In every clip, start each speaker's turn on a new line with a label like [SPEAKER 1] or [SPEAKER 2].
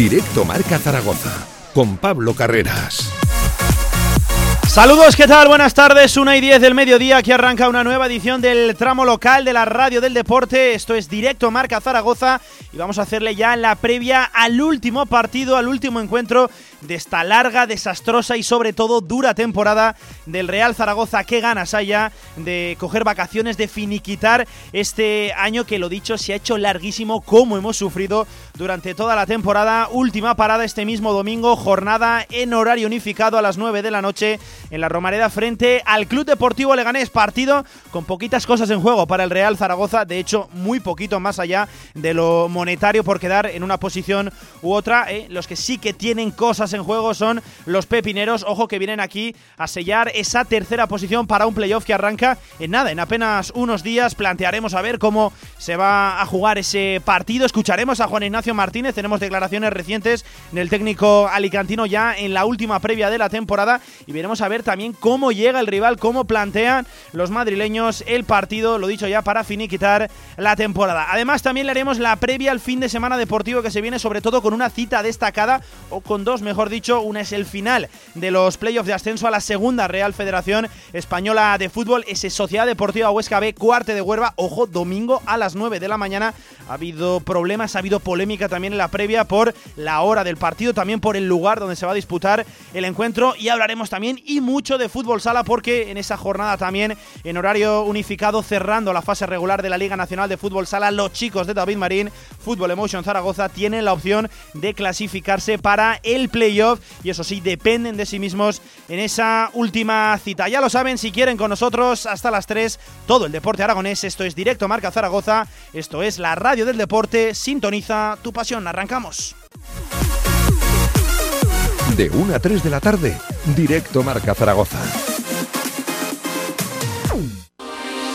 [SPEAKER 1] Directo Marca Zaragoza, con Pablo Carreras.
[SPEAKER 2] Saludos, ¿qué tal? Buenas tardes, 1 y 10 del mediodía, aquí arranca una nueva edición del tramo local de la Radio del Deporte. Esto es Directo Marca Zaragoza y vamos a hacerle ya la previa al último partido, al último encuentro de esta larga, desastrosa y sobre todo dura temporada del Real Zaragoza. Qué ganas haya de coger vacaciones, de finiquitar este año que lo dicho se ha hecho larguísimo, como hemos sufrido durante toda la temporada. Última parada este mismo domingo, jornada en horario unificado a las 9 de la noche en la Romareda frente al Club Deportivo Leganés. Partido con poquitas cosas en juego para el Real Zaragoza, de hecho muy poquito más allá de lo monetario por quedar en una posición u otra. ¿eh? Los que sí que tienen cosas en juego son los pepineros. Ojo que vienen aquí a sellar esa tercera posición para un playoff que arranca en nada, en apenas unos días. Plantearemos a ver cómo se va a jugar ese partido. Escucharemos a Juan Ignacio Martínez. Tenemos declaraciones recientes del técnico alicantino ya en la última previa de la temporada y veremos a ver también cómo llega el rival, cómo plantean los madrileños el partido, lo dicho ya, para finiquitar la temporada. Además, también le haremos la previa al fin de semana deportivo que se viene, sobre todo con una cita destacada, o con dos, dicho. Una es el final de los playoffs de ascenso a la segunda Real Federación Española de Fútbol, ese Sociedad Deportiva Huesca B, cuarte de Huerva. Ojo, domingo a las 9 de la mañana. Ha habido problemas, ha habido polémica también en la previa por la hora del partido, también por el lugar donde se va a disputar el encuentro. Y hablaremos también y mucho de fútbol sala porque en esa jornada también en horario unificado cerrando la fase regular de la Liga Nacional de Fútbol Sala los chicos de David Marín Fútbol Emotion Zaragoza tienen la opción de clasificarse para el y eso sí dependen de sí mismos en esa última cita ya lo saben si quieren con nosotros hasta las 3 todo el deporte aragonés esto es directo Marca Zaragoza esto es la radio del deporte sintoniza tu pasión arrancamos
[SPEAKER 1] de 1 a 3 de la tarde, directo Marca Zaragoza.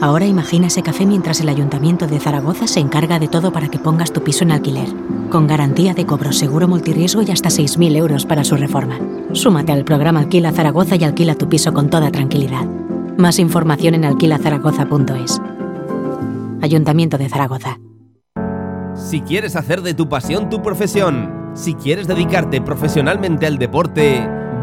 [SPEAKER 3] Ahora imagina ese café mientras el Ayuntamiento de Zaragoza se encarga de todo para que pongas tu piso en alquiler, con garantía de cobro seguro multirriesgo y hasta 6.000 euros para su reforma. Súmate al programa Alquila Zaragoza y alquila tu piso con toda tranquilidad. Más información en alquilazaragoza.es. Ayuntamiento de Zaragoza.
[SPEAKER 4] Si quieres hacer de tu pasión tu profesión, si quieres dedicarte profesionalmente al deporte,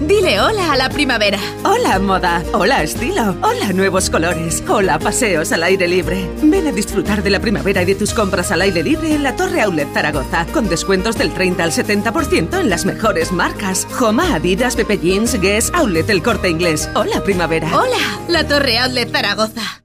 [SPEAKER 5] Dile hola a la primavera.
[SPEAKER 6] Hola moda. Hola estilo. Hola nuevos colores. Hola paseos al aire libre. Ven a disfrutar de la primavera y de tus compras al aire libre en la Torre Outlet Zaragoza, con descuentos del 30 al 70% en las mejores marcas. Joma, Adidas, Pepe Jeans, Guess, Outlet El Corte Inglés. Hola primavera.
[SPEAKER 5] Hola, la Torre Outlet Zaragoza.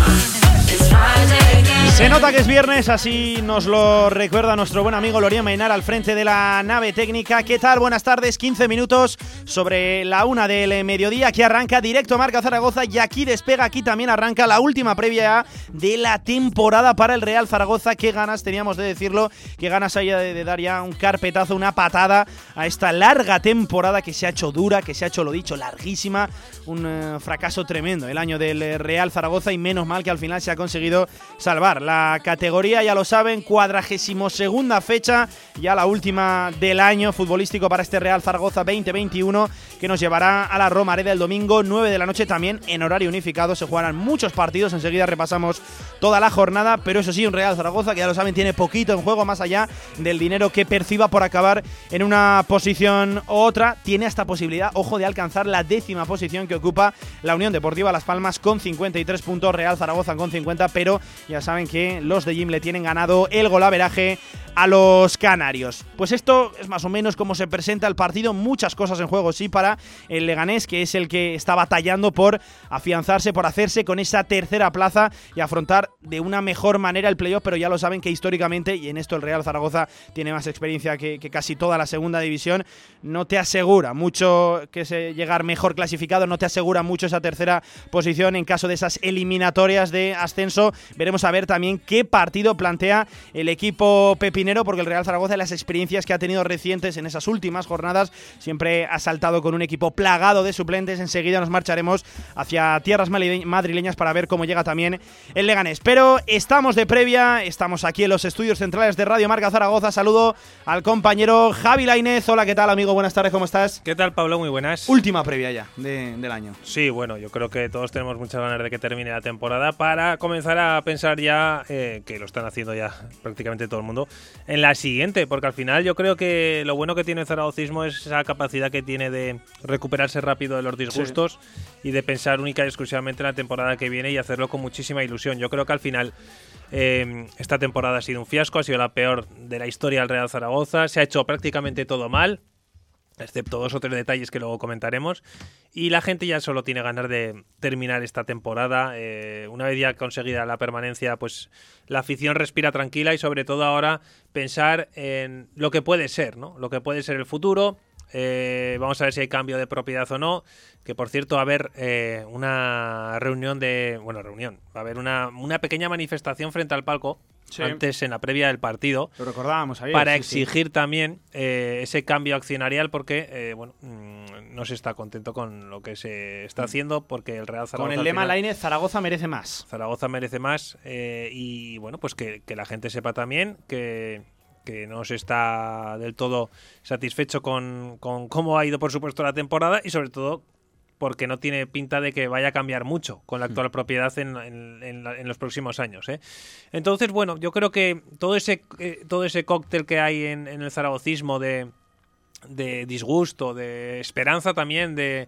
[SPEAKER 2] Se nota que es viernes, así nos lo recuerda nuestro buen amigo Loría Mainar al frente de la nave técnica. ¿Qué tal? Buenas tardes, 15 minutos sobre la una del mediodía. Aquí arranca directo Marca Zaragoza y aquí despega, aquí también arranca la última previa de la temporada para el Real Zaragoza. Qué ganas teníamos de decirlo, qué ganas hay de, dar ya un carpetazo, una patada a esta larga temporada que se ha hecho dura, que se ha hecho, lo dicho, larguísima. Un eh, fracaso tremendo el año del Real Zaragoza y menos mal que al final se ha conseguido salvar la categoría, ya lo saben, cuadragésimo segunda fecha, ya la última del año futbolístico para este Real Zaragoza 2021, que nos llevará a la Romareda el domingo 9 de la noche también en horario unificado. Se jugarán muchos partidos, enseguida repasamos toda la jornada, pero eso sí, un Real Zaragoza que ya lo saben tiene poquito en juego más allá del dinero que perciba por acabar en una posición u otra, tiene esta posibilidad, ojo, de alcanzar la décima posición que ocupa la Unión Deportiva Las Palmas con 53 puntos, Real Zaragoza con 50, pero ya saben que los de Jim le tienen ganado el golaveraje a los canarios. Pues esto es más o menos como se presenta el partido, muchas cosas en juego sí para el Leganés, que es el que está batallando por afianzarse, por hacerse con esa tercera plaza y afrontar de una mejor manera el playoff, pero ya lo saben que históricamente, y en esto el Real Zaragoza tiene más experiencia que, casi toda la segunda división, no te asegura mucho que se llegar mejor clasificado, no te asegura mucho esa tercera posición en caso de esas eliminatorias de ascenso. Veremos a ver también qué partido plantea el equipo pepinero, porque el Real Zaragoza, las experiencias que ha tenido recientes en esas últimas jornadas, siempre ha saltado con un equipo plagado de suplentes. Enseguida nos marcharemos hacia tierras madrileñas para ver cómo llega también el Leganés. Pero estamos de previa, estamos aquí en los estudios centrales de Radio Marca Zaragoza. Saludo al compañero Javi Lainez. Hola, ¿qué tal, amigo? Buenas tardes, ¿cómo estás?
[SPEAKER 7] ¿Qué tal, Pablo? Muy buenas.
[SPEAKER 2] Última previa ya del año.
[SPEAKER 7] Sí, bueno, yo creo que todos tenemos muchas ganas de que termine la temporada para comenzar a pensar ya, eh, que lo están haciendo ya prácticamente todo el mundo, en la siguiente, porque al final yo creo que lo bueno que tiene el zaragocismo es esa capacidad que tiene de recuperarse rápido de los disgustos y de pensar única y exclusivamente en la temporada que viene y hacerlo con muchísima ilusión. Yo creo que al final eh, esta temporada ha sido un fiasco, ha sido la peor de la historia del Real Zaragoza, se ha hecho prácticamente todo mal excepto dos o tres detalles que luego comentaremos. Y la gente ya solo tiene ganas de terminar esta temporada. Eh, una vez ya conseguida la permanencia, pues la afición respira tranquila y sobre todo ahora pensar en lo que puede ser, ¿no? Lo que puede ser el futuro. Eh, vamos a ver si hay cambio de propiedad o no. Que por cierto, va a haber eh, una reunión de. Bueno, reunión. Va a haber una, una pequeña manifestación frente al palco antes en la previa del partido.
[SPEAKER 2] Lo recordábamos
[SPEAKER 7] Para exigir también eh, ese cambio accionarial porque, eh, bueno, mm, no se está contento con lo que se está haciendo porque el Real Zaragoza.
[SPEAKER 2] Con el lema Laine, Zaragoza merece más.
[SPEAKER 7] Zaragoza merece más eh, y, bueno, pues que, la gente sepa también que que no se está del todo satisfecho con, con, cómo ha ido, por supuesto, la temporada y sobre todo porque no tiene pinta de que vaya a cambiar mucho con la actual hmm. propiedad en, los próximos años. ¿eh? Entonces, bueno, yo creo que todo ese, eh, todo ese cóctel que hay en, el zaragocismo de, de disgusto, de esperanza también, de,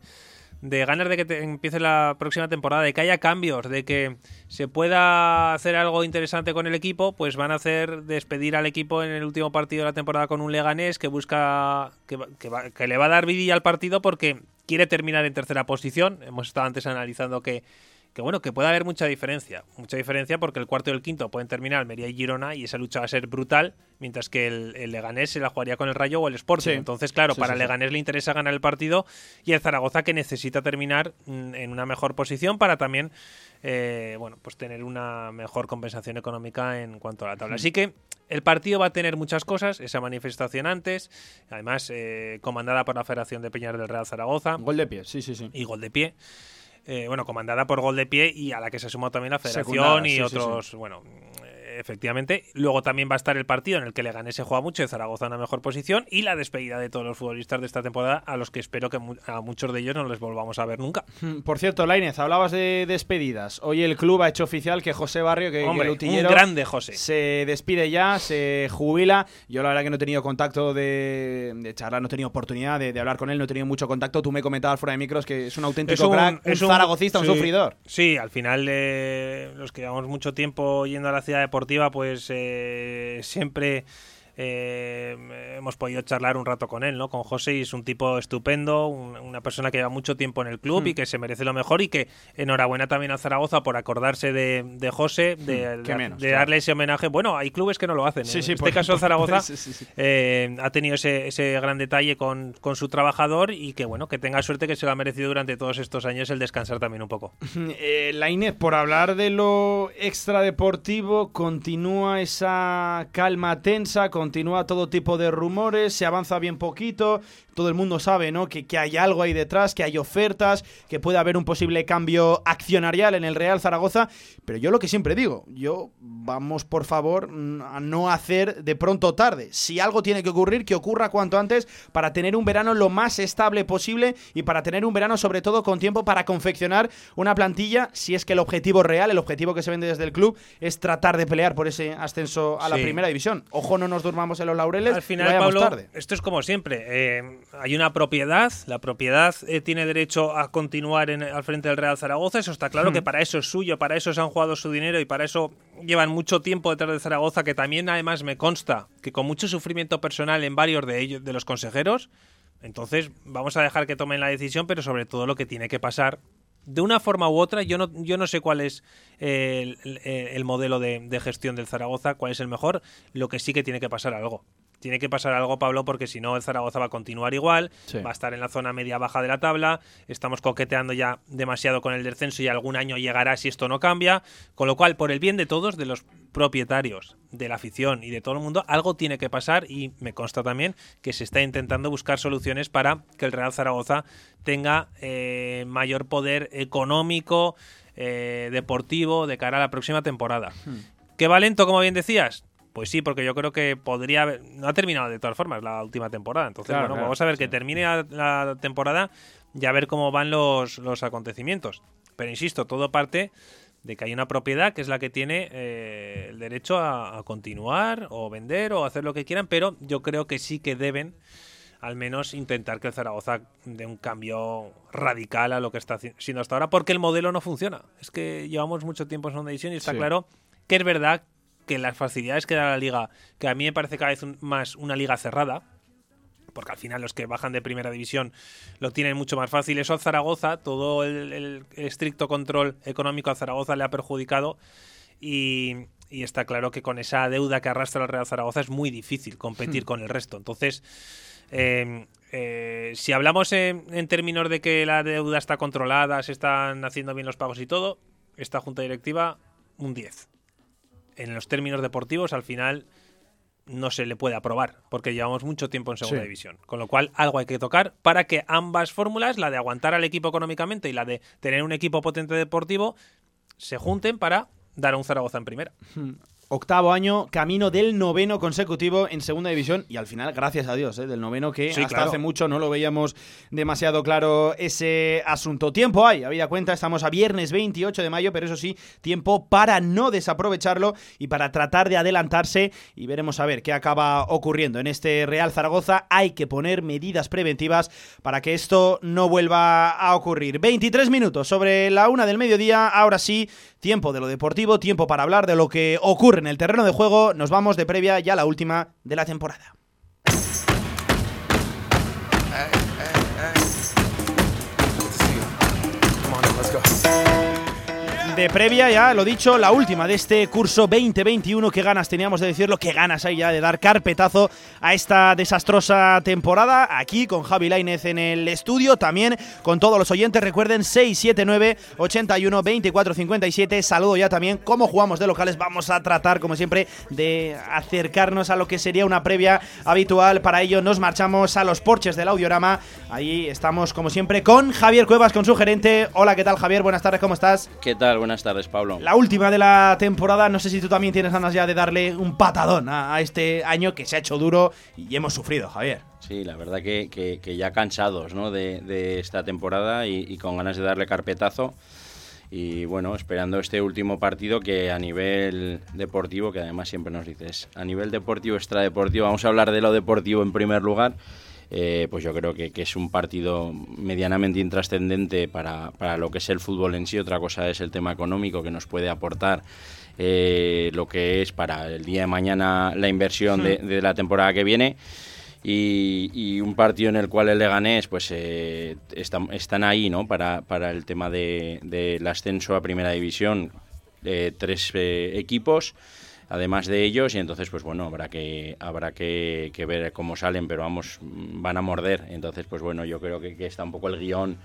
[SPEAKER 7] de ganas de que empiece la próxima temporada, de que haya cambios, de que se pueda hacer algo interesante con el equipo, pues van a hacer despedir al equipo en el último partido de la temporada con un Leganés que busca que, que le va a dar vidilla al partido porque quiere terminar en tercera posición. Hemos estado antes analizando que, que bueno, que puede haber mucha diferencia. Mucha diferencia porque el cuarto y el quinto pueden terminar Almería y Girona y esa lucha va a ser brutal, mientras que el, Leganés se la jugaría con el Rayo o el Sporting. Entonces, claro, para el Leganés le interesa ganar el partido y el Zaragoza que necesita terminar mm, en una mejor posición para también eh, bueno, pues tener una mejor compensación económica en cuanto a la tabla. Así que el partido va a tener muchas cosas, esa manifestación antes, además eh, comandada por la Federación de Peñas del Real Zaragoza.
[SPEAKER 2] Gol de pie, sí, sí, sí.
[SPEAKER 7] Y gol de pie. Eh, bueno, comandada por gol de pie y a la que se sumó también la Federación y otros, bueno, efectivamente. Luego también va a estar el partido en el que Leganés se juega mucho y Zaragoza en una mejor posición y la despedida de todos los futbolistas de esta temporada a los que espero que a muchos de ellos no les volvamos a ver nunca.
[SPEAKER 2] Hmm, por cierto, Lainez, hablabas de despedidas. Hoy el club ha hecho oficial que José Barrio, que,
[SPEAKER 7] Hombre,
[SPEAKER 2] el
[SPEAKER 7] un grande José,
[SPEAKER 2] se despide ya, se jubila. Yo la verdad que no he tenido contacto de, charlar, no he tenido oportunidad de, hablar con él, no he tenido mucho contacto. Tú me comentabas fuera de micros que es un auténtico crack, un, zaragocista, un sufridor.
[SPEAKER 7] Sí, al final eh, los que llevamos mucho tiempo yendo a la ciudad deportiva, pues eh, siempre eh, hemos podido charlar un rato con él, ¿no? Con José y es un tipo estupendo, una persona que lleva mucho tiempo en el club y hmm. que se merece lo mejor y que enhorabuena también a Zaragoza por acordarse de, de José, de, hmm. de, darle ese homenaje. Bueno, hay clubes que no lo hacen. ¿eh? en este caso Zaragoza eh, ha tenido ese, ese, gran detalle con, con, su trabajador y que bueno, que tenga suerte que se lo ha merecido durante todos estos años el descansar también un poco.
[SPEAKER 2] Eh, la Inés, por hablar de lo extradeportivo, continúa esa calma tensa, continúa todo tipo de rumores, se avanza bien poquito, todo el mundo sabe, ¿no? Que, que, hay algo ahí detrás, que hay ofertas, que puede haber un posible cambio accionarial en el Real Zaragoza. Pero yo lo que siempre digo, yo vamos por favor a no hacer de pronto tarde. Si algo tiene que ocurrir, que ocurra cuanto antes para tener un verano lo más estable posible y para tener un verano sobre todo con tiempo para confeccionar una plantilla, si es que el objetivo real, el objetivo que se vende desde el club, es tratar de pelear por ese ascenso a la primera división. Ojo, no nos durmamos en los laureles.
[SPEAKER 7] Al final, Pablo, tarde. esto es como siempre. Eh, hay una propiedad, la propiedad eh, tiene derecho a continuar en, al frente del Real Zaragoza, eso está claro que hmm. para eso es suyo, para eso se han jugado su dinero y para eso llevan mucho tiempo detrás de Zaragoza, que también además me consta que con mucho sufrimiento personal en varios de ellos, de los consejeros, entonces vamos a dejar que tomen la decisión, pero sobre todo lo que tiene que pasar de una forma u otra, yo no, yo no sé cuál es el, modelo de, de, gestión del Zaragoza, cuál es el mejor, lo que sí que tiene que pasar algo tiene que pasar algo, Pablo, porque si no, el Zaragoza va a continuar igual, va a estar en la zona media-baja de la tabla, estamos coqueteando ya demasiado con el descenso y algún año llegará si esto no cambia, con lo cual, por el bien de todos, de los propietarios, de la afición y de todo el mundo, algo tiene que pasar y me consta también que se está intentando buscar soluciones para que el Real Zaragoza tenga eh, mayor poder económico, eh, deportivo de cara a la próxima temporada. Hmm. ¿Qué va lento, como bien decías? Pues sí, porque yo creo que podría haber. No ha terminado de todas formas la última temporada. Entonces, bueno, vamos a ver que termine la, temporada y a ver cómo van los, los acontecimientos. Pero insisto, todo parte de que hay una propiedad que es la que tiene eh, el derecho a, continuar o vender o hacer lo que quieran, pero yo creo que sí que deben al menos intentar que el Zaragoza dé un cambio radical a lo que está siendo hasta ahora, porque el modelo no funciona. Es que llevamos mucho tiempo en segunda división y está claro que es verdad que las facilidades que da la liga, que a mí me parece cada vez más una liga cerrada, porque al final los que bajan de primera división lo tienen mucho más fácil. Eso a Zaragoza, todo el, estricto control económico a Zaragoza le ha perjudicado y, está claro que con esa deuda que arrastra el Real Zaragoza es muy difícil competir hmm. con el resto. Entonces, em, eh, si hablamos en, en, términos de que la deuda está controlada, se están haciendo bien los pagos y todo, esta junta directiva, un 10 en los términos deportivos al final no se le puede aprobar porque llevamos mucho tiempo en segunda división. Con lo cual algo hay que tocar para que ambas fórmulas, la de aguantar al equipo económicamente y la de tener un equipo potente deportivo, se junten para dar a un Zaragoza en primera.
[SPEAKER 2] Octavo año, camino del noveno consecutivo en segunda división y al final, gracias a Dios, ¿eh? del noveno que hasta hace mucho no lo veíamos demasiado claro ese asunto. Tiempo hay, había cuenta, estamos a viernes 28 de mayo, pero eso sí, tiempo para no desaprovecharlo y para tratar de adelantarse y veremos a ver qué acaba ocurriendo en este Real Zaragoza. Hay que poner medidas preventivas para que esto no vuelva a ocurrir. 23 minutos sobre la una del mediodía, ahora sí, tiempo de lo deportivo, tiempo para hablar de lo que ocurre en el terreno de juego. Nos vamos de previa ya la última de la temporada. De previa, ya lo dicho, la última de este curso 2021. Qué ganas teníamos de decirlo, qué ganas hay ya de dar carpetazo a esta desastrosa temporada. Aquí con Javi Lainez en el estudio, también con todos los oyentes. Recuerden 679 81 24 57. Saludo ya también. Como jugamos de locales, vamos a tratar, como siempre, de acercarnos a lo que sería una previa habitual. Para ello, nos marchamos a los porches del audiorama. Ahí estamos, como siempre, con Javier Cuevas, con su gerente. Hola, ¿qué tal, Javier? Buenas tardes, ¿cómo estás?
[SPEAKER 8] ¿Qué tal? Buenas tardes, Pablo.
[SPEAKER 2] La última de la temporada, no sé si tú también tienes ganas ya de darle un patadón a, este año que se ha hecho duro y hemos sufrido, Javier.
[SPEAKER 8] Sí, la verdad que, ya cansados ¿no? de, esta temporada y, con ganas de darle carpetazo. Y bueno, esperando este último partido que a nivel deportivo, que además siempre nos dices, a nivel deportivo, extradeportivo, vamos a hablar de lo deportivo en primer lugar. Eh, pues yo creo que, que, es un partido medianamente intrascendente para, para, lo que es el fútbol en sí. Otra cosa es el tema económico que nos puede aportar eh, lo que es para el día de mañana la inversión de, de la temporada que viene. Y, y, un partido en el cual el Leganés pues eh, están, están ahí ¿no? para, para el tema del de, de ascenso a primera división eh, tres eh, equipos además de ellos y entonces pues bueno habrá que habrá que, que, ver cómo salen pero vamos van a morder entonces pues bueno yo creo que, que está un poco el guion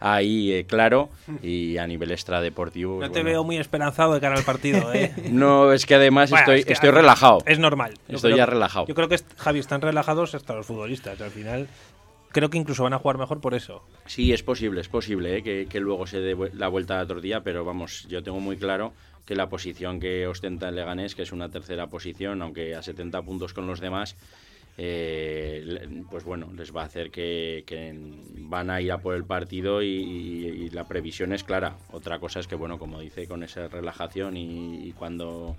[SPEAKER 8] ahí eh, claro y a nivel extradeportivo.
[SPEAKER 7] No te bueno. veo muy esperanzado de cara al partido, ¿eh?
[SPEAKER 8] no, es que además bueno, estoy, es que, estoy relajado.
[SPEAKER 7] Es normal.
[SPEAKER 8] Estoy
[SPEAKER 7] creo,
[SPEAKER 8] ya relajado.
[SPEAKER 7] Yo creo que, Javi, están relajados hasta los futbolistas. Al final, creo que incluso van a jugar mejor por eso.
[SPEAKER 8] Sí, es posible, es posible ¿eh? que, que, luego se dé la vuelta a la tortilla, pero vamos, yo tengo muy claro que la posición que ostenta el Leganés, que es una tercera posición, aunque a 70 puntos con los demás, eh, pues bueno, les va a hacer que, van a ir a por el partido y, la previsión es clara. Otra cosa es que, bueno, como dice, con esa relajación y cuando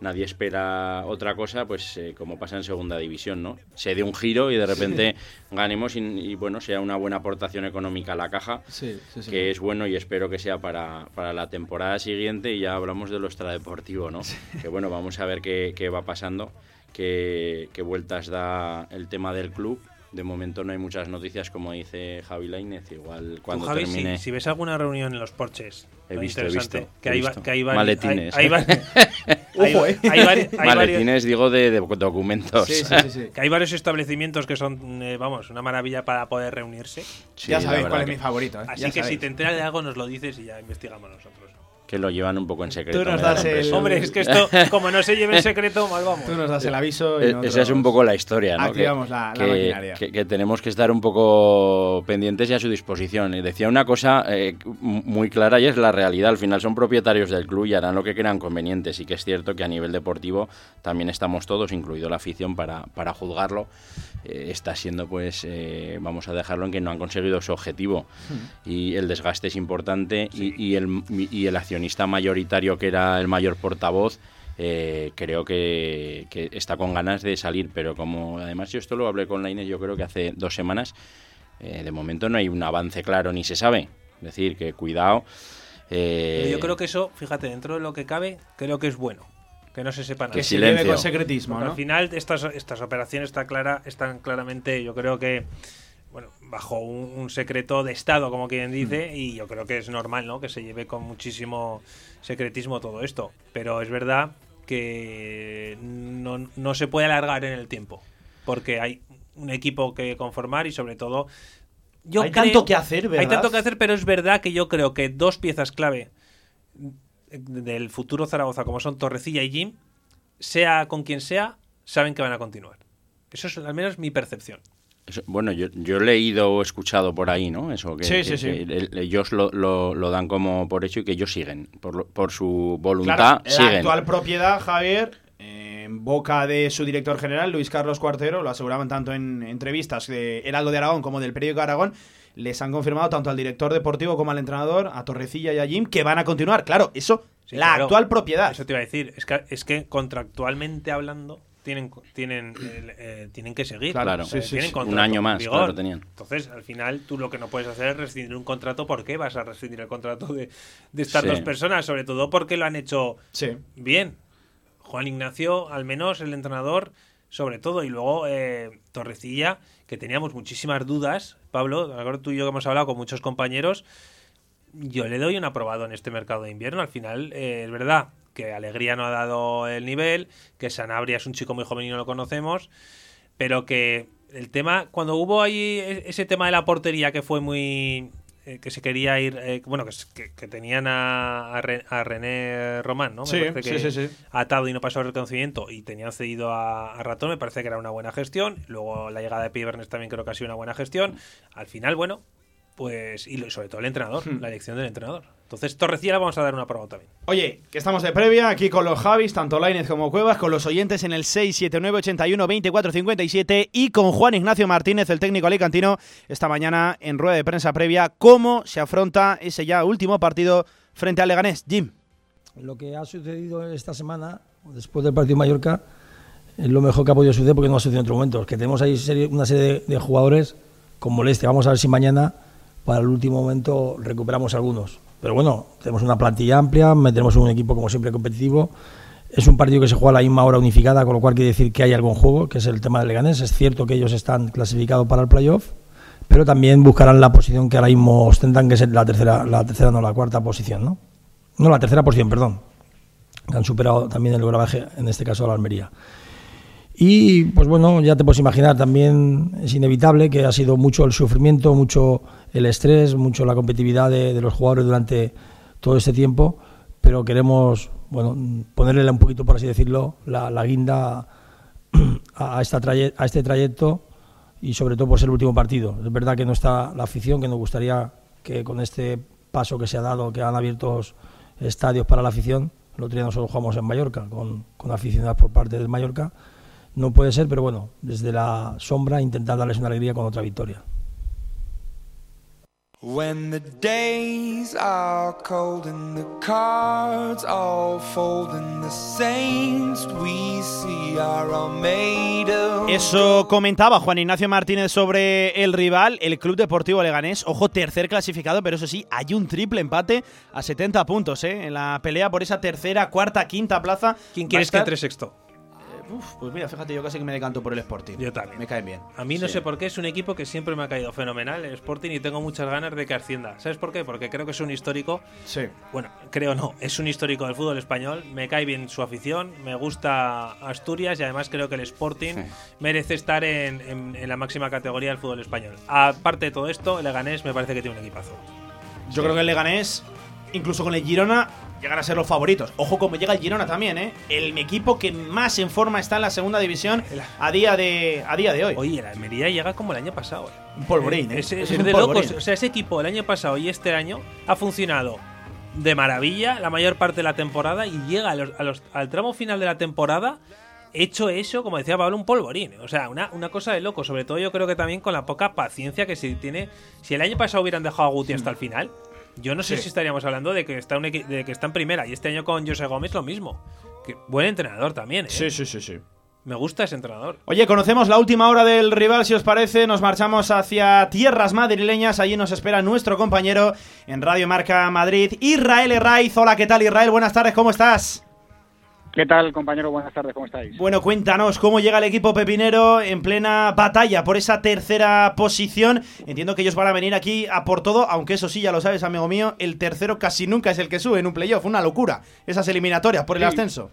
[SPEAKER 8] nadie espera otra cosa, pues eh, como pasa en segunda división, ¿no? Se dé un giro y de repente sí. ganemos y, y, bueno, sea una buena aportación económica a la caja,
[SPEAKER 9] sí, sí,
[SPEAKER 8] que es bueno y espero que sea para, para, la temporada siguiente y ya hablamos de lo extradeportivo, ¿no? Que bueno, vamos a ver qué, qué va pasando qué, qué, vueltas da el tema del club. De momento no hay muchas noticias, como dice Javi Lainez. Igual cuando
[SPEAKER 7] Javi,
[SPEAKER 8] termine...
[SPEAKER 7] si, si, ves alguna reunión en los porches,
[SPEAKER 8] he visto, he visto,
[SPEAKER 7] que, hay,
[SPEAKER 8] visto.
[SPEAKER 7] que hay
[SPEAKER 8] maletines.
[SPEAKER 7] Hay,
[SPEAKER 9] ¿eh?
[SPEAKER 8] maletines, digo, de, de documentos.
[SPEAKER 9] Sí, sí, sí,
[SPEAKER 7] que hay varios establecimientos que son, eh, vamos, una maravilla para poder reunirse.
[SPEAKER 9] ya sabéis cuál es mi favorito. ¿eh?
[SPEAKER 7] Así
[SPEAKER 9] ya
[SPEAKER 7] que
[SPEAKER 9] sabéis.
[SPEAKER 7] si te enteras de algo, nos lo dices y ya investigamos nosotros
[SPEAKER 8] que lo llevan un poco en secreto.
[SPEAKER 9] Tú nos das el...
[SPEAKER 7] Hombre, es que esto, como no se lleve en secreto, mal vamos.
[SPEAKER 9] Tú nos das el aviso.
[SPEAKER 8] Y Esa es un poco la historia, ¿no?
[SPEAKER 9] Activamos que, la, la
[SPEAKER 8] que,
[SPEAKER 9] maquinaria.
[SPEAKER 8] Que, que, tenemos que estar un poco pendientes y a su disposición. Y decía una cosa eh, muy clara y es la realidad. Al final son propietarios del club y harán lo que crean conveniente. Sí que es cierto que a nivel deportivo también estamos todos, incluido la afición, para, para juzgarlo. Eh, está siendo, pues, eh, vamos a dejarlo en que no han conseguido su objetivo. Hmm. Y el desgaste es importante sí. y, y, el, y el accionista mayoritario que era el mayor portavoz, eh, creo que, que, está con ganas de salir, pero como además yo esto lo hablé con la Inés, yo creo que hace dos semanas, eh, de momento no hay un avance claro ni se sabe. Es decir, que cuidado.
[SPEAKER 7] Eh, yo creo que eso, fíjate, dentro de lo que cabe, creo que es bueno. Que no se sepa nada.
[SPEAKER 9] Que se lleve con secretismo, ¿no?
[SPEAKER 7] Al final, estas, estas operaciones están, clara, están claramente, yo creo que bajo un, un, secreto de Estado, como quien dice, mm. y yo creo que es normal, ¿no? Que se lleve con muchísimo secretismo todo esto. Pero es verdad que no, no se puede alargar en el tiempo, porque hay un equipo que conformar y sobre todo...
[SPEAKER 9] Yo hay creo, tanto que hacer, ¿verdad?
[SPEAKER 7] Hay tanto que hacer, pero es verdad que yo creo que dos piezas clave del futuro Zaragoza, como son Torrecilla y Jim, sea con quien sea, saben que van a continuar. Eso es al menos mi percepción.
[SPEAKER 8] Eso, bueno, yo, yo, he leído o escuchado por ahí, ¿no? Eso que,
[SPEAKER 9] sí,
[SPEAKER 8] que,
[SPEAKER 9] sí, sí.
[SPEAKER 8] que el, ellos lo, lo, lo, dan como por hecho y que ellos siguen, por, por su voluntad,
[SPEAKER 9] claro, la
[SPEAKER 8] siguen.
[SPEAKER 9] actual propiedad, Javier, en boca de su director general, Luis Carlos Cuartero, lo aseguraban tanto en entrevistas de Heraldo de Aragón como del periódico Aragón, les han confirmado tanto al director deportivo como al entrenador, a Torrecilla y a Jim, que van a continuar. Claro, eso, sí, la claro, actual propiedad.
[SPEAKER 7] Eso te iba a decir, es que, es que contractualmente hablando tienen tienen eh, eh, tienen que seguir.
[SPEAKER 8] Claro.
[SPEAKER 7] Sí,
[SPEAKER 8] sí, tienen un año más
[SPEAKER 7] vigor.
[SPEAKER 8] claro tenían.
[SPEAKER 7] Entonces al final tú lo que no puedes hacer es rescindir un contrato. ¿por qué vas a rescindir el contrato de, de estas dos personas? sobre todo porque lo han hecho bien. Juan Ignacio al menos el entrenador sobre todo. Y luego eh, Torrecilla que teníamos muchísimas dudas. Pablo ahora tú y yo que hemos hablado con muchos compañeros. Yo le doy un aprobado en este mercado de invierno. Al final eh, es verdad que Alegría no ha dado el nivel, que Sanabria es un chico muy joven y no lo conocemos, pero que el tema, cuando hubo ahí ese tema de la portería que fue muy... Eh, que se quería ir, eh, bueno, que, que, tenían a, a, René Román, ¿no? Me
[SPEAKER 9] sí,
[SPEAKER 7] que
[SPEAKER 9] sí, sí, sí,
[SPEAKER 7] atado y no pasó el reconocimiento y tenían cedido a, a, Ratón, me parece que era una buena gestión. Luego la llegada de Pibernes también creo que ha sido una buena gestión. Al final, bueno, pues, y sobre todo el entrenador, hmm. la elección del entrenador. Entonces, Torrecilla vamos a dar una prueba también.
[SPEAKER 9] Oye, que estamos de previa aquí con los Javis, tanto Lainez como Cuevas, con los oyentes en el 679-81-2457 y con Juan Ignacio Martínez, el técnico alicantino, esta mañana en rueda de prensa previa, cómo se afronta ese ya último partido frente al Leganés. Jim.
[SPEAKER 10] Lo que ha sucedido esta semana, después del partido de Mallorca, es lo mejor que ha podido suceder porque no ha sucedido en otro momento. Que tenemos ahí una serie de, jugadores con molestia. Vamos a ver si mañana, para el último momento, recuperamos algunos. Pero bueno, tenemos una plantilla amplia, metemos un equipo como siempre competitivo. Es un partido que se juega a la misma hora unificada, con lo cual quiere decir que hay algún juego, que es el tema del Leganés. Es cierto que ellos están clasificados para el playoff, pero también buscarán la posición que ahora mismo ostentan, que es la tercera, la tercera no, la cuarta posición, ¿no? No, la tercera posición, perdón. Han superado también el grabaje, en este caso a la Almería. Y pues bueno, ya te puedes imaginar, también es inevitable que ha sido mucho el sufrimiento, mucho el estrés, mucho la competitividad de, los jugadores durante todo este tiempo, pero queremos bueno, ponerle un poquito, por así decirlo, la, guinda a, esta a este trayecto y sobre todo por ser el último partido. Es verdad que no está la afición, que nos gustaría que con este paso que se ha dado, que han abierto estadios para la afición, el otro día nosotros jugamos en Mallorca con, con aficionados por parte del Mallorca, no puede ser, pero bueno, desde la sombra intentar darles una alegría con otra victoria. When the days are cold and the cards all fold and the saints we see are all made of
[SPEAKER 2] Eso comentaba Juan Ignacio Martínez sobre el rival, el Club Deportivo Leganés. Ojo, tercer clasificado, pero eso sí, hay un triple empate a 70 puntos, ¿eh? En la pelea por esa tercera, cuarta, quinta plaza.
[SPEAKER 7] ¿Quién quieres que entre sexto?
[SPEAKER 9] Pues mira, fíjate, yo casi que me decanto por el Sporting.
[SPEAKER 7] Yo también.
[SPEAKER 9] Me caen bien.
[SPEAKER 7] A mí no sé por qué, es un equipo que siempre me ha caído fenomenal, el Sporting, y tengo muchas ganas de que ascienda. ¿Sabes por qué? Porque creo que es un histórico.
[SPEAKER 9] Sí.
[SPEAKER 7] Bueno, creo no, es un histórico del fútbol español. Me cae bien su afición, me gusta Asturias y además creo que el Sporting merece estar en, la máxima categoría del fútbol español. Aparte de todo esto, el Leganés me parece que tiene un equipazo.
[SPEAKER 9] Yo creo que el Leganés, incluso con el Girona, llegar a ser los favoritos. Ojo como llega el Girona también, ¿eh? El equipo que más en forma está en la segunda división a día de, a día de hoy.
[SPEAKER 7] Oye, la Almería llega como el año pasado. ¿eh?
[SPEAKER 9] Un polvorín, ¿eh?
[SPEAKER 7] Es, de locos. O sea, ese equipo el año pasado y este año ha funcionado de maravilla la mayor parte de la temporada y llega al tramo final de la temporada hecho eso, como decía Pablo, un polvorín. O sea, una, una, cosa de loco. Sobre todo yo creo que también con la poca paciencia que se tiene. Si el año pasado hubieran dejado a Guti hasta el final, yo no sé si estaríamos hablando de que, está un de que está en primera y este año con José Gómez lo mismo. Que buen entrenador también, ¿eh?
[SPEAKER 9] Sí, sí, sí, sí.
[SPEAKER 7] Me gusta ese entrenador.
[SPEAKER 9] Oye, conocemos la última hora del rival, si os parece. Nos marchamos hacia tierras madrileñas. Allí nos espera nuestro compañero en Radio Marca Madrid, Israel Herraiz. Hola, ¿qué tal, Israel? Buenas tardes, ¿cómo estás?
[SPEAKER 11] ¿Qué tal, compañero? Buenas tardes, ¿cómo estáis?
[SPEAKER 2] Bueno, cuéntanos cómo llega el equipo pepinero en plena batalla por esa tercera posición. Entiendo que ellos van a venir aquí a por todo, aunque eso sí, ya lo sabes, amigo mío, el tercero casi nunca es el que sube en un playoff. Una locura, esas eliminatorias por el ascenso.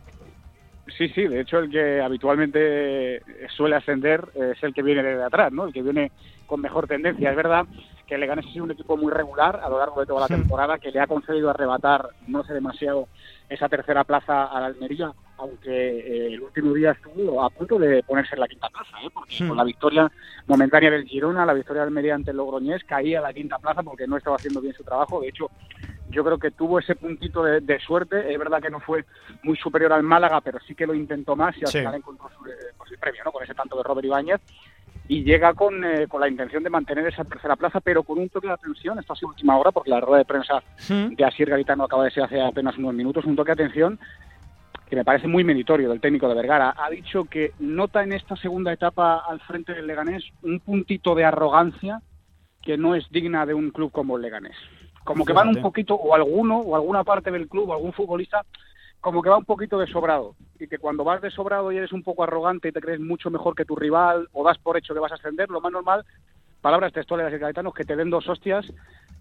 [SPEAKER 11] Sí, sí, de hecho el que habitualmente suele ascender es el que viene de atrás, ¿no? El que viene con mejor tendencia. Es verdad que Leganés ha sido un equipo muy regular a lo largo de toda la temporada, que le ha concedido arrebatar, no sé demasiado, esa tercera plaza a la Almería, aunque eh, el último día estuvo a punto de ponerse en la quinta plaza, ¿eh? porque con la victoria momentánea del Girona, la victoria de Almería ante el Logroñés, caía a la quinta plaza porque no estaba haciendo bien su trabajo. De hecho, yo creo que tuvo ese puntito de, suerte. Es verdad que no fue muy superior al Málaga, pero sí que lo intentó más y al final encontró su, su, premio, ¿no? con ese tanto de Robert Ibáñez y llega con, eh, con, la intención de mantener esa tercera plaza, pero con un toque de atención, esto ha sido última hora, porque la rueda de prensa de Asier Garitano acaba de ser hace apenas unos minutos, un toque de atención que me parece muy meritorio del técnico de Vergara. Ha dicho que nota en esta segunda etapa al frente del Leganés un puntito de arrogancia que no es digna de un club como el Leganés. Como que van un poquito, o alguno, o alguna parte del club, o algún futbolista, como que va un poquito de sobrado y que cuando vas de sobrado y eres un poco arrogante y te crees mucho mejor que tu rival o das por hecho que vas a ascender, lo más normal, palabras textuales de Gaetanos, que te den dos hostias,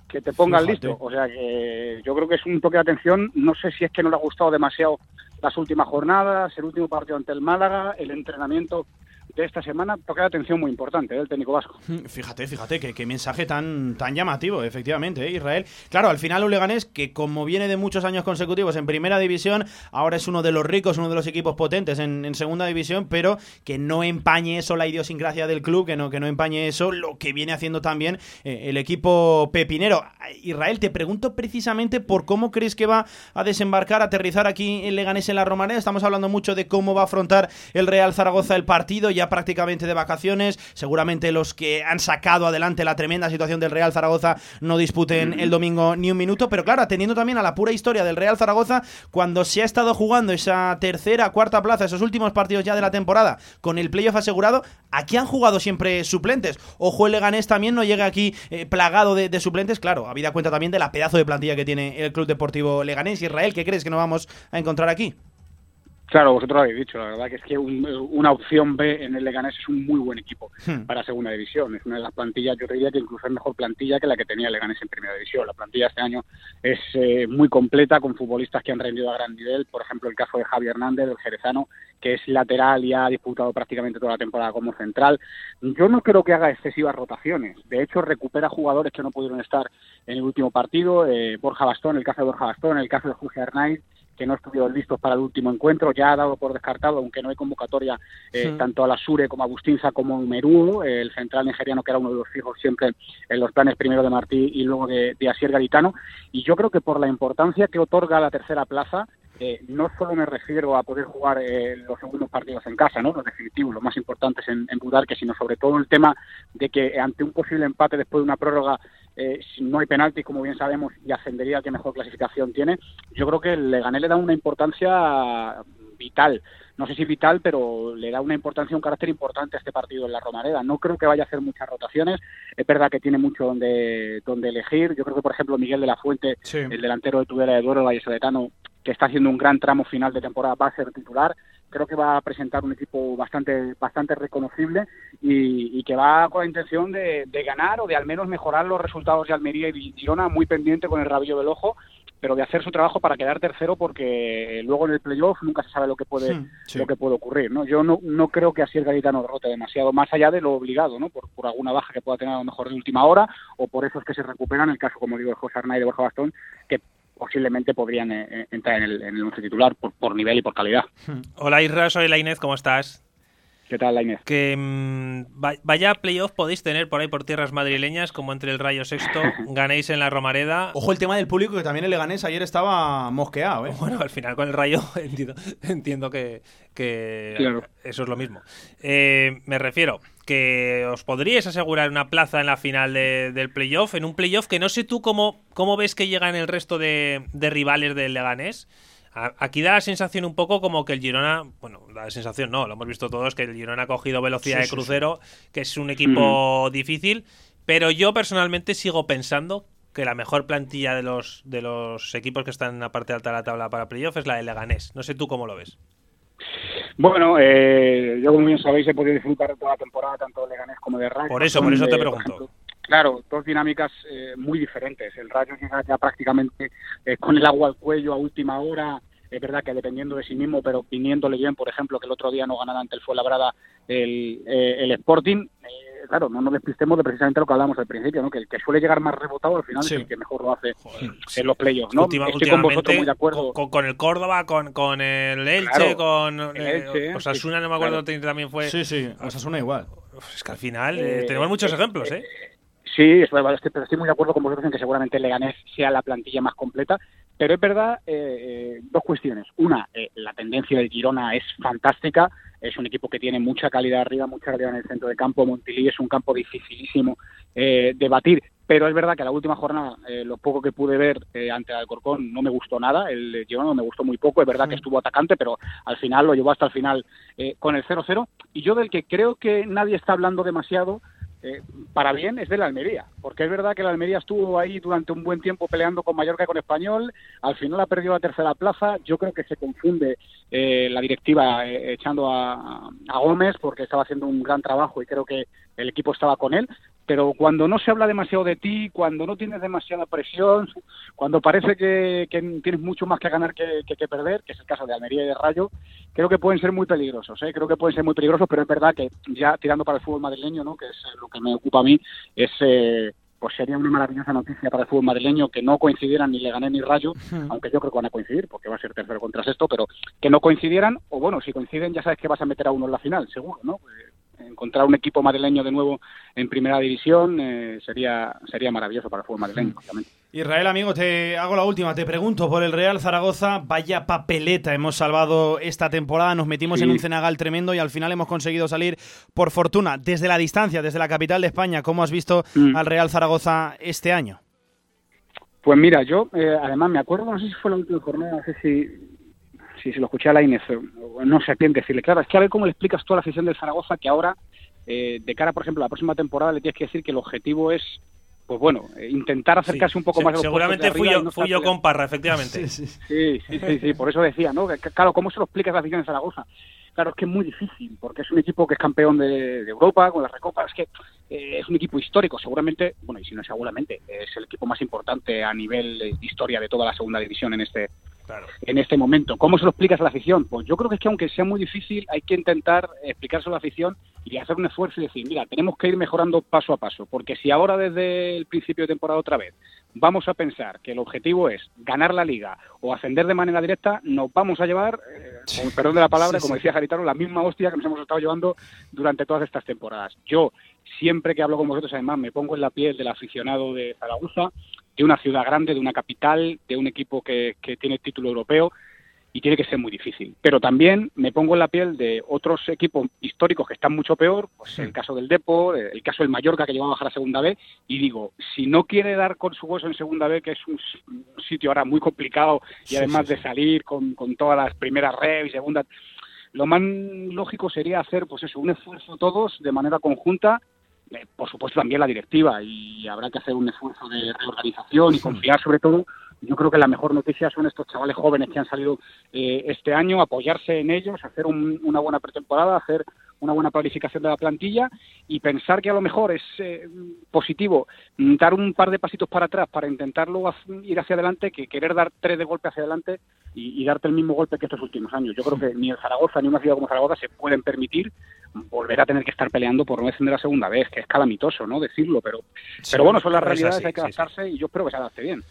[SPEAKER 11] que te pongan listo. O sea que yo creo que es un toque de atención. No sé si es que no le ha gustado demasiado las últimas jornadas, el último partido ante el Málaga, el entrenamiento de esta semana toca atención muy importante ¿eh? del técnico vasco.
[SPEAKER 2] Fíjate, fíjate, qué, mensaje tan, tan llamativo, efectivamente, ¿eh? Israel. Claro, al final un Leganés que como viene de muchos años consecutivos en primera división, ahora es uno de los ricos, uno de los equipos potentes en, segunda división, pero que no empañe eso la idiosincrasia del club, que no, que no empañe eso lo que viene haciendo también eh, el equipo pepinero. Israel, te pregunto precisamente por cómo crees que va a desembarcar, aterrizar aquí en Leganés en la Romareda. Estamos hablando mucho de cómo va a afrontar el Real Zaragoza el partido, ya prácticamente de vacaciones. Seguramente los que han sacado adelante la tremenda situación del Real Zaragoza no disputen el domingo ni un minuto. Pero claro, atendiendo también a la pura historia del Real Zaragoza, cuando se ha estado jugando esa tercera, cuarta plaza, esos últimos partidos ya de la temporada, con el playoff asegurado, aquí han jugado siempre suplentes. Ojo, el Leganés también no llega aquí eh, plagado de, de suplentes. Claro, habida cuenta también de la pedazo de plantilla que tiene el Club Deportivo Leganés. Israel, ¿qué crees que nos vamos a encontrar aquí?
[SPEAKER 11] Claro, vosotros lo habéis dicho, la verdad que es que un- una opción B en el Leganés es un muy buen equipo
[SPEAKER 2] Hmm.
[SPEAKER 11] para segunda división. Es una de las plantillas, yo diría que incluso es mejor plantilla que la que tenía el Leganés en primera división. La plantilla este año es eh, muy completa con futbolistas que han rendido a gran nivel. Por ejemplo, el caso de Javier Hernández, el jerezano, que es lateral y ha disputado prácticamente toda la temporada como central. Yo no creo que haga excesivas rotaciones. De hecho, recupera jugadores que no pudieron estar en el último partido. eh, Borja Bastón, el caso de Borja Bastón, el caso de José Arnaiz, que no estuvieron listos para el último encuentro, ya ha dado por descartado, aunque no hay convocatoria, eh,
[SPEAKER 12] Sí.
[SPEAKER 11] tanto a la Sure como a Bustinza como a Merú, el central nigeriano que era uno de los fijos siempre en los planes primero de Martí y luego de, de Asier Garitano. Y yo creo que por la importancia que otorga la tercera plaza, eh, no solo me refiero a poder jugar eh, los segundos partidos en casa, ¿no? los definitivos, los más importantes en, en Budarque, sino sobre todo el tema de que ante un posible empate después de una prórroga, eh, no hay penalti, como bien sabemos, y ascendería que mejor clasificación tiene, yo creo que el Leganés le da una importancia vital. No sé si vital, pero le da una importancia, un carácter importante a este partido en la Romareda. No creo que vaya a hacer muchas rotaciones. Es verdad que tiene mucho donde, donde elegir. Yo creo que, por ejemplo, Miguel de la Fuente, el delantero de Tudela de Duero, Vallesoletano, que está haciendo un gran tramo final de temporada, va a ser titular. Creo que va a presentar un equipo bastante bastante reconocible y, y que va con la intención de, de ganar o de al menos mejorar los resultados de Almería y Girona, muy pendiente con el rabillo del ojo, pero de hacer su trabajo para quedar tercero porque luego en el playoff nunca se sabe lo que puede
[SPEAKER 2] sí.
[SPEAKER 11] lo que puede ocurrir, ¿no? Yo no, no creo que así el Garitano derrote demasiado, más allá de lo obligado, ¿no? Por, por alguna baja que pueda tener a lo mejor de última hora o por esos que se recuperan, el caso, como digo, de José Arnay de Borja Bastón, que posiblemente podrían eh, eh, entrar en el, en el titular por, nivel y por calidad.
[SPEAKER 7] Hola Isra, soy la ¿cómo estás?
[SPEAKER 11] ¿Qué tal, la Inés?
[SPEAKER 7] Que mm, va- vaya playoff podéis tener por ahí por tierras madrileñas, como entre el Rayo Sexto, ganéis en la Romareda.
[SPEAKER 2] Ojo el tema del público, que también el Leganés ayer estaba mosqueado, ¿eh?
[SPEAKER 7] Bueno, al final con el Rayo entiendo, entiendo que, que
[SPEAKER 2] Claro.
[SPEAKER 7] eso es lo mismo. Eh, me refiero que os podríais asegurar una plaza en la final de- del playoff, en un playoff que no sé tú cómo, cómo ves que llegan el resto de, de rivales del Leganés. Aquí da la sensación un poco como que el Girona, bueno, da la sensación no, lo hemos visto todos, que el Girona ha cogido velocidad
[SPEAKER 12] Sí,
[SPEAKER 7] de
[SPEAKER 12] sí,
[SPEAKER 7] crucero, que es un equipo difícil, pero yo personalmente sigo pensando que la mejor plantilla de los, de los equipos que están en la parte alta de la tabla para playoff es la de Leganés. No sé tú cómo lo ves.
[SPEAKER 11] Bueno, eh, yo como bien sabéis he podido disfrutar de toda la temporada tanto de Leganés como de Rayo.
[SPEAKER 7] Por eso, por eso te pregunto.
[SPEAKER 11] Claro, dos dinámicas eh, muy diferentes. El Rayo llega ya prácticamente eh, con el agua al cuello a última hora. Es verdad que dependiendo de sí mismo, pero viniéndole bien, por ejemplo, que el otro día no ganara ante el Fuenlabrada el, eh, el Sporting. Eh, claro, no nos despistemos de precisamente lo que hablamos al principio, ¿no? que el que suele llegar más rebotado al final
[SPEAKER 7] Sí.
[SPEAKER 11] es el que mejor lo hace en los playoffs. ¿no?
[SPEAKER 7] Última-
[SPEAKER 11] Estoy con vosotros muy de acuerdo.
[SPEAKER 7] Con, con el Córdoba, con, con el Elche,
[SPEAKER 11] Claro,
[SPEAKER 7] con
[SPEAKER 11] el
[SPEAKER 7] eh, Osasuna,
[SPEAKER 11] sí,
[SPEAKER 7] no me acuerdo,
[SPEAKER 11] claro.
[SPEAKER 7] también fue.
[SPEAKER 2] Sí, sí, Osasuna igual.
[SPEAKER 7] Es que al final eh,
[SPEAKER 11] Eh,
[SPEAKER 7] tenemos muchos
[SPEAKER 11] eh,
[SPEAKER 7] ejemplos, ¿eh?
[SPEAKER 11] Sí, es verdad, estoy, estoy muy de acuerdo con vosotros en que seguramente el Leganés sea la plantilla más completa, pero es verdad, eh, eh, dos cuestiones. Una, eh, la tendencia del Girona es fantástica, es un equipo que tiene mucha calidad arriba, mucha calidad en el centro de campo, Montilí es un campo dificilísimo eh, de batir, pero es verdad que la última jornada, eh, lo poco que pude ver eh, ante Alcorcón no me gustó nada, el Girona me gustó muy poco, es verdad que estuvo atacante, pero al final lo llevó hasta el final eh, con el 0-0, y yo del que creo que nadie está hablando demasiado, eh, para bien es de la Almería, porque es verdad que la Almería estuvo ahí durante un buen tiempo peleando con Mallorca con Español, al final ha perdido la tercera plaza, yo creo que se confunde eh, la directiva eh, echando a, a Gómez porque estaba haciendo un gran trabajo y creo que el equipo estaba con él, pero cuando no se habla demasiado de ti, cuando no tienes demasiada presión, cuando parece que, que tienes mucho más que ganar que, que- que perder, que es el caso de Almería y de Rayo, creo que pueden ser muy peligrosos, ¿eh? creo que pueden ser muy peligrosos, pero es verdad que ya tirando para el fútbol madrileño, ¿no? que es eh, lo que me ocupa a mí, es eh, pues sería una maravillosa noticia para el fútbol madrileño que no coincidieran ni Leganés ni Rayo, aunque yo creo que van a coincidir, porque va a ser tercero contra sexto, pero que no coincidieran, o bueno, si coinciden ya sabes que vas a meter a uno en la final, seguro, ¿no? Encontrar un equipo madrileño de nuevo en primera división eh, sería sería maravilloso para el fútbol madrileño, obviamente.
[SPEAKER 2] Israel, amigo, te hago la última. Te pregunto por el Real Zaragoza. Vaya papeleta hemos salvado esta temporada. Nos metimos en un cenagal tremendo y al final hemos conseguido salir por fortuna. Desde la distancia, desde la capital de España, ¿cómo has visto
[SPEAKER 11] Mm.
[SPEAKER 2] al Real Zaragoza este año?
[SPEAKER 11] Pues mira, yo eh, además me acuerdo, no sé si fue la última jornada, no sé si, si se lo escuché a la Inés, o no sé a quién decirle. Claro, es que a ver cómo le explicas tú a la afición del Zaragoza que ahora, eh, de cara, por ejemplo, a la próxima temporada, le tienes que decir que el objetivo es, pues bueno, eh, intentar acercarse un poco más a los
[SPEAKER 7] Seguramente fui yo,
[SPEAKER 11] no
[SPEAKER 7] fui yo con Parra, efectivamente.
[SPEAKER 11] Sí, sí, sí, sí, por eso decía, ¿no? Claro, ¿cómo se lo explicas a la afición de Zaragoza? Claro, es que es muy difícil, porque es un equipo que es campeón de, de Europa, con la Recopa, es que eh, es un equipo histórico, seguramente, bueno, y si no es seguramente, es el equipo más importante a nivel de historia de toda la segunda división en este en este momento. ¿Cómo se lo explicas a la afición? Pues yo creo que es que aunque sea muy difícil, hay que intentar explicárselo a la afición y hacer un esfuerzo y decir, mira, tenemos que ir mejorando paso a paso, porque si ahora desde el principio de temporada otra vez vamos a pensar que el objetivo es ganar la liga o ascender de manera directa, nos vamos a llevar, eh, con perdón de la palabra,
[SPEAKER 12] Sí,
[SPEAKER 11] como decía Garitano, la misma hostia que nos hemos estado llevando durante todas estas temporadas. Yo, siempre que hablo con vosotros, además, me pongo en la piel del aficionado de Zaragoza, de una ciudad grande, de una capital, de un equipo que, que tiene título europeo y tiene que ser muy difícil. Pero también me pongo en la piel de otros equipos históricos que están mucho peor, pues el caso del Depo, el caso del Mallorca que llegó a bajar a Segunda B, y digo, si no quiere dar con su hueso en Segunda B, que es un, sitio ahora muy complicado y
[SPEAKER 12] Sí,
[SPEAKER 11] además
[SPEAKER 12] sí,
[SPEAKER 11] de salir con, con todas las primeras rev y segundas, lo más lógico sería hacer pues eso, un esfuerzo todos de manera conjunta eh, por supuesto también la directiva y habrá que hacer un esfuerzo de reorganización y confiar sobre todo. Yo creo que la mejor noticia son estos chavales jóvenes que han salido eh, este año, apoyarse en ellos, hacer un- una buena pretemporada, hacer una buena planificación de la plantilla y pensar que a lo mejor es eh, positivo dar un par de pasitos para atrás para intentarlo ir hacia adelante que querer dar tres de golpe hacia adelante y, y darte el mismo golpe que estos últimos años. Yo creo que ni el Zaragoza ni una ciudad como Zaragoza se pueden permitir volver a tener que estar peleando por no descender la segunda vez, que es calamitoso, ¿no? Decirlo, pero,
[SPEAKER 2] Sí,
[SPEAKER 11] pero bueno, son las
[SPEAKER 2] es
[SPEAKER 11] realidades,
[SPEAKER 2] así,
[SPEAKER 11] hay que
[SPEAKER 2] sí, sí.
[SPEAKER 11] adaptarse y yo espero que se adapte bien.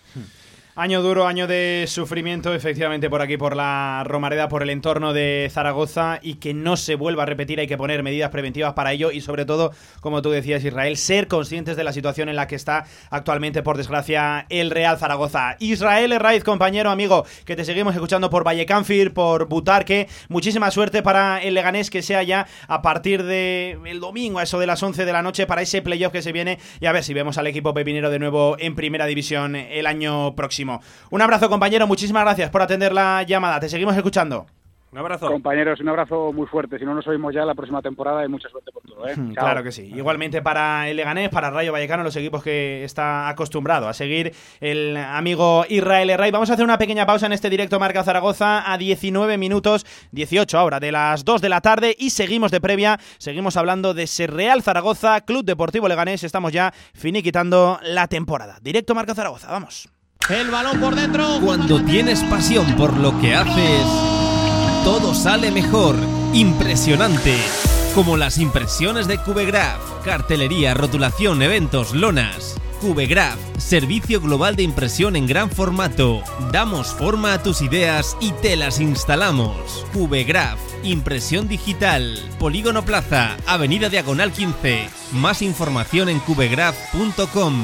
[SPEAKER 2] Año duro, año de sufrimiento, efectivamente, por aquí, por la Romareda, por el entorno de Zaragoza, y que no se vuelva a repetir, hay que poner medidas preventivas para ello, y sobre todo, como tú decías, Israel, ser conscientes de la situación en la que está actualmente, por desgracia, el Real Zaragoza. Israel Herraiz, compañero, amigo, que te seguimos escuchando por Vallecánfir, por Butarque, muchísima suerte para el Leganés, que sea ya a partir de el domingo, a eso de las 11 de la noche, para ese playoff que se viene, y a ver si vemos al equipo pepinero de nuevo en primera división el año próximo. Un abrazo, compañero. Muchísimas gracias por atender la llamada. Te seguimos escuchando.
[SPEAKER 7] Un abrazo.
[SPEAKER 11] Compañeros, un abrazo muy fuerte. Si no nos oímos ya la próxima temporada y mucha suerte por todo. ¿eh?
[SPEAKER 2] Hmm, Claro que sí. Igualmente para el Leganés, para Rayo Vallecano, los equipos que está acostumbrado a seguir el amigo Israel Herray. Vamos a hacer una pequeña pausa en este directo Marca Zaragoza a 19 minutos, 18 ahora, de las 2 de la tarde y seguimos de previa. Seguimos hablando de ese Real Zaragoza, Club Deportivo Leganés. Estamos ya finiquitando la temporada. Directo Marca Zaragoza, vamos.
[SPEAKER 13] El balón por dentro.
[SPEAKER 4] Cuando tienes pasión por lo que haces, todo sale mejor. Impresionante. Como las impresiones de Cubegraph, cartelería, rotulación, eventos, lonas. Cubegraph, servicio global de impresión en gran formato. Damos forma a tus ideas y te las instalamos. Cubegraph, impresión digital. Polígono Plaza, Avenida Diagonal 15. Más información en cubegraph.com.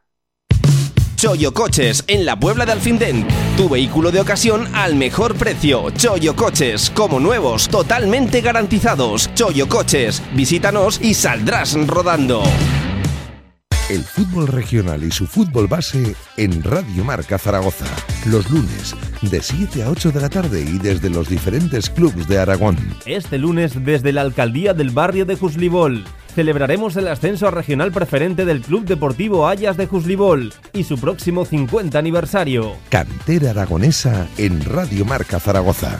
[SPEAKER 4] Choyo Coches, en la Puebla de Alfindén. Tu vehículo de ocasión al mejor precio. Choyo Coches, como nuevos, totalmente garantizados. Choyo Coches, visítanos y saldrás rodando.
[SPEAKER 1] El fútbol regional y su fútbol base en Radio Marca Zaragoza. Los lunes, de 7 a 8 de la tarde y desde los diferentes clubes de Aragón.
[SPEAKER 4] Este lunes, desde la alcaldía del barrio de Juslibol, celebraremos el ascenso a regional preferente del Club Deportivo Ayas de Juslibol y su próximo 50 aniversario.
[SPEAKER 1] Cantera Aragonesa en Radio Marca Zaragoza.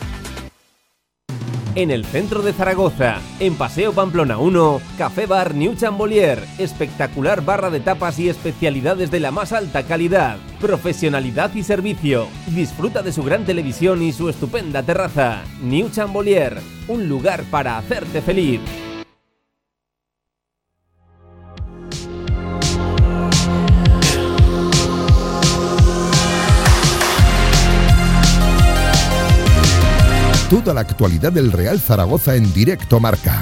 [SPEAKER 4] En el centro de Zaragoza, en Paseo Pamplona 1, Café Bar New Chambolier, espectacular barra de tapas y especialidades de la más alta calidad, profesionalidad y servicio. Disfruta de su gran televisión y su estupenda terraza. New Chambolier, un lugar para hacerte feliz.
[SPEAKER 1] Toda la actualidad del Real Zaragoza en directo marca.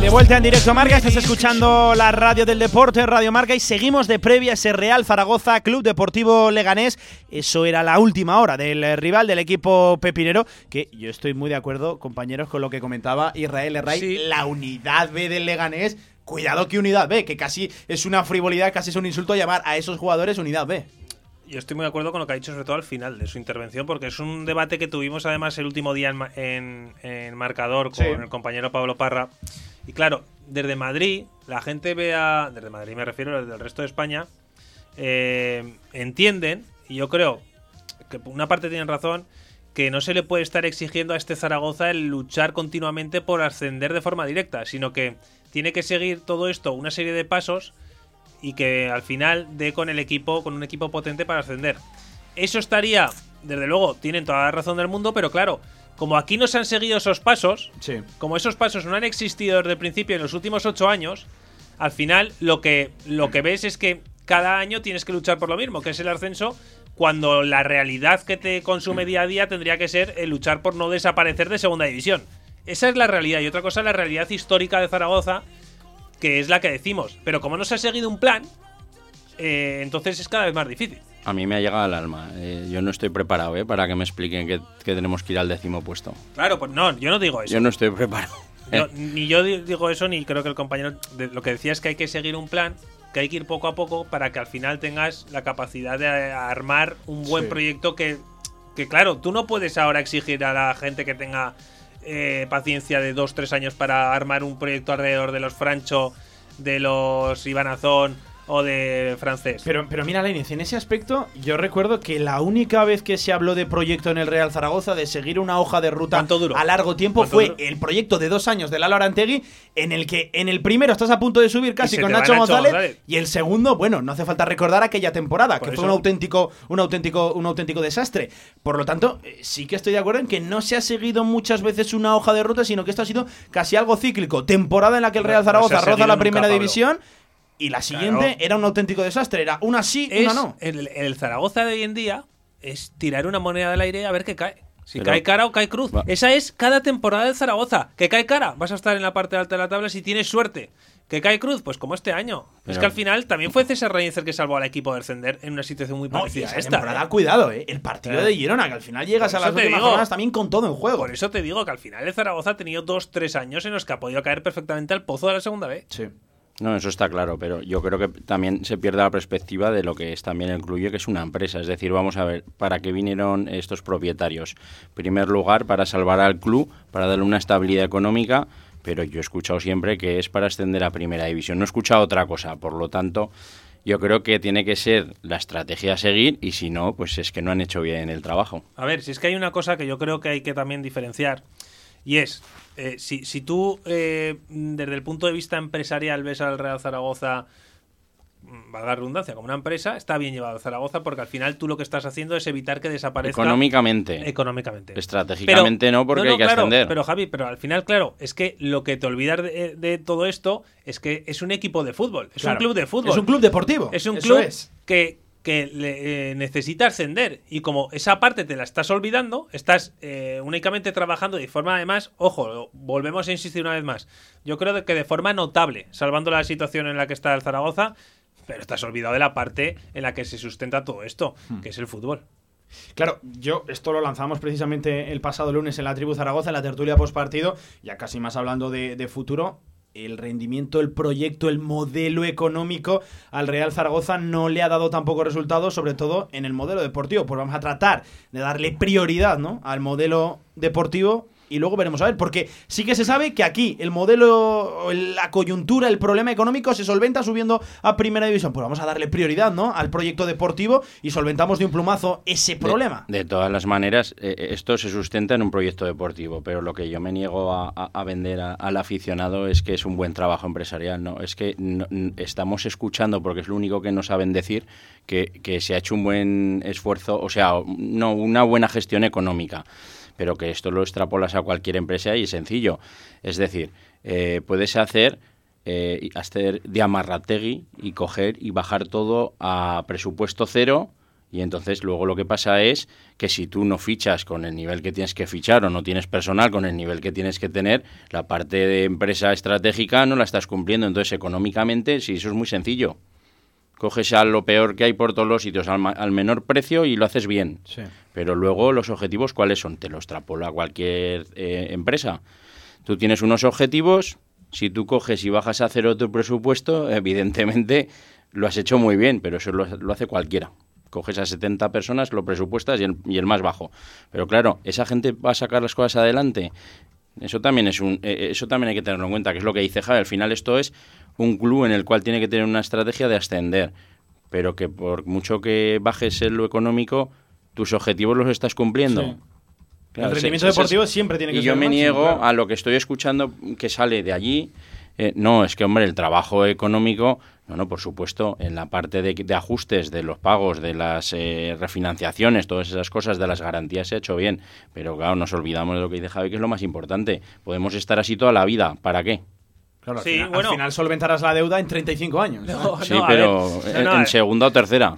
[SPEAKER 2] De vuelta en directo Marca, estás escuchando la radio del deporte, Radio Marca, y seguimos de previa ese Real Zaragoza Club Deportivo Leganés. Eso era la última hora del rival del equipo pepinero, que yo estoy muy de acuerdo, compañeros, con lo que comentaba Israel Herray, la unidad B del Leganés. Cuidado que unidad B, que casi es una frivolidad, casi es un insulto llamar a esos jugadores unidad B.
[SPEAKER 7] Yo estoy muy de acuerdo con lo que ha dicho, sobre todo al final de su intervención, porque es un debate que tuvimos además el último día en, en, marcador con el compañero Pablo Parra. Y claro, desde Madrid, la gente ve a. Desde Madrid me refiero, desde el resto de España, eh, entienden, y yo creo que una parte tienen razón, que no se le puede estar exigiendo a este Zaragoza el luchar continuamente por ascender de forma directa, sino que tiene que seguir todo esto una serie de pasos y que al final dé con el equipo, con un equipo potente para ascender. Eso estaría, desde luego, tienen toda la razón del mundo, pero claro, como aquí no se han seguido esos pasos, como esos pasos no han existido desde el principio en los últimos ocho años, al final lo que, lo que ves es que cada año tienes que luchar por lo mismo, que es el ascenso, cuando la realidad que te consume día a día tendría que ser el luchar por no desaparecer de segunda división. Esa es la realidad. Y otra cosa es la realidad histórica de Zaragoza, que es la que decimos. Pero como no se ha seguido un plan, eh, entonces es cada vez más difícil.
[SPEAKER 8] A mí me ha llegado al alma. Eh, yo no estoy preparado eh, para que me expliquen que, tenemos que ir al décimo puesto.
[SPEAKER 7] Claro, pues no, yo no digo eso.
[SPEAKER 8] Yo no estoy preparado.
[SPEAKER 7] ni yo digo eso, ni creo que el compañero. lo que decía es que hay que seguir un plan, que hay que ir poco a poco para que al final tengas la capacidad de armar un buen proyecto que, que, claro, tú no puedes ahora exigir a la gente que tenga eh, paciencia de dos, tres años para armar un proyecto alrededor de los Francho, de los Ibanazón o de francés.
[SPEAKER 2] Pero, pero mira, Lenis, en ese aspecto, yo recuerdo que la única vez que se habló de proyecto en el Real Zaragoza, de seguir una hoja de ruta a largo tiempo, fue el proyecto de dos años del Lalo Arantegui, en el que en el primero estás a punto de subir casi con Nacho González, y el segundo, bueno, no hace falta recordar aquella temporada, que fue un auténtico, un auténtico, un auténtico desastre. Por lo tanto, eh, sí que estoy de acuerdo en que no se ha seguido muchas veces una hoja de ruta, sino que esto ha sido casi algo cíclico. Temporada en la que el Real Zaragoza roza la primera división y la siguiente era un auténtico desastre. Era una sí, una no.
[SPEAKER 7] El, Zaragoza de hoy en día es tirar una moneda del aire a ver qué cae. Si cae cara o cae cruz. Esa es cada temporada del Zaragoza. Que cae cara, vas a estar en la parte alta de la tabla si tienes suerte. Que cae cruz, pues como este año. Es que al final también fue César Reyes el que salvó al equipo de descender en una situación muy parecida a esta.
[SPEAKER 2] ¿eh? cuidado, ¿eh? El partido de Girona, que al final llegas a las últimas jornadas también con todo en juego.
[SPEAKER 7] Por eso te digo que al final el Zaragoza ha tenido dos, tres años en los que ha podido caer perfectamente al pozo de la segunda vez.
[SPEAKER 2] Sí.
[SPEAKER 8] No, eso está claro, pero yo creo que también se pierde la perspectiva de lo que es también el club, que es una empresa. Es decir, vamos a ver, ¿para qué vinieron estos propietarios? En primer lugar, para salvar al club, para darle una estabilidad económica, pero yo he escuchado siempre que es para ascender a primera división. No he escuchado otra cosa, por lo tanto, yo creo que tiene que ser la estrategia a seguir y si no, pues es que no han hecho bien el trabajo.
[SPEAKER 7] A ver, si es que hay una cosa que yo creo que hay que también diferenciar y es eh, si, si, tú, eh, desde el punto de vista empresarial, ves al Real Zaragoza, mm, valga la redundancia, como una empresa, está bien llevado a Zaragoza porque al final tú lo que estás haciendo es evitar que desaparezca.
[SPEAKER 8] Económicamente.
[SPEAKER 7] Económicamente.
[SPEAKER 8] Estratégicamente no, porque hay que ascender.
[SPEAKER 7] Pero Javi, pero al final, claro, es que lo que te olvidas de, todo esto es que es un equipo de fútbol, es un club de fútbol.
[SPEAKER 2] Es un club deportivo.
[SPEAKER 7] Es un club que que le, eh, necesita ascender y como esa parte te la estás olvidando, estás eh, únicamente trabajando de forma además, ojo, volvemos a insistir una vez más, yo creo que de forma notable, salvando la situación en la que está el Zaragoza, pero estás olvidado de la parte en la que se sustenta todo esto, hmm. que es el fútbol.
[SPEAKER 2] Claro, yo esto lo lanzamos precisamente el pasado lunes en la tribu Zaragoza, en la tertulia post partido, ya casi más hablando de futuro el rendimiento, el proyecto, el modelo económico al Real Zaragoza no le ha dado tampoco resultados, sobre todo en el modelo deportivo. Pues vamos a tratar de darle prioridad ¿no? al modelo deportivo y luego veremos a ver, porque sí que se sabe que aquí el modelo, la coyuntura, el problema económico se solventa subiendo a primera división. Pues vamos a darle prioridad, ¿no? Al proyecto deportivo y solventamos de un plumazo ese problema.
[SPEAKER 8] De, todas las maneras, eh, eh, esto se sustenta en un proyecto deportivo, pero lo que yo me niego a, vender al aficionado es que es un buen trabajo empresarial, ¿no? Es que estamos escuchando, porque es lo único que no saben decir, que, que se ha hecho un buen esfuerzo, o sea, no, una buena gestión económica pero que esto lo extrapolas a cualquier empresa y es sencillo. Es decir, eh, puedes hacer eh, hacer de amarrategui y coger y bajar todo a presupuesto cero y entonces luego lo que pasa es que si tú no fichas con el nivel que tienes que fichar o no tienes personal con el nivel que tienes que tener, la parte de empresa estratégica no la estás cumpliendo. Entonces económicamente, sí, eso es muy sencillo. Coges a lo peor que hay por todos los sitios al, menor precio y lo haces bien. Pero luego los objetivos, ¿cuáles son? Te los extrapola cualquier eh, empresa. Tú tienes unos objetivos, si tú coges y bajas a cero tu presupuesto, evidentemente lo has hecho muy bien, pero eso lo hace cualquiera coges a 70 personas, lo presupuestas y el, más bajo. Pero claro, esa gente va a sacar las cosas adelante. Eso también es un, eh, eso también hay que tenerlo en cuenta, que es lo que dice Javi. Al final esto es un club en el cual tiene que tener una estrategia de ascender, pero que por mucho que bajes en lo económico, tus objetivos los estás cumpliendo.
[SPEAKER 9] el rendimiento deportivo siempre tiene que
[SPEAKER 8] y yo me niego a lo que estoy escuchando que sale de allí. Eh, no, es que, hombre, el trabajo económico no, no, por supuesto, en la parte de, ajustes de los pagos, de las eh, refinanciaciones, todas esas cosas, de las garantías se ha hecho bien, pero claro, nos olvidamos de lo que dice Javi, que es lo más importante. Podemos estar así toda la vida, ¿para qué?
[SPEAKER 9] Claro, sí, al, final, bueno. al final solventarás la deuda en 35 años.
[SPEAKER 8] sí, pero en, segunda o tercera.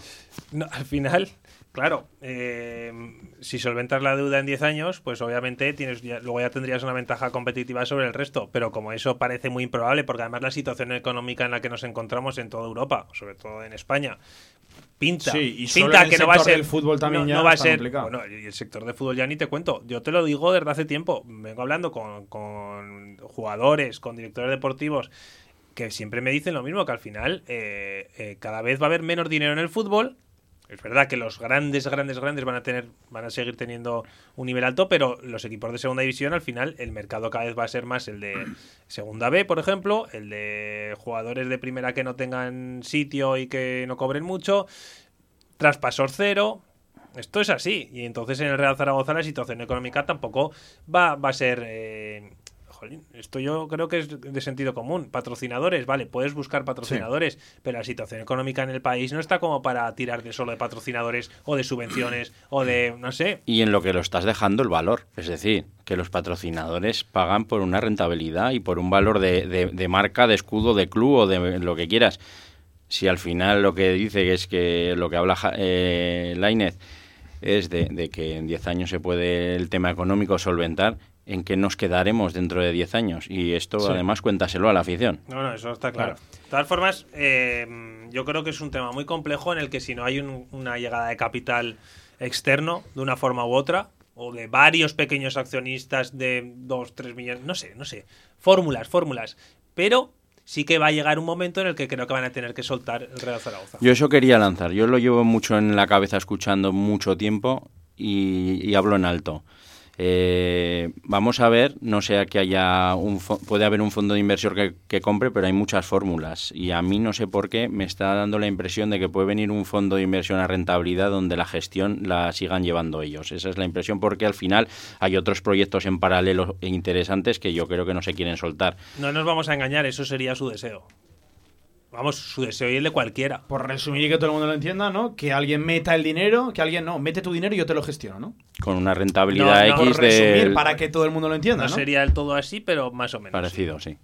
[SPEAKER 7] al final, Claro, eh, si solventas la deuda en 10 años, pues obviamente tienes luego ya tendrías una ventaja competitiva sobre el resto, pero como eso parece muy improbable, porque además la situación económica en la que nos encontramos en toda Europa, sobre todo en España, pinta,
[SPEAKER 9] y
[SPEAKER 7] pinta que no va a ser
[SPEAKER 9] el fútbol también
[SPEAKER 7] no, va a ser bueno y el sector de fútbol ya ni te cuento. Yo te lo digo desde hace tiempo. Vengo hablando con, con jugadores con directores deportivos que siempre me dicen lo mismo que al final eh, eh, cada vez va a haber menos dinero en el fútbol es verdad que los grandes, grandes, grandes van a tener, van a seguir teniendo un nivel alto, pero los equipos de segunda división, al final, el mercado cada vez va a ser más el de segunda B, por ejemplo, el de jugadores de primera que no tengan sitio y que no cobren mucho, traspasos cero. Esto es así. Y entonces en el Real Zaragoza la situación económica tampoco va, va a ser eh, esto yo creo que es de sentido común. Patrocinadores, vale, puedes buscar patrocinadores, pero la situación económica en el país no está como para tirar de solo de patrocinadores o de subvenciones o de, no sé.
[SPEAKER 8] Y en lo que lo estás dejando el valor, es decir, que los patrocinadores pagan por una rentabilidad y por un valor de, marca, de escudo, de club o de lo que quieras. Si al final lo que dice es que lo que habla eh, Lainez es de, de, que en 10 años se puede el tema económico solventar, en qué nos quedaremos dentro de 10 años. Y esto además cuéntaselo a la afición.
[SPEAKER 7] No, no, eso está claro. De todas formas, eh, yo creo que es un tema muy complejo en el que si no hay una llegada de capital externo de una forma u otra, o de varios pequeños accionistas de 2, 3 millones, no sé, no sé, fórmulas, fórmulas. Pero sí que va a llegar un momento en el que creo que van a tener que soltar el Real Zaragoza.
[SPEAKER 8] Yo eso quería lanzar. Yo lo llevo mucho en la cabeza escuchando mucho tiempo y hablo en alto. Eh, vamos a ver, no sé que haya un puede haber un fondo de inversión que, compre, pero hay muchas fórmulas y a mí no sé por qué me está dando la impresión de que puede venir un fondo de inversión a rentabilidad donde la gestión la sigan llevando ellos. Esa es la impresión porque al final hay otros proyectos en paralelo e interesantes que yo creo que no se quieren soltar.
[SPEAKER 7] No nos vamos a engañar, eso sería su deseo. Vamos, su deseo y el de cualquiera.
[SPEAKER 9] Por resumir y que todo el mundo lo entienda, ¿no? Que alguien meta el dinero, que alguien no, mete tu dinero y yo te lo gestiono, ¿no?
[SPEAKER 8] Con una rentabilidad X por
[SPEAKER 9] resumir, para que todo el mundo lo entienda, ¿no?
[SPEAKER 7] No sería del todo así, pero más o menos.
[SPEAKER 8] Parecido, sí.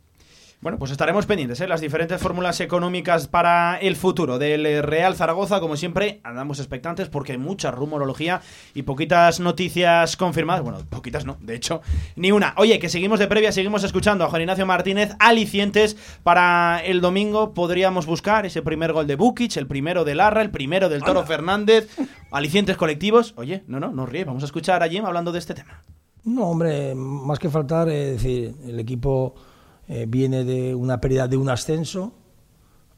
[SPEAKER 9] Bueno, pues estaremos pendientes, ¿eh? Las diferentes fórmulas económicas para el futuro del Real Zaragoza. Como siempre, andamos expectantes porque hay mucha rumorología y poquitas noticias confirmadas. Bueno, poquitas no, de hecho, ni una. Oye, que seguimos de previa, seguimos escuchando a Juan Ignacio Martínez. Alicientes para el domingo. Podríamos buscar ese primer gol de Bukic, el primero de Larra, el primero del Toro Fernández. Alicientes colectivos. Oye, no, no, no ríe. Vamos a escuchar a Jim hablando de este tema.
[SPEAKER 10] No, hombre, más que faltar, es decir, el equipo eh, viene de una pérdida de un ascenso,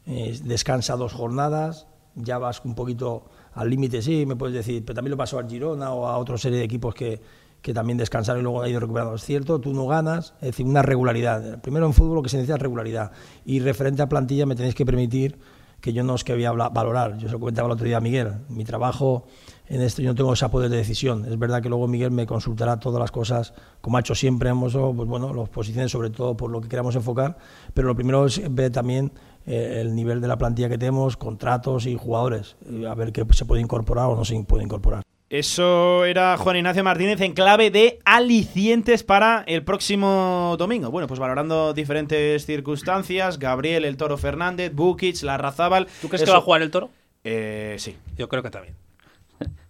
[SPEAKER 10] eh, descansa dos jornadas, ya vas un poquito al límite, sí, me puedes decir, pero también lo pasó al Girona o a otra serie de equipos que, que también descansaron y luego han ido recuperando. Es cierto, tú no ganas, es decir, una regularidad. Primero en fútbol lo que se necesita es regularidad. Y referente a plantilla me tenéis que permitir que yo no os que voy a valorar. Yo se lo comentaba el otro día a Miguel. Mi trabajo en esto yo no tengo ese poder de decisión. Es verdad que luego Miguel me consultará todas las cosas, como ha hecho siempre, hemos, pues bueno, las posiciones sobre todo por lo que queramos enfocar, pero lo primero es ver también eh, el nivel de la plantilla que tenemos, contratos y jugadores, a ver qué se puede incorporar o no se puede incorporar.
[SPEAKER 2] Eso era Juan Ignacio Martínez en clave de alicientes para el próximo domingo. Bueno, pues valorando diferentes circunstancias, Gabriel, el Toro Fernández, Bukic, Larrazábal.
[SPEAKER 7] ¿Tú crees que va a jugar el Toro?
[SPEAKER 2] Eh, sí.
[SPEAKER 7] Yo creo que también.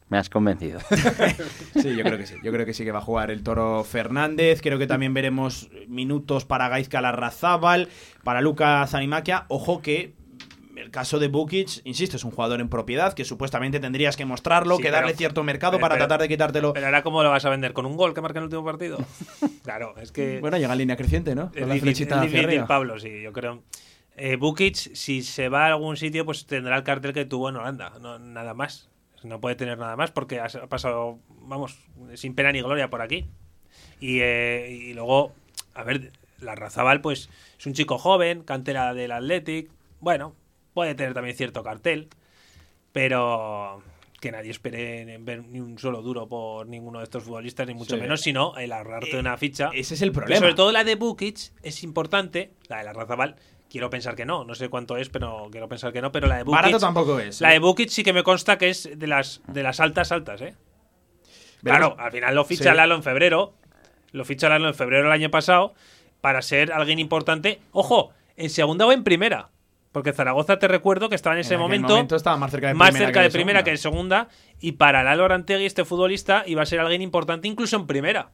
[SPEAKER 8] Me has convencido.
[SPEAKER 2] sí, yo creo que sí. Yo creo que sí que va a jugar el Toro Fernández. Creo que también veremos minutos para Gaizka Larrazábal, para Lucas Animaquia. Ojo que el caso de Bukic, insisto, es un jugador en propiedad que supuestamente tendrías que mostrarlo,
[SPEAKER 7] Sí,
[SPEAKER 2] que
[SPEAKER 7] pero-
[SPEAKER 2] darle cierto mercado
[SPEAKER 7] pero-
[SPEAKER 2] para
[SPEAKER 7] pero-
[SPEAKER 2] tratar de quitártelo.
[SPEAKER 7] Pero ahora, ¿cómo lo vas a vender? ¿Con un gol que marca en el último partido? claro, es que.
[SPEAKER 2] Bueno, llega en línea creciente, ¿no?
[SPEAKER 7] Es
[SPEAKER 2] Con la flechita hacia arriba.
[SPEAKER 7] Pablo, sí, yo creo. Eh, Bukic, si se va a algún sitio, pues tendrá el cartel que tuvo en Holanda, no, nada más. No puede tener nada más porque ha pasado, vamos, sin pena ni gloria por aquí. Y, eh, y luego, a ver, la Razabal, pues es un chico joven, cantera del Athletic. Bueno, puede tener también cierto cartel, pero que nadie espere en ver ni un solo duro por ninguno de estos futbolistas, ni mucho
[SPEAKER 2] Sí.
[SPEAKER 7] menos, sino el ahorrarte una ficha.
[SPEAKER 2] ese es el problema.
[SPEAKER 7] sobre todo la de Bukic es importante, la de la Razabal. Quiero pensar que no, no sé cuánto es, pero quiero pensar que no. Pero la de Bukic.
[SPEAKER 2] Barato tampoco es,
[SPEAKER 7] La
[SPEAKER 2] ¿eh?
[SPEAKER 7] de Bukic sí que me consta que es de las, de las altas, altas, ¿eh? Claro, al final lo ficha
[SPEAKER 2] Sí.
[SPEAKER 7] Lalo en febrero. Lo ficha Lalo en febrero del año pasado para ser alguien importante. Ojo, en segunda o en primera. Porque Zaragoza te recuerdo que estaba en ese
[SPEAKER 2] aquel
[SPEAKER 7] momento,
[SPEAKER 2] momento estaba más cerca de
[SPEAKER 7] más
[SPEAKER 2] primera
[SPEAKER 7] cerca
[SPEAKER 2] que
[SPEAKER 7] de
[SPEAKER 2] de
[SPEAKER 7] primera
[SPEAKER 2] segunda.
[SPEAKER 7] que de segunda. Y para Lalo Arantegui, este futbolista, iba a ser alguien importante incluso en primera.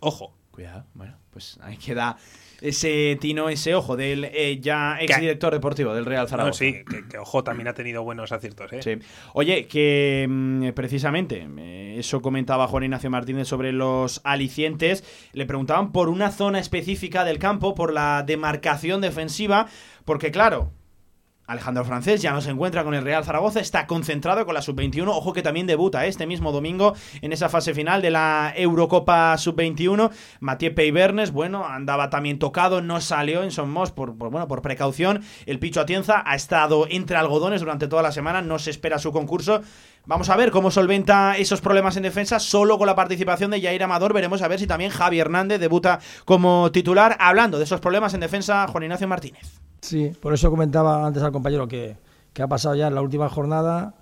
[SPEAKER 7] Ojo.
[SPEAKER 2] Cuidado, bueno, pues ahí queda ese tino, ese ojo del eh, ya exdirector deportivo del Real
[SPEAKER 7] No,
[SPEAKER 2] Zaragoza.
[SPEAKER 7] sí, que, que, ojo, también ha tenido buenos aciertos, ¿eh?
[SPEAKER 2] Sí. Oye, que mm, precisamente eh, eso comentaba Juan Ignacio Martínez sobre los alicientes. Le preguntaban por una zona específica del campo, por la demarcación defensiva, porque claro. Alejandro Francés ya no se encuentra con el Real Zaragoza, está concentrado con la sub-21. Ojo que también debuta este mismo domingo en esa fase final de la Eurocopa sub-21. Mathieu Peibernes, bueno, andaba también tocado, no salió en Somos por, por, bueno, por precaución. El Picho Atienza ha estado entre algodones durante toda la semana, no se espera su concurso. Vamos a ver cómo solventa esos problemas en defensa solo con la participación de Jair Amador. Veremos a ver si también Javi Hernández debuta como titular. Hablando de esos problemas en defensa, Juan Ignacio Martínez.
[SPEAKER 10] Sí, por eso comentaba antes al compañero que, que ha pasado ya en la última jornada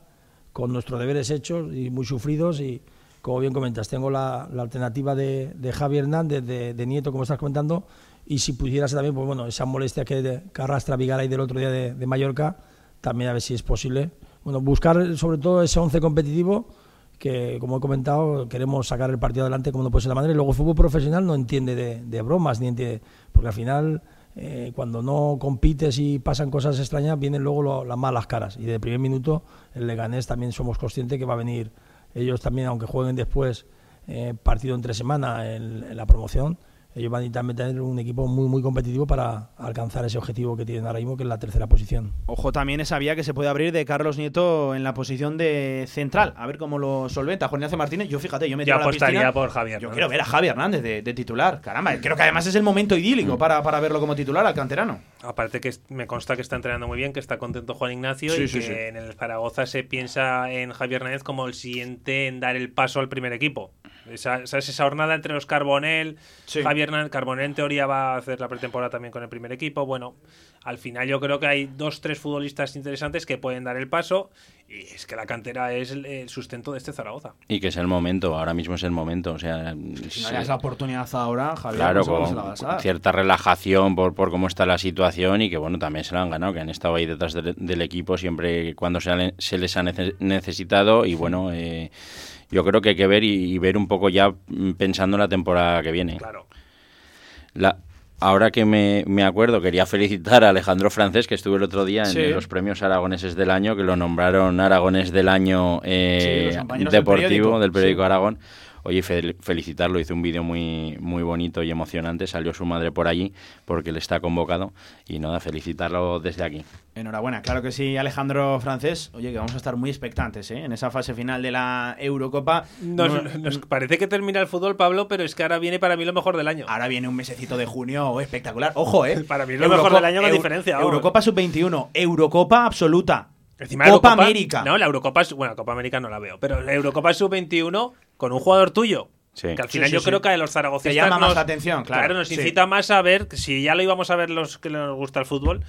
[SPEAKER 10] con nuestros deberes hechos y muy sufridos y como bien comentas, tengo la, la alternativa de, de Javi Hernández, de, Nieto, como estás comentando, y si pudiera ser también, pues bueno, esa molestia que, que arrastra Vigaray del otro día de, de Mallorca, también a ver si es posible. Bueno, buscar sobre todo ese once competitivo que, como he comentado, queremos sacar el partido adelante como no puede ser la manera. Y luego el fútbol profesional no entiende de, bromas, ni entiende, porque al final eh, cuando no compites y pasan cosas extrañas, vienen luego lo- las malas caras. Y de primer minuto, el Leganés también somos conscientes que va a venir ellos también, aunque jueguen después eh, partido entre semana en la promoción, ellos van a intentar tener un equipo muy, muy competitivo para alcanzar ese objetivo que tienen ahora mismo, que es la tercera posición.
[SPEAKER 2] Ojo también esa vía que se puede abrir de Carlos Nieto en la posición de central. A ver cómo lo solventa Juan Ignacio Martínez. Yo fíjate, yo me
[SPEAKER 7] Yo
[SPEAKER 2] tiro a la
[SPEAKER 7] apostaría por Javier.
[SPEAKER 2] Yo
[SPEAKER 7] ¿no?
[SPEAKER 2] quiero ver a Javi Hernández de, de titular. Caramba, creo que además es el momento idílico para, para verlo como titular al canterano.
[SPEAKER 7] Aparte que me consta que está entrenando muy bien, que está contento Juan Ignacio
[SPEAKER 2] Sí,
[SPEAKER 7] y
[SPEAKER 2] sí,
[SPEAKER 7] que
[SPEAKER 2] sí.
[SPEAKER 7] en el Zaragoza se piensa en Javier Hernández como el siguiente en dar el paso al primer equipo. Esa, ¿sabes? esa jornada entre los Carbonel, Javier Hernández, Carbonel en teoría va a hacer la pretemporada también con el primer equipo. Bueno, al final yo creo que hay dos, tres futbolistas interesantes que pueden dar el paso y es que la cantera es el, sustento de este Zaragoza.
[SPEAKER 8] Y que es el momento, ahora mismo es el momento. O sea,
[SPEAKER 2] Si no das la oportunidad ahora, Javier,
[SPEAKER 8] Claro, con,
[SPEAKER 2] se la vas a dar.
[SPEAKER 8] con cierta relajación por, por cómo está la situación y que bueno, también se la han ganado, que han estado ahí detrás del, del equipo siempre cuando se, les ha nece- necesitado y bueno, eh, yo creo que hay que ver y, y ver un poco ya mm, pensando en la temporada que viene.
[SPEAKER 7] Claro.
[SPEAKER 8] La, ahora que me, me acuerdo, quería felicitar a Alejandro Francés, que estuvo el otro día en
[SPEAKER 2] Sí.
[SPEAKER 8] los premios aragoneses del año, que lo nombraron aragonés del año eh,
[SPEAKER 2] Sí, del
[SPEAKER 8] deportivo
[SPEAKER 2] periódico.
[SPEAKER 8] del periódico
[SPEAKER 2] Sí.
[SPEAKER 8] Aragón. Oye, fel- felicitarlo, hizo un vídeo muy, muy bonito y emocionante, salió su madre por allí porque él está convocado y nada, felicitarlo desde aquí.
[SPEAKER 2] Enhorabuena, claro que sí, Alejandro Francés. Oye, que vamos a estar muy expectantes ¿eh? en esa fase final de la Eurocopa.
[SPEAKER 7] Nos,
[SPEAKER 2] No-
[SPEAKER 7] nos parece que termina el fútbol, Pablo, pero es que ahora viene para mí lo mejor del año.
[SPEAKER 2] Ahora viene un mesecito de junio espectacular. Ojo, ¿eh?
[SPEAKER 7] Para mí es lo mejor del año con diferencia, vamos.
[SPEAKER 2] Eurocopa sub-21, Eurocopa absoluta.
[SPEAKER 7] Encima la
[SPEAKER 2] Copa
[SPEAKER 7] Eurocopa-
[SPEAKER 2] América.
[SPEAKER 7] No, la Eurocopa es. Bueno, Copa América no la veo. Pero la Eurocopa Sub-21 con un jugador tuyo.
[SPEAKER 8] Sí.
[SPEAKER 7] Que al final
[SPEAKER 2] sí,
[SPEAKER 7] yo
[SPEAKER 2] sí.
[SPEAKER 7] creo que a los zaragocistas.
[SPEAKER 2] Te llama más
[SPEAKER 7] nos-
[SPEAKER 2] la atención, claro.
[SPEAKER 7] nos
[SPEAKER 2] Sí.
[SPEAKER 7] incita más a ver. Si ya lo íbamos a ver los que nos gusta el fútbol.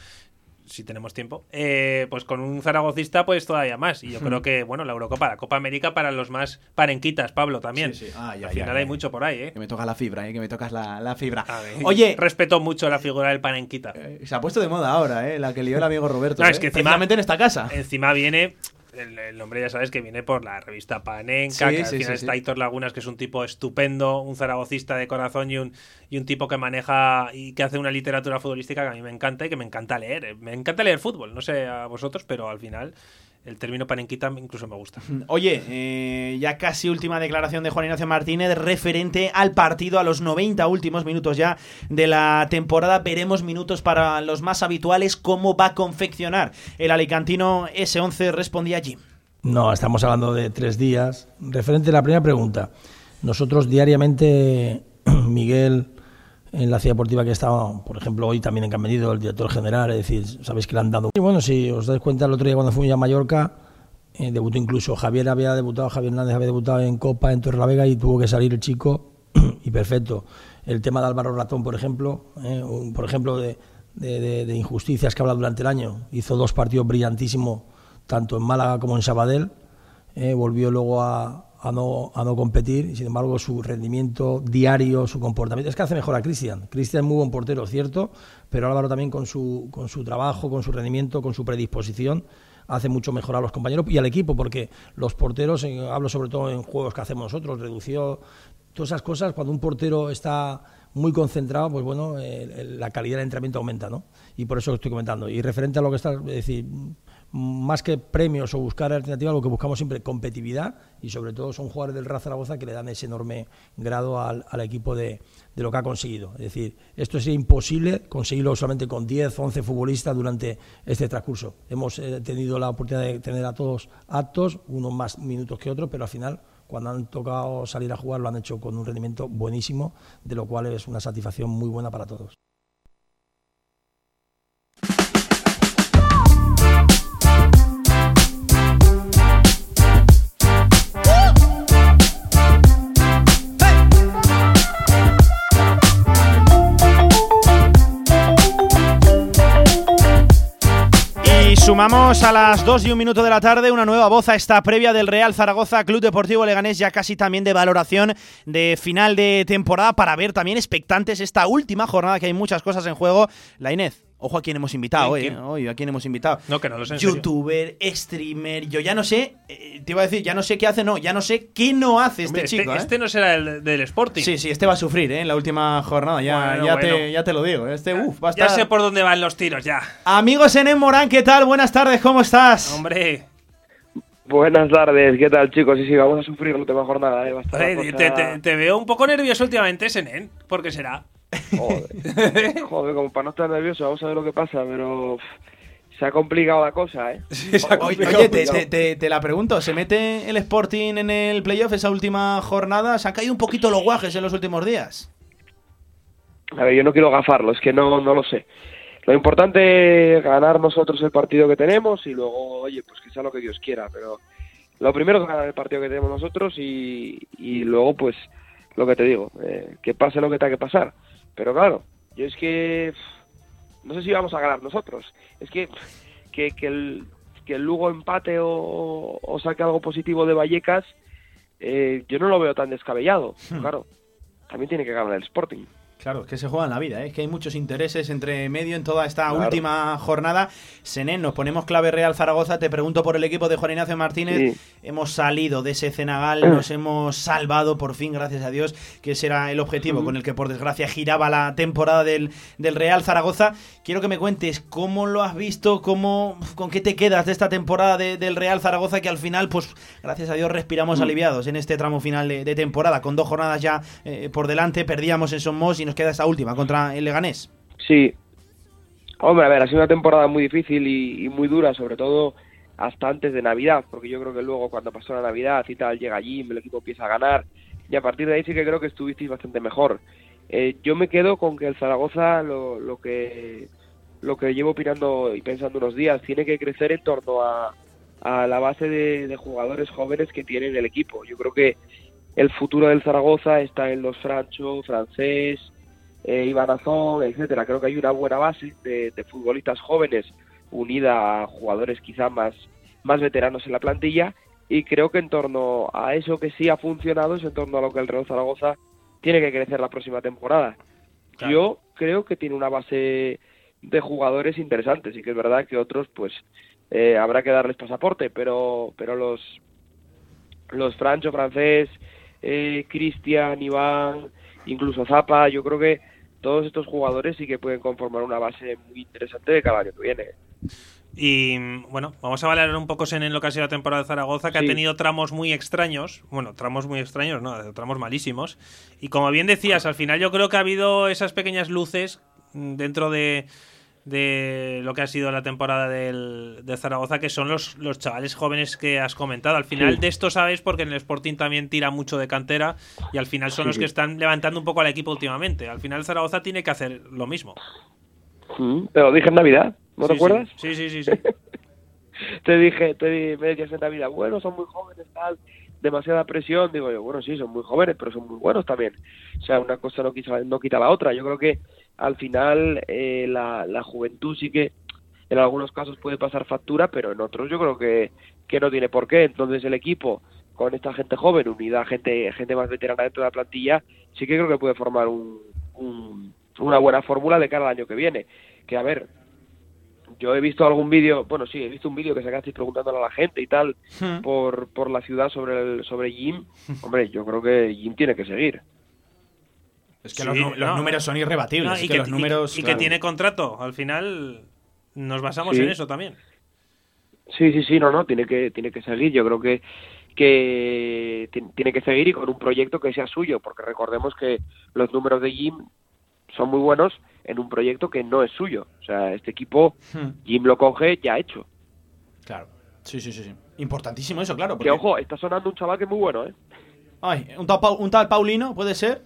[SPEAKER 7] Si tenemos tiempo, eh, pues con un zaragocista, pues todavía más. Y yo creo que, bueno, la Eurocopa, la Copa América para los más parenquitas, Pablo, también.
[SPEAKER 9] Sí, sí. Ah, ya,
[SPEAKER 7] Al final
[SPEAKER 9] ya.
[SPEAKER 7] hay mucho por ahí, ¿eh?
[SPEAKER 9] Que me toca la fibra, ¿eh? que me tocas la, la fibra.
[SPEAKER 7] ver,
[SPEAKER 9] Oye,
[SPEAKER 7] Respeto mucho la figura del panenquita.
[SPEAKER 9] se ha puesto de moda ahora, ¿eh? la que lió el amigo Roberto.
[SPEAKER 7] No,
[SPEAKER 9] ¿eh?
[SPEAKER 7] es que encima,
[SPEAKER 9] en esta casa.
[SPEAKER 7] Encima viene. El, el nombre ya sabes que viene por la revista Panenka,
[SPEAKER 9] Sí,
[SPEAKER 7] que al
[SPEAKER 9] sí,
[SPEAKER 7] final
[SPEAKER 9] sí,
[SPEAKER 7] está
[SPEAKER 9] sí.
[SPEAKER 7] Aitor Lagunas, que es un tipo estupendo, un zaragocista de corazón y un, y un tipo que maneja y que hace una literatura futbolística que a mí me encanta y que me encanta leer. Eh, Me encanta leer fútbol, no sé a vosotros, pero al final el término panenquita incluso me gusta.
[SPEAKER 9] Oye, eh, ya casi última declaración de Juan Ignacio Martínez referente al partido a los 90 últimos minutos ya de la temporada. Veremos minutos para los más habituales. ¿Cómo va a confeccionar el alicantino S11? Respondía Jim.
[SPEAKER 10] No, estamos hablando de tres días. Referente a la primera pregunta, nosotros diariamente, Miguel, en la ciudad deportiva que estaba, por ejemplo, hoy también en venido el director general, es decir, sabéis que le han dado. Y bueno, si os dais cuenta, el otro día cuando fui a Mallorca, eh, debutó incluso Javier había debutado, Javier Hernández había debutado en Copa en Torrelavega y tuvo que salir el chico y perfecto. El tema de Álvaro Ratón, por ejemplo, eh, por ejemplo, de injusticias que ha hablado durante el año, hizo dos partidos brillantísimos, tanto en Málaga como en Sabadell, eh, volvió luego a, a no, a no competir sin embargo su rendimiento diario, su comportamiento, es que hace mejor a Cristian. Cristian es muy buen portero, cierto, pero Álvaro también con su, con su trabajo, con su rendimiento, con su predisposición, hace mucho mejor a los compañeros y al equipo, porque los porteros, hablo sobre todo en juegos que hacemos nosotros, redució todas esas cosas, cuando un portero está muy concentrado, pues bueno, la calidad del entrenamiento aumenta, ¿no? Y por eso estoy comentando. Y referente a lo que está, es decir, más que premios o buscar alternativas, lo que buscamos siempre competitividad y sobre todo son jugadores del Real Zaragoza que le dan ese enorme grado al, al equipo de, de lo que ha conseguido. Es decir, esto sería imposible conseguirlo solamente con 10, 11 futbolistas durante este transcurso. Hemos eh, tenido la oportunidad de tener a todos aptos, unos más minutos que otros, pero al final cuando han tocado salir a jugar lo han hecho con un rendimiento buenísimo, de lo cual es una satisfacción muy buena para todos.
[SPEAKER 2] Sumamos a las 2 y un minuto de la tarde una nueva voz a esta previa del Real Zaragoza Club Deportivo Leganés, ya casi también de valoración de final de temporada para ver también expectantes esta última jornada que hay muchas cosas en juego. La Inés. Ojo a quién hemos invitado hoy,
[SPEAKER 7] ¿Quién,
[SPEAKER 2] ¿eh? Hoy, a quién hemos invitado.
[SPEAKER 7] No, que no lo sé serio.
[SPEAKER 2] Youtuber, streamer, yo ya no sé, eh, te iba a decir, ya no sé qué hace, no, ya no sé qué no hace este
[SPEAKER 7] Hombre, este,
[SPEAKER 2] chico, ¿eh?
[SPEAKER 7] este no será el del Sporting.
[SPEAKER 2] Sí, sí, este va a sufrir, ¿eh? En la última jornada, ya,
[SPEAKER 7] Bueno,
[SPEAKER 2] ya,
[SPEAKER 7] bueno.
[SPEAKER 2] Te, ya te lo digo. Este, uf, va a
[SPEAKER 7] Ya
[SPEAKER 2] estar...
[SPEAKER 7] sé por dónde van los tiros, ya.
[SPEAKER 2] Amigos en Morán, ¿qué tal? Buenas tardes, ¿cómo estás?
[SPEAKER 7] Hombre,
[SPEAKER 12] Buenas tardes, ¿qué tal chicos? Sí, sí, vamos a sufrir la última jornada, ¿eh? Va a estar la
[SPEAKER 7] Oye,
[SPEAKER 12] cosa-
[SPEAKER 7] te, te- te veo un poco nervioso últimamente, Senen. ¿Por qué será?
[SPEAKER 12] Joder. Joder, como para no estar nervioso, vamos a ver lo que pasa, pero se ha complicado la cosa, ¿eh?
[SPEAKER 2] Oye, oye, te, te- te- te la pregunto, ¿se mete el Sporting en el playoff esa última jornada? ¿Se han caído un poquito los guajes en los últimos días?
[SPEAKER 12] A ver, yo no quiero gafarlo, es que no, no lo sé. Lo importante es ganar nosotros el partido que tenemos y luego, oye, pues que sea lo que Dios quiera, pero lo primero es ganar el partido que tenemos nosotros y, y luego, pues, lo que te digo, eh, que pase lo que tenga que pasar. Pero claro, yo es que no sé si vamos a ganar nosotros. Es que que, que el, que el Lugo empate o, o saque algo positivo de Vallecas, eh, yo no lo veo tan descabellado. Claro, también tiene que ganar el Sporting.
[SPEAKER 2] Claro, es que se juega en la vida, ¿eh? es que hay muchos intereses entre medio en toda esta
[SPEAKER 12] Claro.
[SPEAKER 2] última jornada. Senén, nos ponemos clave Real Zaragoza, te pregunto por el equipo de Juan Ignacio Martínez. Hemos salido de ese cenagal, nos hemos salvado por fin, gracias a Dios, que ese era el objetivo con el que por desgracia giraba la temporada del, del Real Zaragoza. Quiero que me cuentes cómo lo has visto, cómo, con qué te quedas de esta temporada de- del Real Zaragoza, que al final, pues gracias a Dios, respiramos
[SPEAKER 12] Mm.
[SPEAKER 2] aliviados en este tramo final de, de temporada, con dos jornadas ya eh, por delante, perdíamos en Somos y nos queda esta última contra el Leganés.
[SPEAKER 12] Sí. Hombre, a ver, ha sido una temporada muy difícil y, y muy dura, sobre todo hasta antes de Navidad, porque yo creo que luego cuando pasó la Navidad y tal, llega Jim, el equipo empieza a ganar, y a partir de ahí sí que creo que estuvisteis bastante mejor. Eh, yo me quedo con que el Zaragoza, lo, lo que lo que llevo opinando y pensando unos días, tiene que crecer en torno a, a la base de, de jugadores jóvenes que tiene en el equipo. Yo creo que el futuro del Zaragoza está en los Francho, Francés, eh, Iván Azón, etcétera. Creo que hay una buena base de, de futbolistas jóvenes unida a jugadores quizá más, más veteranos en la plantilla y creo que en torno a eso que sí ha funcionado es en torno a lo que el Real Zaragoza tiene que crecer la próxima temporada. Yo creo que tiene una base de jugadores interesantes y que es verdad que otros pues eh, habrá que darles pasaporte, pero pero los los Francho francés, eh, Cristian, Iván, incluso Zapa, yo creo que todos estos jugadores sí que pueden conformar una base muy interesante de cada año que viene.
[SPEAKER 7] Y bueno, vamos a valorar un poco en lo que ha sido la temporada de Zaragoza, que ha tenido tramos muy extraños. Bueno, tramos muy extraños, no, tramos malísimos. Y como bien decías, al final yo creo que ha habido esas pequeñas luces dentro de, de lo que ha sido la temporada del, de Zaragoza, que son los, los chavales jóvenes que has comentado. Al final de esto sabes porque en el Sporting también tira mucho de cantera y al final son los que están levantando un poco al equipo últimamente. Al final Zaragoza tiene que hacer lo mismo.
[SPEAKER 12] Mm, Te lo dije en Navidad, ¿no te acuerdas?
[SPEAKER 7] Sí, sí, sí. sí.
[SPEAKER 12] te dije, te di, me decías en Navidad, bueno, son muy jóvenes, tal, demasiada presión. Digo yo, bueno, sí, son muy jóvenes, pero son muy buenos también. O sea, una cosa no quita, no quita la otra. Yo creo que al final eh, la, la juventud sí que en algunos casos puede pasar factura, pero en otros yo creo que, que no tiene por qué. Entonces el equipo con esta gente joven, unida a gente, gente más veterana dentro de la plantilla, sí que creo que puede formar un, un, una buena fórmula de cara al año que viene. Que a ver, yo he visto algún vídeo, bueno, sí, he visto un vídeo que sacasteis preguntándole a la gente y tal
[SPEAKER 2] Hmm.
[SPEAKER 12] por, por la ciudad sobre el, sobre Jim. Hombre, yo creo que Jim tiene que seguir.
[SPEAKER 2] Es que los, números son irrebatibles.
[SPEAKER 7] No,
[SPEAKER 2] es
[SPEAKER 7] y
[SPEAKER 2] que,
[SPEAKER 7] que,
[SPEAKER 2] los números.
[SPEAKER 7] y que
[SPEAKER 2] claro.
[SPEAKER 7] tiene contrato. Al final nos basamos
[SPEAKER 12] Sí.
[SPEAKER 7] en eso también.
[SPEAKER 12] Sí, sí, sí, no, no, tiene que, tiene que seguir. Yo creo que, que ti- tiene que seguir y con un proyecto que sea suyo, porque recordemos que los números de Jim son muy buenos en un proyecto que no es suyo. O sea, este equipo,
[SPEAKER 2] Hmm.
[SPEAKER 12] Jim lo coge ya hecho.
[SPEAKER 2] Claro. Sí, sí, sí, sí. Importantísimo eso, claro.
[SPEAKER 12] Que
[SPEAKER 2] porque-
[SPEAKER 12] ojo, está sonando un chaval que es muy bueno, ¿eh?
[SPEAKER 2] Ay, ¿un tal, un tal Paulino, ¿puede ser?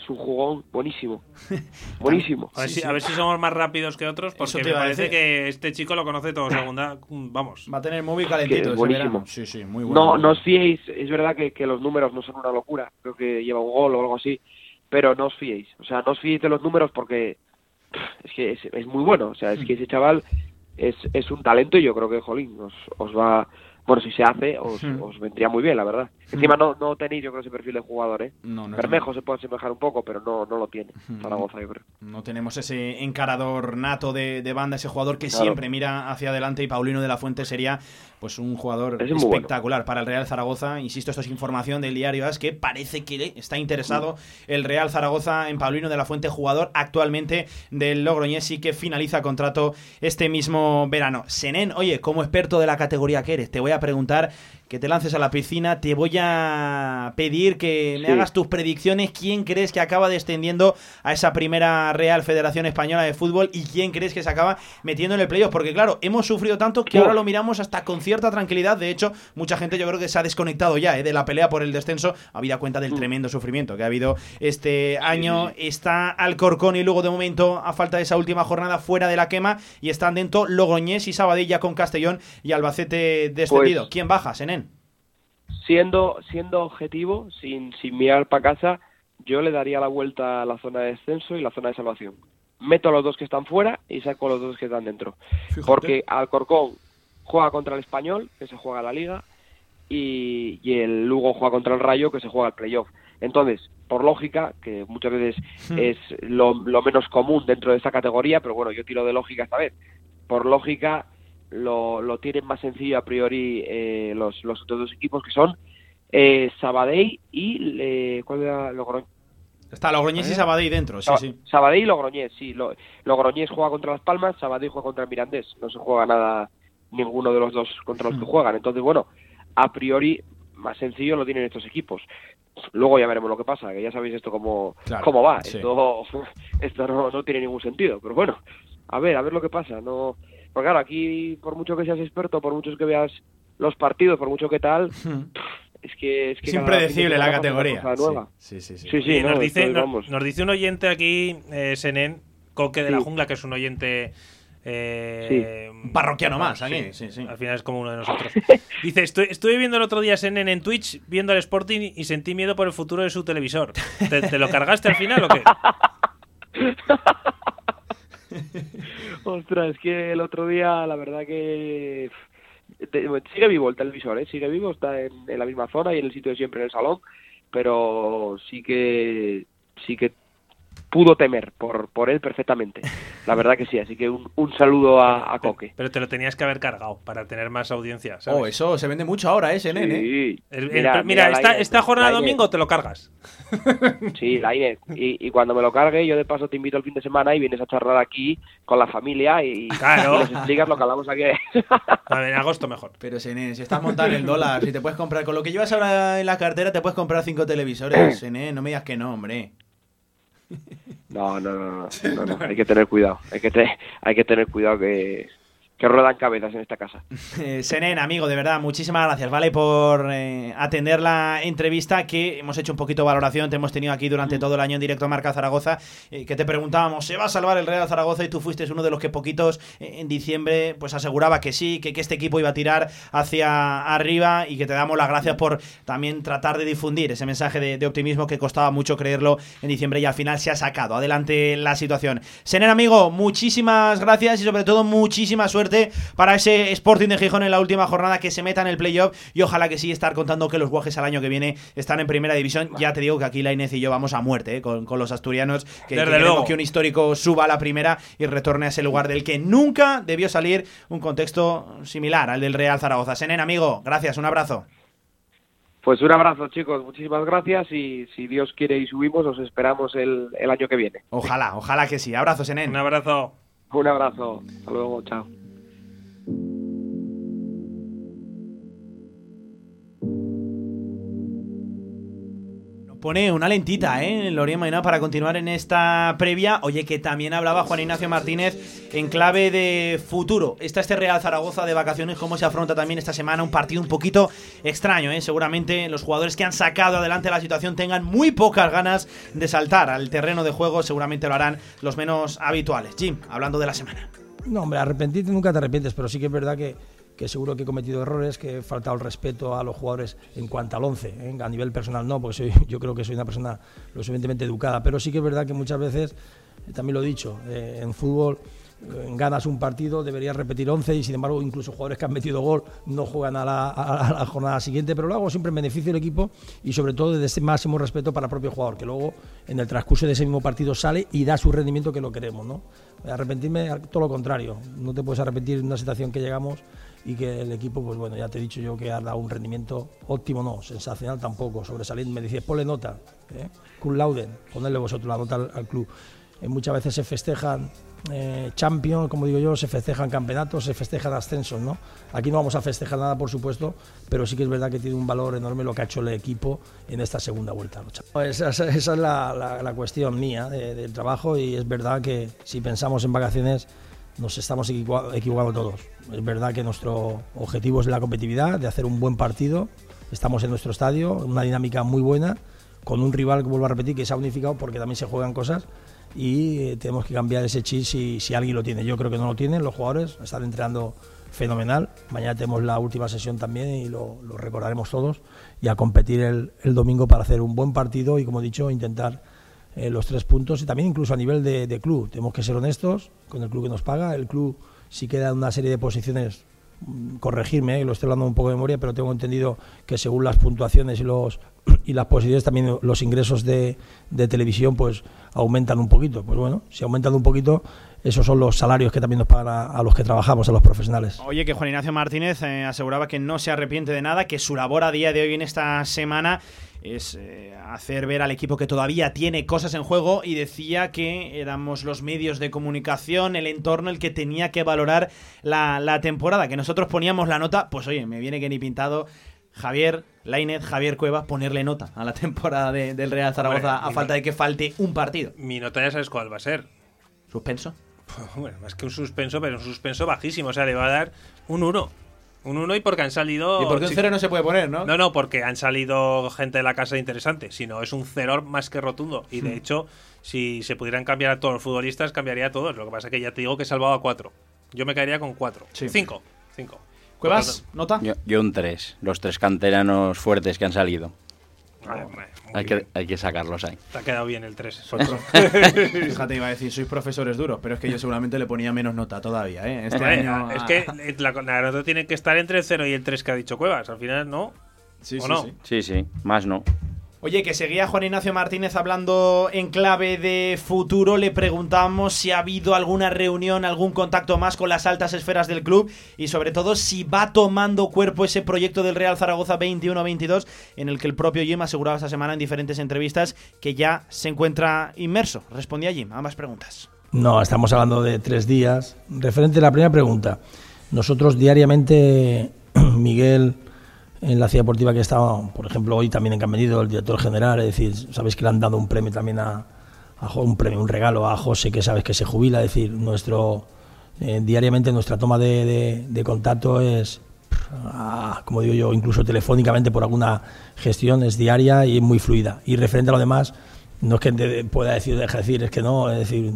[SPEAKER 12] Es un jugón buenísimo. buenísimo.
[SPEAKER 7] A ver, si, a ver si somos más rápidos que otros, porque
[SPEAKER 2] te
[SPEAKER 7] me parece
[SPEAKER 2] decir.
[SPEAKER 7] que este chico lo conoce todo segunda. Vamos.
[SPEAKER 2] Va a tener móvil
[SPEAKER 12] Que
[SPEAKER 2] calentito.
[SPEAKER 12] es buenísimo.
[SPEAKER 2] Sí, sí, muy bueno.
[SPEAKER 12] No, no os fiéis, es verdad que, que los números no son una locura, creo que lleva un gol o algo así, pero no os fiéis, o sea, no os fiéis de los números porque es que es, es muy bueno, o sea, es que ese chaval es, es un talento y yo creo que, jolín, os, os va, bueno, si se hace, os,
[SPEAKER 2] Hmm.
[SPEAKER 12] os vendría muy bien, la verdad. Encima no, no tenéis, yo creo, ese perfil de jugador, ¿eh?
[SPEAKER 2] No, no
[SPEAKER 12] Bermejo se puede asemejar un poco, pero no, no lo tiene, Zaragoza, yo creo.
[SPEAKER 2] No tenemos ese encarador nato de, de banda, ese jugador que
[SPEAKER 12] Claro.
[SPEAKER 2] siempre mira hacia adelante y Paulino de la Fuente sería pues un jugador
[SPEAKER 12] es bueno.
[SPEAKER 2] espectacular para el Real Zaragoza. Insisto, esto es información del diario AS que parece que le está interesado el Real Zaragoza en Paulino de la Fuente, jugador actualmente del Logroñés y que finaliza contrato este mismo verano. Senen, oye, como experto de la categoría que eres, te voy a preguntar que te lances a la piscina, te voy a pedir que me
[SPEAKER 12] Sí.
[SPEAKER 2] hagas tus predicciones. ¿Quién crees que acaba descendiendo a esa primera Real Federación Española de Fútbol y quién crees que se acaba metiendo en el playoff? Porque claro, hemos sufrido tanto que ahora lo miramos hasta con cierta tranquilidad. De hecho, mucha gente yo creo que se ha desconectado ya ¿eh? de la pelea por el descenso, habida cuenta del tremendo sufrimiento que ha habido este año. Está Alcorcón y luego de momento, a falta de esa última jornada, fuera de la quema y están dentro Logroñés y Sabadell con Castellón y Albacete descendido.
[SPEAKER 12] Pues-
[SPEAKER 2] ¿Quién baja, Senén?
[SPEAKER 12] Siendo siendo objetivo, sin, sin mirar para casa, yo le daría la vuelta a la zona de descenso y la zona de salvación. Meto a los dos que están fuera y saco a los dos que están dentro. Porque Alcorcón juega contra el Español, que se juega la Liga, y, y el Lugo juega contra el Rayo, que se juega el playoff. Entonces, por lógica, que muchas veces
[SPEAKER 14] Hmm.
[SPEAKER 12] es lo, lo menos común dentro de esta categoría, pero bueno, yo tiro de lógica esta vez. Por lógica, lo, lo tienen más sencillo a priori eh, los, los otros dos equipos que son eh, Sabadell y eh, ¿cuál era Logroñés?
[SPEAKER 2] Está Logroñés y
[SPEAKER 12] ¿Eh?
[SPEAKER 2] Sabadell dentro, sí, sí.
[SPEAKER 12] Sabadell y Logroñés, sí. Lo- Logroñés juega contra Las Palmas, Sabadell juega contra el Mirandés. No se juega nada ninguno de los dos contra los que juegan. Entonces, bueno, a priori más sencillo lo tienen estos equipos. Luego ya veremos lo que pasa, que ya sabéis esto cómo,
[SPEAKER 2] Claro,
[SPEAKER 12] cómo va.
[SPEAKER 2] sí.
[SPEAKER 12] Esto, esto no, no tiene ningún sentido. Pero bueno, a ver, a ver lo que pasa. No, porque claro, aquí por mucho que seas experto, por mucho que veas los partidos, por mucho que tal, es que es, que
[SPEAKER 2] Es
[SPEAKER 12] cada
[SPEAKER 2] impredecible la categoría.
[SPEAKER 12] nueva.
[SPEAKER 2] Sí, sí, sí.
[SPEAKER 12] Sí, sí, no,
[SPEAKER 7] nos, dice, nos dice un oyente aquí, eh, Senen, Coque de la
[SPEAKER 12] Sí.
[SPEAKER 7] Jungla, que es un oyente. eh,
[SPEAKER 2] Parroquiano más,
[SPEAKER 7] sí,
[SPEAKER 2] aquí, sí, sí.
[SPEAKER 7] Al final es como uno de nosotros. Dice: estoy, Estuve viendo el otro día Senen en Twitch, viendo al Sporting y sentí miedo por el futuro de su televisor. ¿Te, te lo cargaste al final o qué?
[SPEAKER 12] Ostras, es que el otro día, la verdad que sigue vivo el televisor, ¿eh? sigue vivo, está en, en, la misma zona y en el sitio de siempre, en el salón, pero sí que sí que pudo temer por, por él perfectamente. La verdad que sí, así que un, un saludo a, a, Coque.
[SPEAKER 7] Pero te lo tenías que haber cargado para tener más audiencia. ¿sabes?
[SPEAKER 2] Oh, eso se vende mucho ahora, ese
[SPEAKER 12] sí.
[SPEAKER 2] nene.
[SPEAKER 12] Sí.
[SPEAKER 7] El, el, mira, mira, esta, Inés, esta, jornada domingo te lo cargas.
[SPEAKER 12] Sí, la Inés. Y, y, cuando me lo cargue, yo de paso te invito el fin de semana y vienes a charlar aquí con la familia y,
[SPEAKER 7] claro.
[SPEAKER 12] y nos explicas lo que hablamos aquí.
[SPEAKER 7] A ver, en agosto mejor.
[SPEAKER 2] Pero, Sené, si estás montando el dólar, si te puedes comprar, con lo que llevas ahora en la cartera, te puedes comprar cinco televisores, Sené. No me digas que no, hombre.
[SPEAKER 12] No, no, no, no, no, hay que tener cuidado, hay que, te, hay que tener cuidado que, que ruedan cabezas en esta casa.
[SPEAKER 2] Eh, Senen, amigo, de verdad, muchísimas gracias, ¿vale? Por eh, atender la entrevista que hemos hecho un poquito de valoración, te hemos tenido aquí durante todo el año en directo a Marca Zaragoza, eh, que te preguntábamos, ¿se va a salvar el Real Zaragoza? Y tú fuiste uno de los que poquitos eh, en diciembre pues aseguraba que sí, que, que, este equipo iba a tirar hacia arriba y que te damos las gracias por también tratar de difundir ese mensaje de, de optimismo que costaba mucho creerlo en diciembre y al final se ha sacado. Adelante la situación. Senen, amigo, muchísimas gracias y sobre todo muchísima suerte para ese Sporting de Gijón en la última jornada que se meta en el playoff y ojalá que sí estar contando que los guajes al año que viene están en primera división. Ya te digo que aquí la Inés y yo vamos a muerte ¿eh? con, con, los asturianos, que, que queremos que un histórico suba a la primera y retorne a ese lugar del que nunca debió salir un contexto similar al del Real Zaragoza. Senen, amigo, gracias, un abrazo.
[SPEAKER 12] Pues un abrazo, chicos. Muchísimas gracias y si Dios quiere y subimos, os esperamos el, el año que viene.
[SPEAKER 2] Ojalá, ojalá que sí. Abrazo, Senen.
[SPEAKER 7] Un abrazo.
[SPEAKER 12] Un abrazo. Hasta luego. Chao.
[SPEAKER 2] Pone una lentita, ¿eh? Lorien para continuar en esta previa. Oye, que también hablaba Juan Ignacio Martínez en clave de futuro. Está este Real Zaragoza de vacaciones, cómo se afronta también esta semana un partido un poquito extraño, ¿eh? Seguramente los jugadores que han sacado adelante la situación tengan muy pocas ganas de saltar al terreno de juego. Seguramente lo harán los menos habituales. Jim, hablando de la semana.
[SPEAKER 10] No, hombre, arrepentirte nunca te arrepientes, pero sí que es verdad que que seguro que he cometido errores, que he faltado el respeto a los jugadores en cuanto al 11. ¿eh? A nivel personal no, porque soy, yo creo que soy una persona lo suficientemente educada. Pero sí que es verdad que muchas veces, también lo he dicho, eh, en fútbol eh, ganas un partido, deberías repetir 11 y sin embargo incluso jugadores que han metido gol no juegan a la, a la, jornada siguiente, pero lo hago siempre en beneficio del equipo y sobre todo desde ese máximo respeto para el propio jugador, que luego en el transcurso de ese mismo partido sale y da su rendimiento que lo queremos. ¿no? Arrepentirme, todo lo contrario, no te puedes arrepentir en una situación que llegamos y que el equipo, pues bueno, ya te he dicho yo que ha dado un rendimiento óptimo, no, sensacional tampoco, sobresaliente. Me decís, ponle nota, ¿eh? Kun Lauden, ponedle vosotros la nota al, al club. Eh, muchas veces se festejan eh, Champions, como digo yo, se festejan campeonatos, se festejan ascensos, ¿no? Aquí no vamos a festejar nada, por supuesto, pero sí que es verdad que tiene un valor enorme lo que ha hecho el equipo en esta segunda vuelta. Esa, esa, esa es la, cuestión mía de, del trabajo y es verdad que si pensamos en vacaciones nos estamos equivocando todos. Es verdad que nuestro objetivo es la competitividad, de hacer un buen partido. Estamos en nuestro estadio, una dinámica muy buena, con un rival que vuelvo a repetir que se ha unificado porque también se juegan cosas y tenemos que cambiar ese chip si, si alguien lo tiene. Yo creo que no lo tienen los jugadores, están entrenando fenomenal. Mañana tenemos la última sesión también y lo, recordaremos todos y a competir el, domingo para hacer un buen partido y como he dicho intentar eh, los tres puntos y también incluso a nivel de, club. Tenemos que ser honestos con el club que nos paga. El club sí queda en una serie de posiciones, mm, corregirme, eh, lo estoy hablando un poco de memoria, pero tengo entendido que según las puntuaciones y los y las posiciones también los ingresos de, de televisión pues aumentan un poquito. Pues bueno, si aumentan un poquito, esos son los salarios que también nos pagan a, a, los que trabajamos, a los profesionales.
[SPEAKER 2] Oye, que Juan Ignacio Martínez eh, aseguraba que no se arrepiente de nada, que su labor a día de hoy en esta semana es eh, hacer ver al equipo que todavía tiene cosas en juego y decía que éramos los medios de comunicación, el entorno el que tenía que valorar la, la temporada, que nosotros poníamos la nota, pues oye, me viene que ni pintado Javier Lainez, Javier Cueva, ponerle nota a la temporada de, del Real Zaragoza Hombre, a falta de que falte un partido.
[SPEAKER 7] Mi nota ya sabes cuál va a ser.
[SPEAKER 2] ¿Suspenso?
[SPEAKER 7] Bueno, más que un suspenso, pero un suspenso bajísimo. O sea, le va a dar un 1. Un 1 y porque han salido.
[SPEAKER 2] Y porque un 0 no se puede poner, ¿no?
[SPEAKER 7] No, no, porque han salido gente de la casa interesante. Sino es un 0 más que rotundo. Y de
[SPEAKER 2] Hmm.
[SPEAKER 7] hecho, si se pudieran cambiar a todos los futbolistas, cambiaría a todos. Lo que pasa es que ya te digo que he salvado a 4. Yo me caería con 4. 5. 5.
[SPEAKER 2] ¿Cuevas? ¿Nota?
[SPEAKER 8] Yo, yo un 3. Los tres canteranos fuertes que han salido. hay, que, hay que sacarlos ahí.
[SPEAKER 7] Te ha quedado bien el 3.
[SPEAKER 2] Fíjate, iba a decir, sois profesores duros, pero es que yo seguramente le ponía menos nota todavía. ¿eh? Este año,
[SPEAKER 7] es que la, la, nota tiene que estar entre el 0 y el 3 que ha dicho Cuevas. Al final, ¿no?
[SPEAKER 8] Sí,
[SPEAKER 7] ¿O
[SPEAKER 8] sí,
[SPEAKER 7] no?
[SPEAKER 8] sí. Sí, sí, más no.
[SPEAKER 2] Oye, que seguía Juan Ignacio Martínez hablando en clave de futuro. Le preguntamos si ha habido alguna reunión, algún contacto más con las altas esferas del club y sobre todo si va tomando cuerpo ese proyecto del Real Zaragoza 21-22 en el que el propio Jim aseguraba esta semana en diferentes entrevistas que ya se encuentra inmerso. Respondía Jim a ambas preguntas.
[SPEAKER 10] No, estamos hablando de tres días. Referente a la primera pregunta, nosotros diariamente, Miguel, en la ciudad deportiva que estaba, por ejemplo, hoy también en venido el director general, es decir, sabéis que le han dado un premio también a, un premio, un regalo a José, que sabes que se jubila, es decir, nuestro eh, diariamente nuestra toma de, de, contacto es, ah, como digo yo, incluso telefónicamente por alguna gestión, es diaria y muy fluida. Y referente a lo demás, no es que pueda decir, deja de decir, es que no, es decir,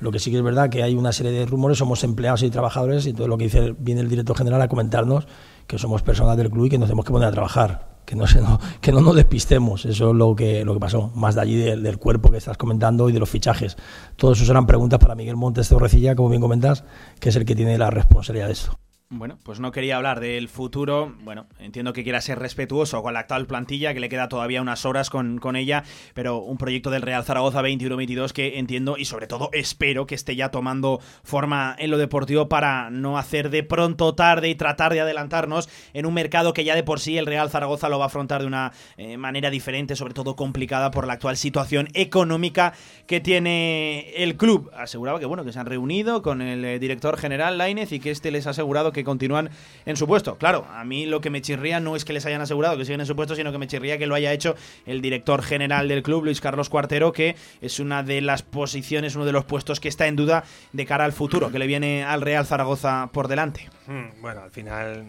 [SPEAKER 10] lo que sí que es verdad que hay una serie de rumores, somos empleados y trabajadores y todo lo que dice viene el director general a comentarnos que somos personas del club y que nos tenemos que poner a trabajar, que no, se, no, que no nos despistemos, eso es lo que, lo que pasó, más de allí del, cuerpo que estás comentando y de los fichajes. Todo eso serán preguntas para Miguel Montes Torrecilla, como bien comentas, que es el que tiene la responsabilidad de esto.
[SPEAKER 2] Bueno, pues no quería hablar del futuro. Bueno, entiendo que quiera ser respetuoso con la actual plantilla, que le queda todavía unas horas con, con ella, pero un proyecto del Real Zaragoza 21-22 que entiendo y sobre todo espero que esté ya tomando forma en lo deportivo para no hacer de pronto tarde y tratar de adelantarnos en un mercado que ya de por sí el Real Zaragoza lo va a afrontar de una eh, manera diferente, sobre todo complicada por la actual situación económica que tiene el club. Aseguraba que bueno, que se han reunido con el eh, director general Lainez y que este les ha asegurado que continúan en su puesto. Claro, a mí lo que me chirría no es que les hayan asegurado que siguen en su puesto, sino que me chirría que lo haya hecho el director general del club, Luis Carlos Cuartero, que es una de las posiciones, uno de los puestos que está en duda de cara al futuro, que le viene al Real Zaragoza por delante.
[SPEAKER 7] Hmm, bueno, al final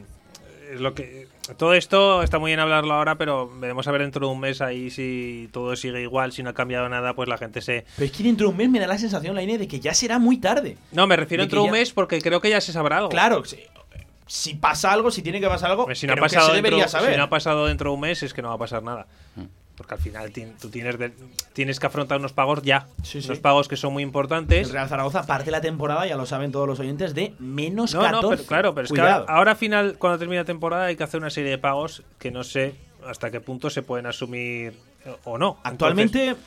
[SPEAKER 7] es lo que todo esto está muy bien hablarlo ahora, pero veremos a ver dentro de un mes ahí si todo sigue igual, si no ha cambiado nada, pues la gente se.
[SPEAKER 2] Pero es que dentro de un mes me da la sensación, la INE, de que ya será muy tarde.
[SPEAKER 7] No, me refiero
[SPEAKER 2] De
[SPEAKER 7] dentro de un
[SPEAKER 2] ya-
[SPEAKER 7] mes porque creo que ya se sabrá algo.
[SPEAKER 2] Claro, si, si pasa algo, si tiene que pasar algo,
[SPEAKER 7] Pues si no, ha
[SPEAKER 2] que
[SPEAKER 7] pasado
[SPEAKER 2] se debería
[SPEAKER 7] dentro,
[SPEAKER 2] saber.
[SPEAKER 7] si no ha pasado dentro de un mes, es que no va a pasar nada. Porque al final tú tienes, de- tienes que afrontar unos pagos ya.
[SPEAKER 2] Sí, sí.
[SPEAKER 7] Unos pagos que son muy importantes.
[SPEAKER 2] El Real Zaragoza parte la temporada, ya lo saben todos los oyentes, de menos
[SPEAKER 7] No,
[SPEAKER 2] 14.
[SPEAKER 7] no, pero, claro, pero es que
[SPEAKER 2] Cuidado.
[SPEAKER 7] ahora, ahora al final, cuando termine la temporada, hay que hacer una serie de pagos que no sé hasta qué punto se pueden asumir o no.
[SPEAKER 2] Actualmente,
[SPEAKER 7] Entonces,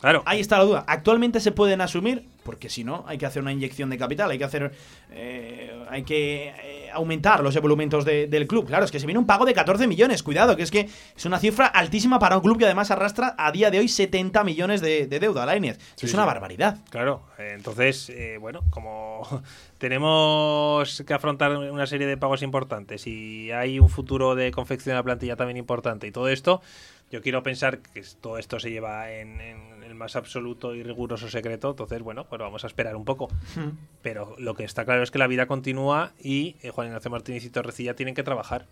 [SPEAKER 7] claro.
[SPEAKER 2] ahí está la duda. Actualmente se pueden asumir, porque si no, hay que hacer una inyección de capital, hay que hacer. eh, hay que eh, aumentar los emolumentos de- del club. Claro, es que se viene un pago de 14 millones. Cuidado, que es que es una cifra altísima para un club que además arrastra a día de hoy 70 millones de, de deuda, Lainez.
[SPEAKER 7] Sí,
[SPEAKER 2] es
[SPEAKER 7] sí.
[SPEAKER 2] una barbaridad.
[SPEAKER 7] Claro, eh, entonces, eh, bueno, como tenemos que afrontar una serie de pagos importantes y hay un futuro de confección de la plantilla también importante y todo esto, yo quiero pensar que todo esto se lleva en, en el más absoluto y riguroso secreto, entonces, bueno, pues vamos a esperar un poco. Pero lo que está claro es que la vida continúa y eh, Juan Ignacio Martínez y Torrecilla tienen que trabajar.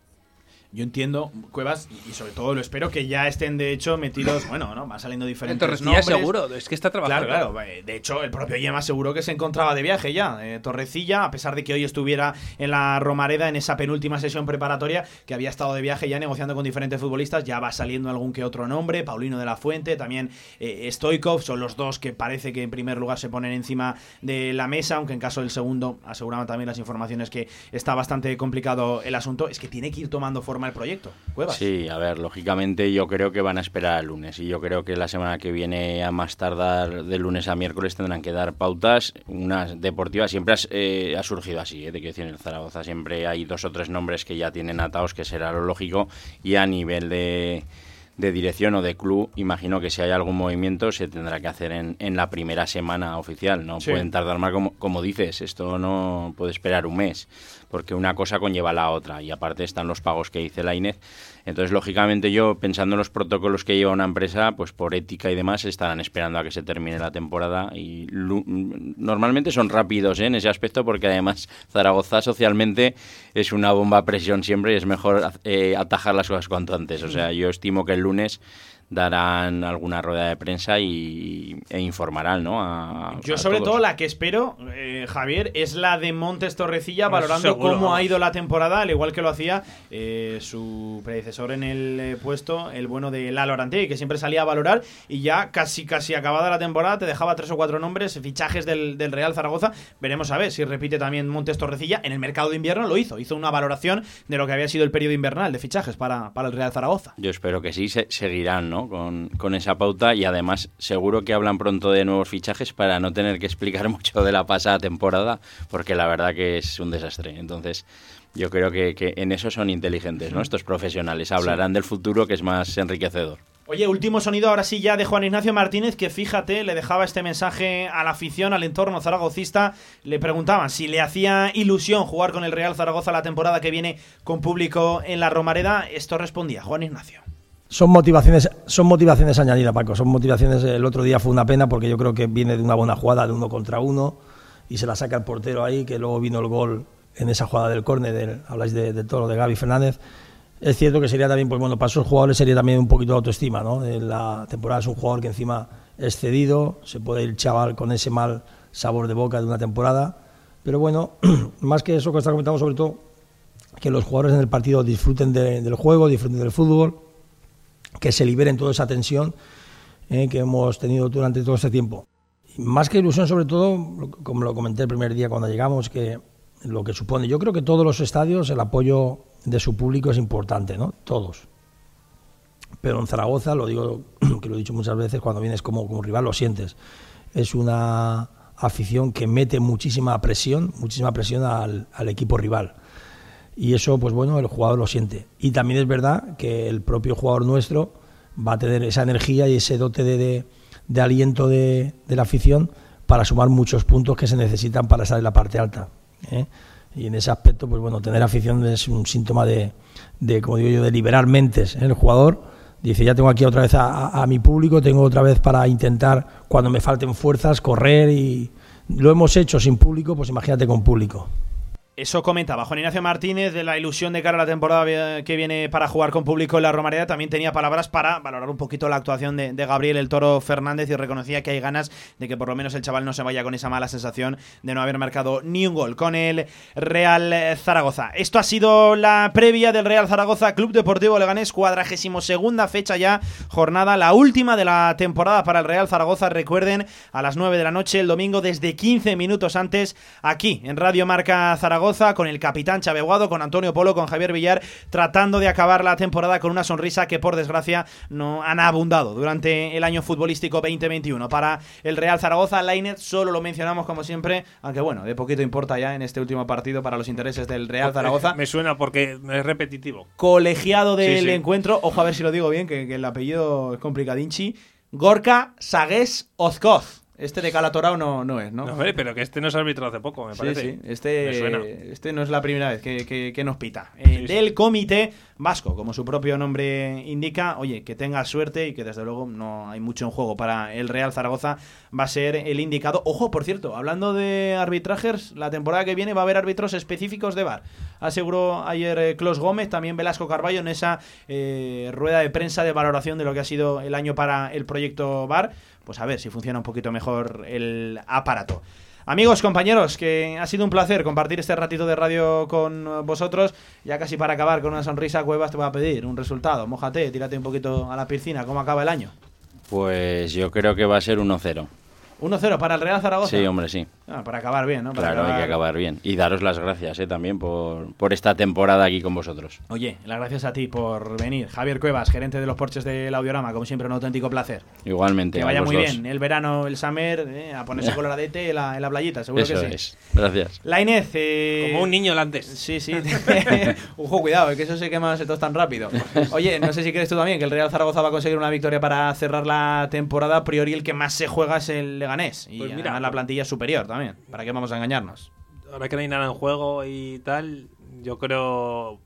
[SPEAKER 2] Yo entiendo, Cuevas, y, sobre todo lo espero que ya estén de hecho metidos. Bueno, ¿no? Van saliendo diferentes.
[SPEAKER 7] Torrecilla
[SPEAKER 2] nombres.
[SPEAKER 7] seguro, es que está trabajando.
[SPEAKER 2] Claro, claro. eh, De hecho, el propio Yema aseguró que se encontraba de viaje ya. eh, Torrecilla, a pesar de que hoy estuviera en la Romareda en esa penúltima sesión preparatoria, que había estado de viaje ya negociando con diferentes futbolistas, ya va saliendo algún que otro nombre. Paulino de la Fuente, también eh, Stoikov, son los dos que parece que en primer lugar se ponen encima de la mesa, aunque en caso del segundo aseguraban también las informaciones que está bastante complicado el asunto. Es que tiene que ir tomando forma el proyecto. Cuevas.
[SPEAKER 8] Sí, a ver, lógicamente yo creo que van a esperar al lunes y yo creo que la semana que viene a más tardar de lunes a miércoles tendrán que dar pautas, unas deportivas, siempre has- eh, ha surgido así, ¿eh? de que decir en el Zaragoza siempre hay dos o tres nombres que ya tienen atados, que será lo lógico, y a nivel de, de dirección o de club, imagino que si hay algún movimiento se tendrá que hacer en, en la primera semana oficial, no
[SPEAKER 2] Sí.
[SPEAKER 8] pueden tardar más como, como dices, esto no puede esperar un mes, porque una cosa conlleva la otra y aparte están los pagos que dice la INED. Entonces, lógicamente yo, pensando en los protocolos que lleva una empresa, pues por ética y demás, estarán esperando a que se termine la temporada y normalmente son rápidos ¿eh? en ese aspecto porque además Zaragoza socialmente es una bomba a presión siempre y es mejor eh, atajar las cosas cuanto antes. O sea, yo estimo que el lunes darán alguna rueda de prensa y, e informarán, ¿no? A-
[SPEAKER 2] Yo
[SPEAKER 8] a
[SPEAKER 2] sobre
[SPEAKER 8] todos.
[SPEAKER 2] todo la que espero, eh, Javier, es la de Montes Torrecilla,
[SPEAKER 7] Bueno,
[SPEAKER 2] valorando
[SPEAKER 7] seguro,
[SPEAKER 2] cómo
[SPEAKER 7] vamos.
[SPEAKER 2] ha ido la temporada, al igual que lo hacía eh, su predecesor en el eh, puesto, el bueno de Lalo Arantegui, que siempre salía a valorar y ya casi casi acabada la temporada te dejaba tres o cuatro nombres, fichajes del, del Real Zaragoza. Veremos a ver si repite también Montes Torrecilla. En el mercado de invierno lo hizo, hizo una valoración de lo que había sido el periodo invernal de fichajes para, para el Real Zaragoza.
[SPEAKER 8] Yo espero que sí, se- seguirán ¿no? Con, con esa pauta y además seguro que hablan pronto de nuevos fichajes para no tener que explicar mucho de la pasada temporada, porque la verdad que es un desastre. Entonces, yo creo que, que en eso son inteligentes, ¿no? Estos profesionales hablarán del futuro que es más enriquecedor.
[SPEAKER 2] Oye, último sonido ahora sí ya de Juan Ignacio Martínez, que fíjate, le dejaba este mensaje a la afición, al entorno zaragocista. Le preguntaban si le hacía ilusión jugar con el Real Zaragoza la temporada que viene con público en la Romareda. Esto respondía Juan Ignacio.
[SPEAKER 10] Son motivaciones, son motivaciones añadidas, Paco. Son motivaciones. El otro día fue una pena porque yo creo que viene de una buena jugada de uno contra uno y se la saca el portero ahí, que luego vino el gol en esa jugada del córner. del- Habláis de, de todo, de Gaby Fernández. Es cierto que sería también, pues bueno, para esos jugadores sería también un poquito de autoestima, ¿no? En la temporada es un jugador que encima es cedido, se puede ir chaval con ese mal sabor de boca de una temporada. Pero bueno, más que eso que está comentando, sobre todo que los jugadores en el partido disfruten de- del juego, disfruten del fútbol, que se liberen toda esa tensión eh, que hemos tenido durante todo este tiempo. Más que ilusión, sobre todo, como lo comenté el primer día cuando llegamos, que lo que supone, yo creo que todos los estadios, el apoyo de su público es importante, ¿no? Todos. Pero en Zaragoza, lo digo, que lo he dicho muchas veces, cuando vienes como, como rival lo sientes. Es una afición que mete muchísima presión, muchísima presión al, al equipo rival. Y eso, pues bueno, el jugador lo siente. Y también es verdad que el propio jugador nuestro va a tener esa energía y ese dote de, de- aliento de, de la afición para sumar muchos puntos que se necesitan para estar en la parte alta. ¿eh? Y en ese aspecto, pues bueno, tener afición es un síntoma de, como digo yo, de liberar mentes. ¿eh? El jugador dice, ya tengo aquí otra vez a- a mi público, tengo otra vez para intentar, cuando me falten fuerzas, correr y lo hemos hecho sin público, pues imagínate con público.
[SPEAKER 2] Eso comentaba Juan Ignacio Martínez de la ilusión de cara a la temporada que viene para jugar con público en la Romareda. También tenía palabras para valorar un poquito la actuación de, de Gabriel el Toro Fernández y reconocía que hay ganas de que por lo menos el chaval no se vaya con esa mala sensación de no haber marcado ni un gol con el Real Zaragoza. Esto ha sido la previa del Real Zaragoza Club Deportivo Leganés, cuadragésimo segunda fecha ya, jornada, la última de la temporada para el Real Zaragoza. Recuerden, a las 9 de la noche el domingo, desde 15 minutos antes, aquí en Radio Marca Zaragoza, con el capitán Chaveguado, con Antonio Polo, con Javier Villar, tratando de acabar la temporada con una sonrisa que por desgracia no han abundado durante el año futbolístico 2021. Para el Real Zaragoza, Lainet solo lo mencionamos como siempre, aunque bueno, de poquito importa ya en este último partido para los intereses del Real Zaragoza.
[SPEAKER 7] Me suena porque es repetitivo.
[SPEAKER 2] Colegiado del
[SPEAKER 7] Sí, sí.
[SPEAKER 2] encuentro, ojo a ver si lo digo bien, que, que el apellido es complicadinchi. Gorka Sagues Ozkoz. Este de Calatorao no, no es, ¿no?
[SPEAKER 7] No, hombre, pero que este no es árbitro hace poco, me parece.
[SPEAKER 2] sí, Este,
[SPEAKER 7] Me suena.
[SPEAKER 2] este no es la primera vez que, que- que nos pita. Eh, del comité vasco, como su propio nombre indica, oye, que tenga suerte y que desde luego no hay mucho en juego para el Real Zaragoza, va a ser el indicado. Ojo, por cierto, hablando de arbitrajes, la temporada que viene va a haber árbitros específicos de VAR. Aseguró ayer eh, Clos Gómez, también Velasco Carballo en esa eh, rueda de prensa de valoración de lo que ha sido el año para el proyecto VAR. Pues a ver si funciona un poquito mejor el aparato. Amigos, compañeros, que ha sido un placer compartir este ratito de radio con vosotros. Ya casi para acabar con una sonrisa, Cuevas te va a pedir un resultado. Mójate, tírate un poquito a la piscina. ¿Cómo acaba el año?
[SPEAKER 8] Pues yo creo que va a ser 1-0.
[SPEAKER 2] 1-0 para el Real Zaragoza.
[SPEAKER 8] Sí, hombre, sí.
[SPEAKER 2] Ah, para acabar bien, ¿no? Para
[SPEAKER 8] Claro, hay que acabar bien. Y daros las gracias eh, también por, por esta temporada aquí con vosotros.
[SPEAKER 2] Oye, las gracias a ti por venir. Javier Cuevas, gerente de los porches del Audiorama, como siempre, un auténtico placer.
[SPEAKER 8] Igualmente.
[SPEAKER 2] Que vaya muy
[SPEAKER 8] dos.
[SPEAKER 2] bien el verano, el summer, eh, a ponerse coloradete en la, en la playita, seguro
[SPEAKER 8] Eso
[SPEAKER 2] que sí.
[SPEAKER 8] es. Gracias.
[SPEAKER 2] La Inés. eh,
[SPEAKER 7] Como un niño antes.
[SPEAKER 2] Sí, sí. Ojo, cuidado, eh, que eso se quema se tan rápido. Oye, no sé si crees tú también que el Real Zaragoza va a conseguir una victoria para cerrar la temporada. A priori, el que más se juega es el Leganés. Y
[SPEAKER 7] Pues mira,
[SPEAKER 2] además la plantilla es superior también. ¿Para qué vamos a engañarnos?
[SPEAKER 7] Ahora que no hay nada en juego y tal, yo creo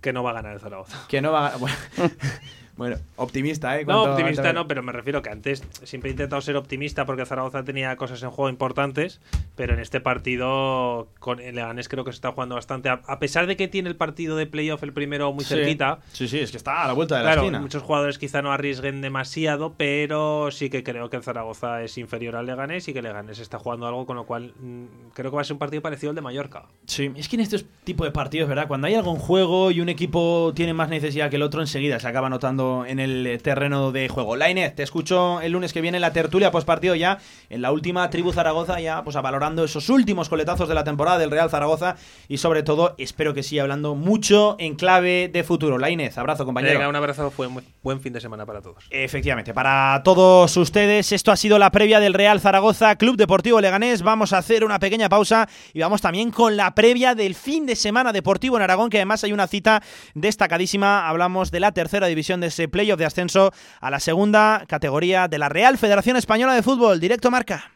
[SPEAKER 7] que no va a ganar el Zaragoza.
[SPEAKER 2] Que no va a... bueno,
[SPEAKER 9] Bueno, optimista, ¿eh?
[SPEAKER 7] No, optimista no, pero me refiero que antes siempre he intentado ser optimista porque Zaragoza tenía cosas en juego importantes, pero en este partido con el Leganés creo que se está jugando bastante. A, pesar de que tiene el partido de playoff el primero muy
[SPEAKER 9] Sí.
[SPEAKER 7] cerquita.
[SPEAKER 9] Sí, sí, es que está a la vuelta de la esquina.
[SPEAKER 7] muchos jugadores quizá no arriesguen demasiado, pero sí que creo que el Zaragoza es inferior al Leganés y que el Leganés está jugando algo, con lo cual mm, creo que va a ser un partido parecido al de Mallorca.
[SPEAKER 9] Sí, es que en estos tipos de partidos, ¿verdad? Cuando hay algo en juego y un equipo tiene más necesidad que el otro, enseguida se acaba notando en el eh, terreno de juego. Lainez, te escucho el lunes que viene en la tertulia postpartido ya, en la última tribu Zaragoza, ya pues valorando esos últimos coletazos de la temporada del Real Zaragoza y sobre todo espero que siga hablando mucho en clave de futuro. Lainez, abrazo compañero.
[SPEAKER 7] Venga, un abrazo, fue un buen fin de semana para todos.
[SPEAKER 2] Efectivamente, para todos ustedes, esto ha sido la previa del Real Zaragoza Club Deportivo Leganés. Vamos a hacer una pequeña pausa y vamos también con la previa del fin de semana deportivo en Aragón, que además hay una cita destacadísima. Hablamos de la tercera división de ese playoff de ascenso a la segunda categoría de la Real Federación Española de Fútbol. Directo marca.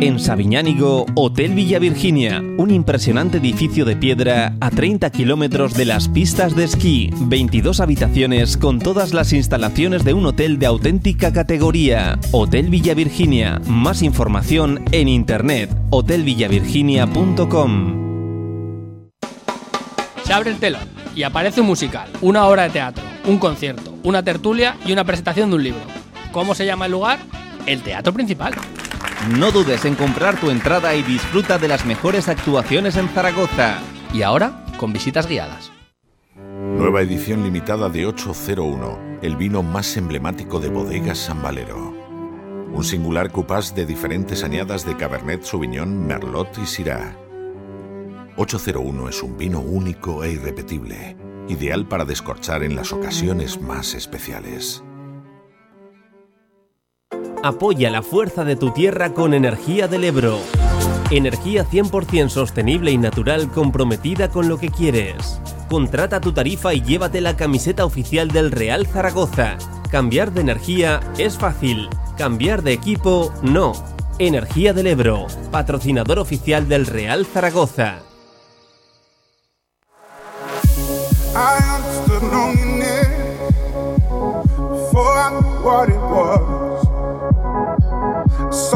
[SPEAKER 4] En Sabiñánigo, Hotel Villa Virginia, un impresionante edificio de piedra a 30 kilómetros de las pistas de esquí, 22 habitaciones con todas las instalaciones de un hotel de auténtica categoría. Hotel Villa Virginia, más información en internet, hotelvillavirginia.com.
[SPEAKER 15] Se abre el telón y aparece un musical, una obra de teatro, un concierto, una tertulia y una presentación de un libro. ¿Cómo se llama el lugar? El Teatro Principal.
[SPEAKER 16] No dudes en comprar tu entrada y disfruta de las mejores actuaciones en Zaragoza.
[SPEAKER 15] Y ahora, con visitas guiadas.
[SPEAKER 17] Nueva edición limitada de 801, el vino más emblemático de bodegas San Valero. Un singular cupás de diferentes añadas de Cabernet Sauvignon, Merlot y Syrah. 801 es un vino único e irrepetible, ideal para descorchar en las ocasiones más especiales.
[SPEAKER 4] Apoya la fuerza de tu tierra con Energía del Ebro. Energía 100% sostenible y natural comprometida con lo que quieres. Contrata tu tarifa y llévate la camiseta oficial del Real Zaragoza. Cambiar de energía es fácil, cambiar de equipo no. Energía del Ebro, patrocinador oficial del Real Zaragoza.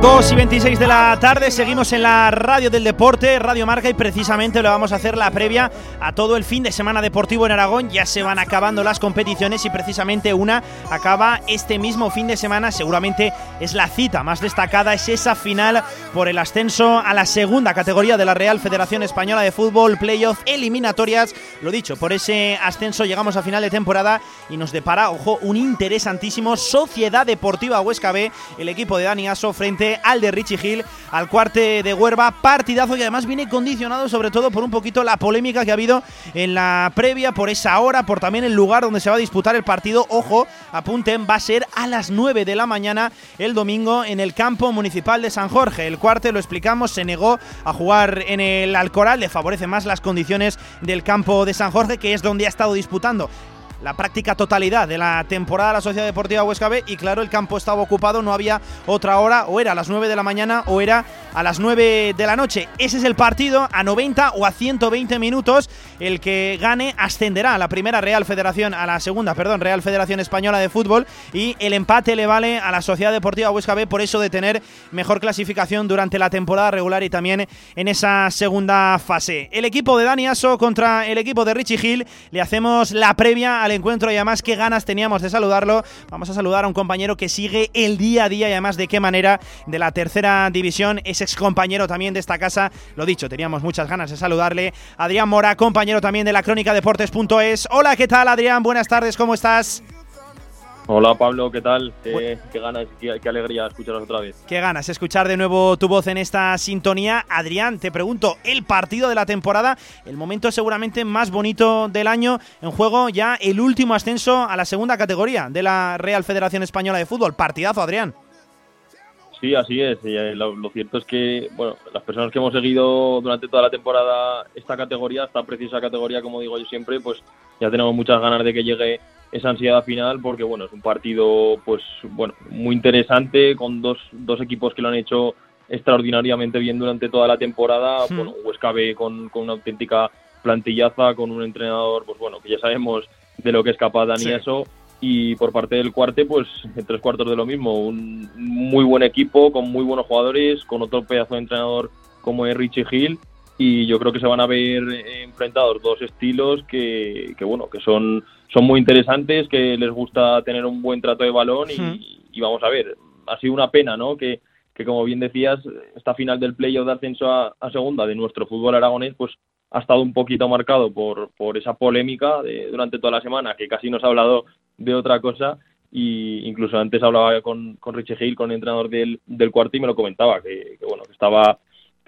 [SPEAKER 2] 2 y 26 de la tarde, seguimos en la radio del deporte, Radio Marca, y precisamente le vamos a hacer la previa a todo el fin de semana deportivo en Aragón. Ya se van acabando las competiciones y precisamente una acaba este mismo fin de semana. Seguramente es la cita más destacada, es esa final por el ascenso a la segunda categoría de la Real Federación Española de Fútbol, playoff eliminatorias. Lo dicho, por ese ascenso llegamos a final de temporada y nos depara, ojo, un interesantísimo Sociedad Deportiva Huesca B, el equipo de Dani Aso frente al de Richie Hill, al cuarte de Huerva, partidazo y además viene condicionado sobre todo por un poquito la polémica que ha habido en la previa, por esa hora, por también el lugar donde se va a disputar el partido. Ojo, apunten, va a ser a las 9 de la mañana el domingo en el campo municipal de San Jorge. El cuarte, lo explicamos, se negó a jugar en el Alcoral, le favorece más las condiciones del campo de San Jorge, que es donde ha estado disputando la práctica totalidad de la temporada de la Sociedad Deportiva Huesca B y claro, el campo estaba ocupado, no había otra hora, o era a las 9 de la mañana o era a las 9 de la noche. Ese es el partido a 90 o a 120 minutos. El que gane ascenderá a la primera Real Federación, a la segunda, perdón, Real Federación Española de Fútbol y el empate le vale a la Sociedad Deportiva Huesca B por eso de tener mejor clasificación durante la temporada regular y también en esa segunda fase. El equipo de Dani Aso contra el equipo de Richie Hill. Le hacemos la previa al encuentro y además qué ganas teníamos de saludarlo. Vamos a saludar a un compañero que sigue el día a día y además de qué manera de la tercera división. Es ex compañero también de esta casa. Lo dicho, teníamos muchas ganas de saludarle. Adrián Mora, compañero también de la crónica deportes.es. Hola, ¿qué tal Adrián? Buenas tardes, ¿cómo estás?
[SPEAKER 18] Hola Pablo, ¿qué tal? Qué, qué ganas, qué, qué alegría escucharos otra vez.
[SPEAKER 2] Qué ganas escuchar de nuevo tu voz en esta sintonía. Adrián, te pregunto, el partido de la temporada, el momento seguramente más bonito del año, en juego ya el último ascenso a la segunda categoría de la Real Federación Española de Fútbol. Partidazo, Adrián.
[SPEAKER 18] Sí, así es. Eh, lo, lo cierto es que, bueno, las personas que hemos seguido durante toda la temporada esta categoría, esta precisa categoría, como digo yo siempre, pues ya tenemos muchas ganas de que llegue esa ansiedad final porque bueno es un partido pues bueno muy interesante con dos, dos equipos que lo han hecho extraordinariamente bien durante toda la temporada
[SPEAKER 19] Hmm.
[SPEAKER 18] bueno Huesca B con, con una auténtica plantillaza con un entrenador pues bueno que ya sabemos de lo que es capaz Dani
[SPEAKER 19] Sí.
[SPEAKER 18] Eso y por parte del cuarte pues en tres cuartos de lo mismo un muy buen equipo con muy buenos jugadores con otro pedazo de entrenador como es Richie Hill y yo creo que se van a ver enfrentados dos estilos que, que, bueno que son son muy interesantes que les gusta tener un buen trato de balón y, y vamos a ver ha sido una pena no que, que como bien decías esta final del playoff de ascenso a, a segunda de nuestro fútbol aragonés pues ha estado un poquito marcado por, por esa polémica de- durante toda la semana que casi nos ha hablado de otra cosa y incluso antes hablaba con, con Richie Hill, con el entrenador del, del cuarto y me lo comentaba que, que, bueno que estaba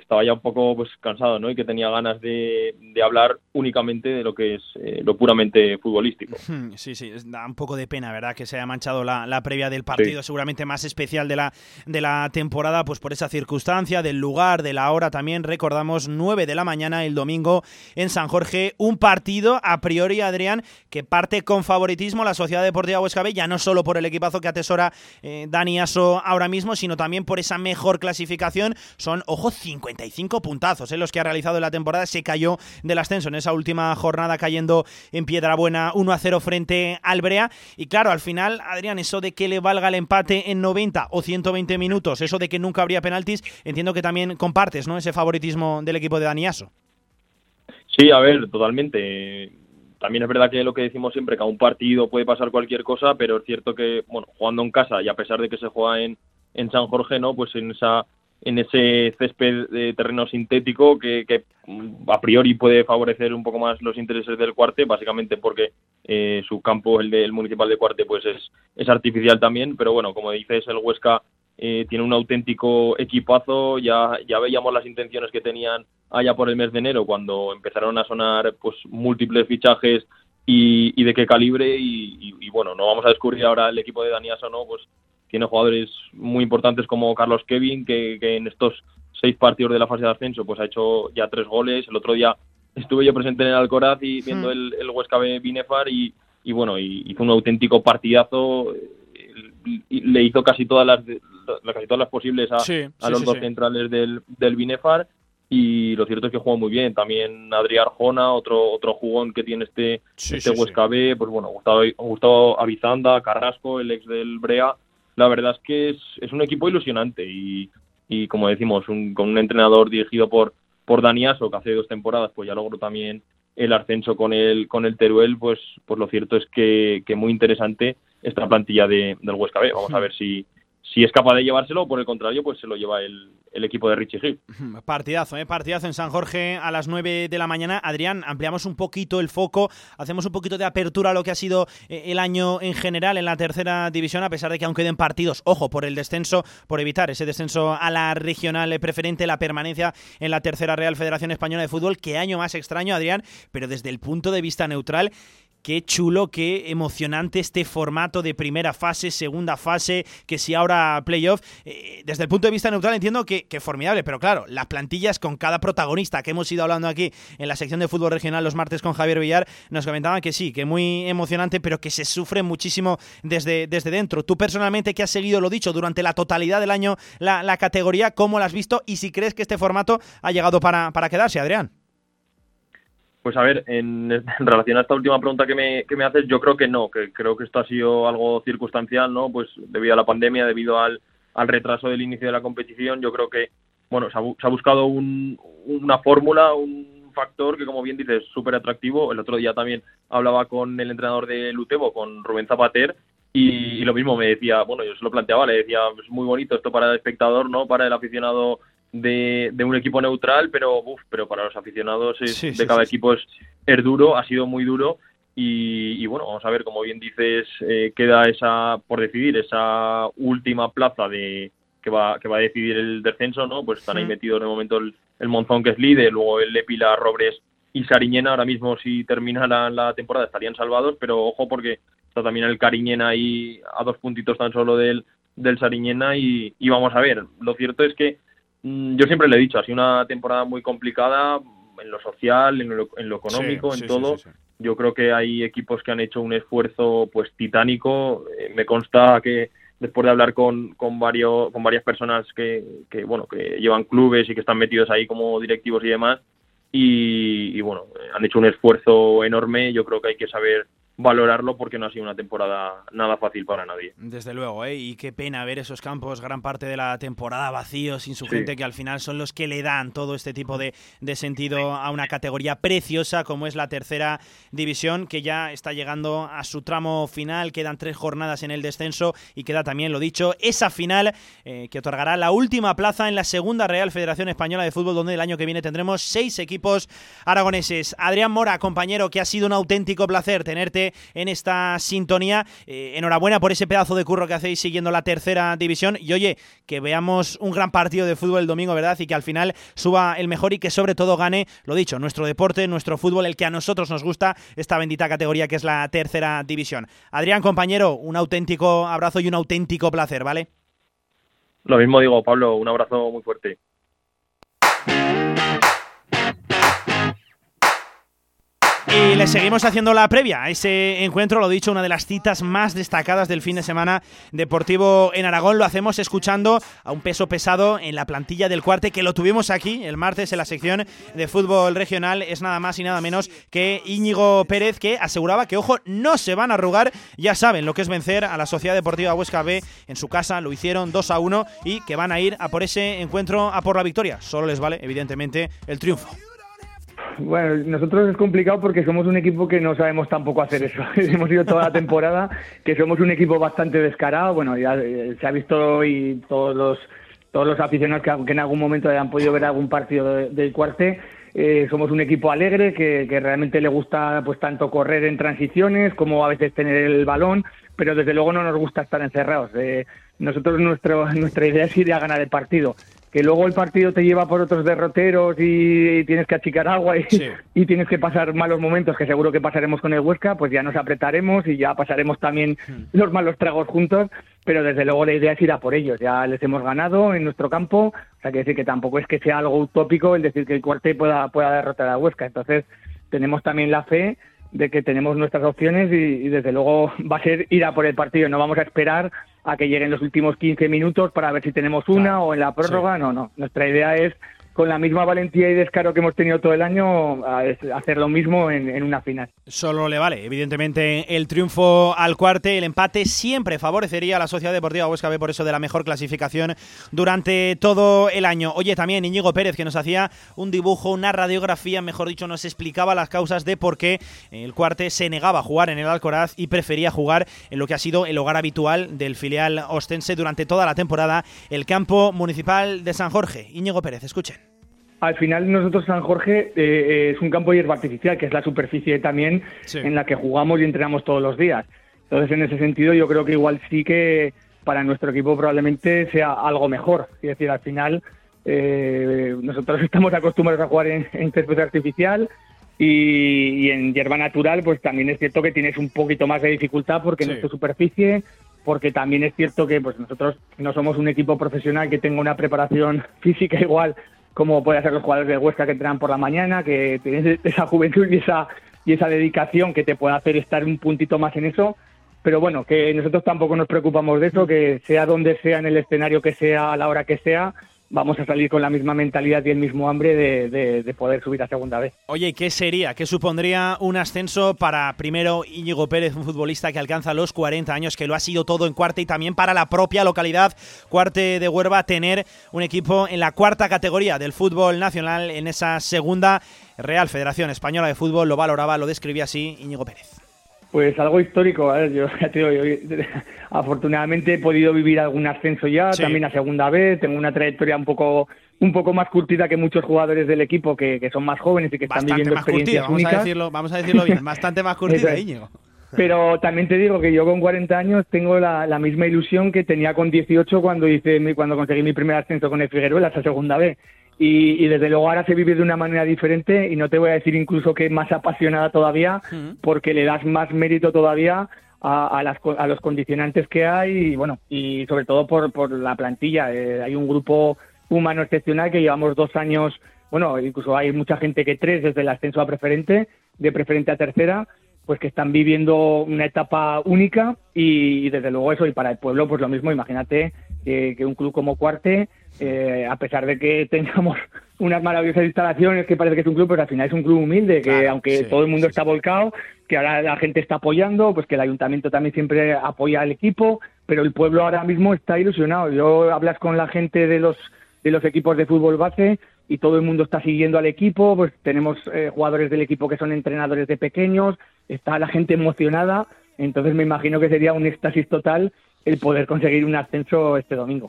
[SPEAKER 18] que estaba ya un poco pues cansado ¿no? y que tenía ganas de, de hablar únicamente de lo que es eh, lo puramente futbolístico.
[SPEAKER 2] Hmm, Sí, sí, da un poco de pena, ¿verdad? Que se haya manchado la, la previa del partido,
[SPEAKER 18] Sí.
[SPEAKER 2] seguramente más especial de la, de la temporada, pues por esa circunstancia, del lugar, de la hora también. Recordamos, 9 de la mañana el domingo en San Jorge, un partido a priori, Adrián, que parte con favoritismo la Sociedad Deportiva Huesca B, ya no solo por el equipazo que atesora eh, Dani Aso ahora mismo, sino también por esa mejor clasificación. Son, ojo, 55 puntazos en los que ha realizado la temporada. Se cayó del ascenso en esa última jornada cayendo en Piedrabuena 1 a 0 frente al Brea. Y claro, al final, Adrián, eso de que le valga el empate en 90 o 120 minutos, eso de que nunca habría penaltis, entiendo que también compartes ¿no? ese favoritismo del equipo de Dani Aso.
[SPEAKER 18] Sí, a ver, totalmente. También es verdad que lo que decimos siempre, que a un partido puede pasar cualquier cosa, pero es cierto que, bueno, jugando en casa y a pesar de que se juega en, en San Jorge, ¿no? Pues en esa en ese césped de terreno sintético que, que, a priori puede favorecer un poco más los intereses del Cuarte, básicamente porque eh, su campo, el del municipal de Cuarte, pues es, es artificial también, pero bueno, como dices, el Huesca eh, tiene un auténtico equipazo, ya, ya veíamos las intenciones que tenían allá por el mes de enero cuando empezaron a sonar pues múltiples fichajes y, y de qué calibre y, y- y, bueno, no vamos a descubrir ahora el equipo de Daniaso, ¿no? Pues tiene jugadores muy importantes como Carlos Kevin, que, que en estos seis partidos de la fase de ascenso pues ha hecho ya tres goles. El otro día estuve yo presente en el Alcoraz y viendo el, el Huesca B Binefar y, y bueno, y hizo un auténtico partidazo. y le hizo casi todas las casi todas las posibles a,
[SPEAKER 2] Sí,
[SPEAKER 18] a
[SPEAKER 2] sí,
[SPEAKER 18] los
[SPEAKER 2] sí,
[SPEAKER 18] dos
[SPEAKER 2] sí.
[SPEAKER 18] centrales del, del Binefar y lo cierto es que jugó muy bien también Adrián Arjona otro otro jugón que tiene este
[SPEAKER 2] Sí,
[SPEAKER 18] este
[SPEAKER 2] sí, sí.
[SPEAKER 18] Huesca B pues bueno Gustavo, Gustavo Avizanda Carrasco el ex del Brea la verdad es que es, es un equipo ilusionante y, y como decimos un- con un entrenador dirigido por por Daniaso que hace dos temporadas pues ya logró también el ascenso con el con el Teruel pues pues lo cierto es que, que muy interesante esta plantilla de, del Huesca B. Vamos a ver si si es capaz de llevárselo o por el contrario pues se lo lleva el, el equipo de Richie Hill
[SPEAKER 2] Partidazo, ¿eh? partidazo en San Jorge a las 9 de la mañana. Adrián, ampliamos un poquito el foco, hacemos un poquito de apertura a lo que ha sido eh, el año en general en la tercera división, a pesar de que aún queden partidos, ojo, por el descenso, por evitar ese descenso a la regional preferente, la permanencia en la tercera Real Federación Española de Fútbol. Qué año más extraño, Adrián, pero desde el punto de vista neutral, qué chulo, qué emocionante este formato de primera fase, segunda fase, que si ahora playoff. Eh, desde el punto de vista neutral entiendo que, formidable, pero claro, las plantillas con cada protagonista que hemos ido hablando aquí en la sección de fútbol regional los martes con Javier Villar, nos comentaban que sí, que muy emocionante, pero que se sufre muchísimo desde, desde dentro. Tú personalmente que has seguido, lo dicho, durante la totalidad del año la, la categoría, ¿cómo la has visto? Y si crees que este formato ha llegado para, para quedarse, Adrián.
[SPEAKER 18] Pues a ver, en, relación a esta última pregunta que me, que me haces, yo creo que no, que creo que esto ha sido algo circunstancial, ¿no? Pues debido a la pandemia, debido al, al retraso del inicio de la competición, yo creo que, bueno, se ha, se ha buscado un, una fórmula, un factor que, como bien dices, es súper atractivo. El otro día también hablaba con el entrenador de Lutebo, con Rubén Zapater, y, lo mismo me decía, bueno, yo se lo planteaba, le decía, es muy bonito esto para el espectador, ¿no? Para el aficionado de, de un equipo neutral, pero uf, pero para los aficionados es,
[SPEAKER 2] Sí,
[SPEAKER 18] de
[SPEAKER 2] sí,
[SPEAKER 18] cada
[SPEAKER 2] sí,
[SPEAKER 18] equipo es, es duro, ha sido muy duro. Y, y bueno, vamos a ver, como bien dices, eh, queda esa, por decidir, esa última plaza de que va, que va a decidir el descenso, ¿no? Pues están ahí
[SPEAKER 2] Mm.
[SPEAKER 18] metidos de momento el, el Monzón, que es líder, luego el Lepila, Robres y Sariñena. Ahora mismo, si terminaran la temporada, estarían salvados, pero ojo porque está también el Cariñena ahí a dos puntitos tan solo del, del Sariñena y, y vamos a ver. Lo cierto es que yo siempre le he dicho, ha sido una temporada muy complicada en lo social, en lo, en lo económico,
[SPEAKER 2] Sí,
[SPEAKER 18] en
[SPEAKER 2] sí,
[SPEAKER 18] todo.
[SPEAKER 2] sí.
[SPEAKER 18] Yo creo que hay equipos que han hecho un esfuerzo pues titánico. Eh, me consta que después de hablar con, con varios con varias personas que, que bueno que llevan clubes y que están metidos ahí como directivos y demás y, y, bueno eh, han hecho un esfuerzo enorme. Yo creo que hay que saber valorarlo porque no ha sido una temporada nada fácil para nadie.
[SPEAKER 2] Desde luego, ¿eh? y qué pena ver esos campos gran parte de la temporada vacíos, sin su
[SPEAKER 18] Sí.
[SPEAKER 2] gente, que al final son los que le dan todo este tipo de, de sentido a una categoría preciosa como es la tercera división, que ya está llegando a su tramo final, quedan tres jornadas en el descenso y queda también, lo dicho, esa final eh, que otorgará la última plaza en la segunda Real Federación Española de Fútbol, donde el año que viene tendremos seis equipos aragoneses. Adrián Mora, compañero, que ha sido un auténtico placer tenerte en esta sintonía. Eh, enhorabuena por ese pedazo de curro que hacéis siguiendo la tercera división. Y oye, que veamos un gran partido de fútbol el domingo, ¿verdad? Y que al final suba el mejor y que sobre todo gane, lo dicho, nuestro deporte, nuestro fútbol, el que a nosotros nos gusta, esta bendita categoría que es la tercera división. Adrián, compañero, un auténtico abrazo y un auténtico placer, ¿vale?
[SPEAKER 18] Lo mismo digo, Pablo, un abrazo muy fuerte.
[SPEAKER 2] Y le seguimos haciendo la previa a ese encuentro, lo dicho, una de las citas más destacadas del fin de semana deportivo en Aragón. Lo hacemos escuchando a un peso pesado en la plantilla del cuarte, que lo tuvimos aquí el martes en la sección de fútbol regional. Es nada más y nada menos que Íñigo Pérez, que aseguraba que, ojo, no se van a arrugar. Ya saben lo que es vencer a la Sociedad Deportiva Huesca B en su casa. Lo hicieron 2 a 1 y que van a ir a por ese encuentro, a por la victoria. Solo les vale, evidentemente, el triunfo.
[SPEAKER 20] Bueno, nosotros es complicado porque somos un equipo que no sabemos tampoco hacer eso. Hemos ido toda la temporada, que somos un equipo bastante descarado. Bueno, ya eh, se ha visto y todos los todos los aficionados que, que en algún momento hayan podido ver algún partido de- del cuarte, eh, somos un equipo alegre que, que realmente le gusta pues tanto correr en transiciones como a veces tener el balón, pero desde luego no nos gusta estar encerrados. Eh, nosotros nuestro, nuestra idea es ir a ganar el partido. Que luego el partido te lleva por otros derroteros y tienes que achicar agua y, y tienes que pasar malos momentos, que seguro que pasaremos con el Huesca, pues ya nos apretaremos y ya pasaremos también los malos tragos juntos, pero desde luego la idea es ir a por ellos. Ya les hemos ganado en nuestro campo, o sea, que decir que tampoco es que sea algo utópico el decir que el cuartel pueda, pueda derrotar a Huesca. Entonces, tenemos también la fe de que tenemos nuestras opciones y, y desde luego va a ser ir a por el partido. No vamos a esperar a que lleguen los últimos 15 minutos para ver si tenemos una o en la prórroga. No, no. Nuestra idea es con la misma valentía y descaro que hemos tenido todo el año, hacer lo mismo en, en una final.
[SPEAKER 2] Solo le vale, evidentemente, el triunfo al cuarte. El empate siempre favorecería a la Sociedad Deportiva Huesca B por eso de la mejor clasificación durante todo el año. Oye, también Íñigo Pérez, que nos hacía un dibujo, una radiografía, mejor dicho, nos explicaba las causas de por qué el cuarte se negaba a jugar en el Alcoraz y prefería jugar en lo que ha sido el hogar habitual del filial ostense durante toda la temporada, el campo municipal de San Jorge. Íñigo Pérez, escuchen.
[SPEAKER 20] Al final nosotros San Jorge eh, es un campo de hierba artificial, que es la superficie también
[SPEAKER 2] Sí.
[SPEAKER 20] en la que jugamos y entrenamos todos los días. Entonces, en ese sentido, yo creo que igual sí que para nuestro equipo probablemente sea algo mejor. Es decir, al final eh, nosotros estamos acostumbrados a jugar en, en artificial Y, y en hierba natural, pues también es cierto que tienes un poquito más de dificultad porque no es tu superficie, porque también es cierto que pues nosotros no somos un equipo profesional que tenga una preparación física igual como puede ser los jugadores de Huesca que entrenan por la mañana, que tienes esa juventud y esa, y esa dedicación que te puede hacer estar un puntito más en eso. Pero bueno, que nosotros tampoco nos preocupamos de eso, que sea donde sea, en el escenario que sea, a la hora que sea, vamos a salir con la misma mentalidad y el mismo hambre de, de- de poder subir a segunda vez.
[SPEAKER 2] Oye, ¿qué sería? ¿Qué supondría un ascenso para primero Íñigo Pérez, un futbolista que alcanza los 40 años, que lo ha sido todo en cuarta y también para la propia localidad Cuarte de Huerva tener un equipo en la cuarta categoría del fútbol nacional en esa segunda Real Federación Española de Fútbol? Lo valoraba, lo describía así Íñigo Pérez.
[SPEAKER 20] Pues algo histórico, a ver, yo ya te digo, yo, afortunadamente he podido vivir algún ascenso ya,
[SPEAKER 2] Sí.
[SPEAKER 20] también a segunda vez, tengo una trayectoria un poco un poco más curtida que muchos jugadores del equipo que, que son más jóvenes y que están viviendo
[SPEAKER 2] más curtida,
[SPEAKER 20] experiencias
[SPEAKER 2] vamos a,
[SPEAKER 20] únicas.
[SPEAKER 2] decirlo, vamos a decirlo bien, bastante más curtida. Íñigo.
[SPEAKER 20] Pero también te digo que yo con 40 años tengo la, la misma ilusión que tenía con 18 cuando hice cuando conseguí mi primer ascenso con el Figueroa, esa segunda vez. Y, y desde luego ahora se vive de una manera diferente y no te voy a decir incluso que más apasionada todavía porque le das más mérito todavía a, a las a los condicionantes que hay y bueno y sobre todo por, por la plantilla. Eh, hay un grupo humano excepcional que llevamos dos años, bueno, incluso hay mucha gente que tres desde el ascenso a preferente, de preferente a tercera, pues que están viviendo una etapa única y, y desde luego eso y para el pueblo pues lo mismo imagínate eh, que un club como Cuarte eh, a pesar de que tengamos unas maravillosas instalaciones que parece que es un club pero al final es un club humilde que aunque
[SPEAKER 2] sí,
[SPEAKER 20] todo el mundo está volcado que ahora la gente está apoyando pues que el ayuntamiento también siempre apoya al equipo pero el pueblo ahora mismo está ilusionado yo hablas con la gente de los de los equipos de fútbol base y todo el mundo está siguiendo al equipo, pues tenemos eh, jugadores del equipo que son entrenadores de pequeños, está la gente emocionada, entonces me imagino que sería un éxtasis total el poder conseguir un ascenso este domingo.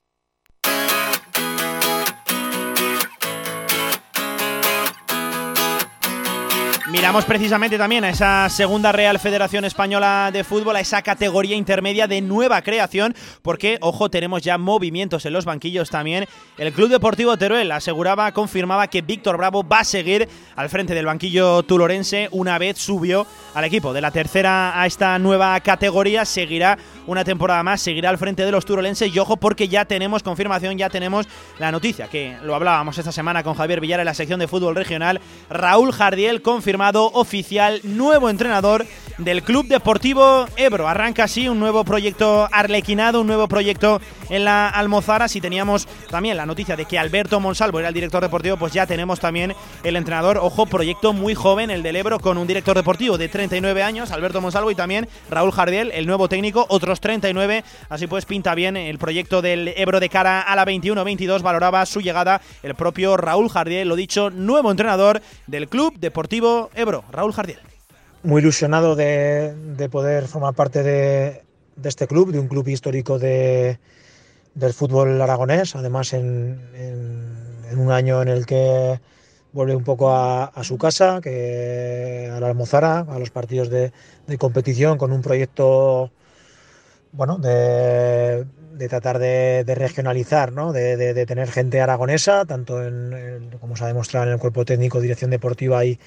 [SPEAKER 2] Miramos precisamente también a esa segunda Real Federación Española de Fútbol, a esa categoría intermedia de nueva creación, porque, ojo, tenemos ya movimientos en los banquillos también. El Club Deportivo Teruel aseguraba, confirmaba que Víctor Bravo va a seguir al frente del banquillo tulorense una vez subió al equipo de la tercera a esta nueva categoría. Seguirá una temporada más, seguirá al frente de los turolenses y ojo porque ya tenemos confirmación, ya tenemos la noticia, que lo hablábamos esta semana con Javier Villar en la sección de fútbol regional. Raúl Jardiel oficial, nuevo entrenador del Club Deportivo Ebro. Arranca así un nuevo proyecto arlequinado, un nuevo proyecto en la Almozara. Si teníamos también la noticia de que Alberto Monsalvo era el director deportivo, pues ya tenemos también el entrenador. Ojo, proyecto muy joven, el del Ebro, con un director deportivo de 39 años, Alberto Monsalvo, y también Raúl Jardiel, el nuevo técnico, otros 39. Así pues, pinta bien el proyecto del Ebro de cara a la 21-22. Valoraba su llegada el propio Raúl Jardiel, lo dicho, nuevo entrenador del Club Deportivo Ebro. Raúl Jardiel.
[SPEAKER 21] muy ilusionado de, de poder formar parte de, este club, de un club histórico de, del fútbol aragonés, además en, un año en el que vuelve un poco a, su casa, que a la Almozara, a los partidos de, competición, con un proyecto bueno, de, de tratar de, regionalizar, ¿no? de, tener gente aragonesa, tanto en- como se ha demostrado en el cuerpo técnico, dirección deportiva y,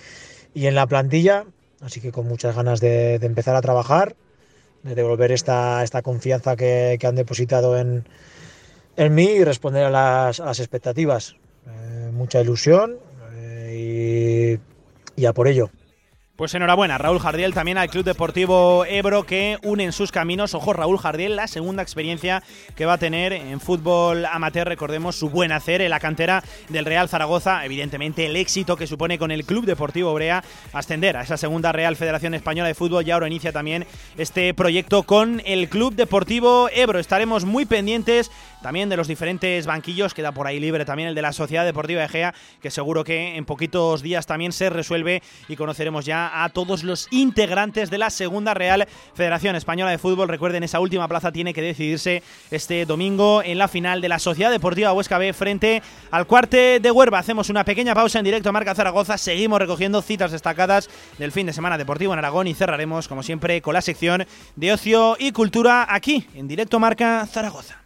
[SPEAKER 21] y en la plantilla. Así que con muchas ganas de, empezar a trabajar, de devolver esta, esta confianza que, que han depositado en, en mí y responder a las, a las expectativas. Eh, mucha ilusión eh, y, y a por ello.
[SPEAKER 2] Pues enhorabuena, Raúl Jardiel también al Club Deportivo Ebro que une en sus caminos. Ojo, Raúl Jardiel, la segunda experiencia que va a tener en fútbol amateur. Recordemos su buen hacer en la cantera del Real Zaragoza. Evidentemente, el éxito que supone con el Club Deportivo Obrea ascender a esa segunda Real Federación Española de Fútbol. Y ahora inicia también este proyecto con el Club Deportivo Ebro. Estaremos muy pendientes también de los diferentes banquillos. Queda por ahí libre también el de la Sociedad Deportiva Egea, que seguro que en poquitos días también se resuelve y conoceremos ya a todos los integrantes de la segunda Real Federación Española de Fútbol. Recuerden, esa última plaza tiene que decidirse este domingo en la final de la Sociedad Deportiva Huesca B frente al Cuarte de Huerva. Hacemos una pequeña pausa en directo a Marca Zaragoza. Seguimos recogiendo citas destacadas del fin de semana deportivo en Aragón y cerraremos, como siempre, con la sección de ocio y cultura aquí en directo Marca Zaragoza.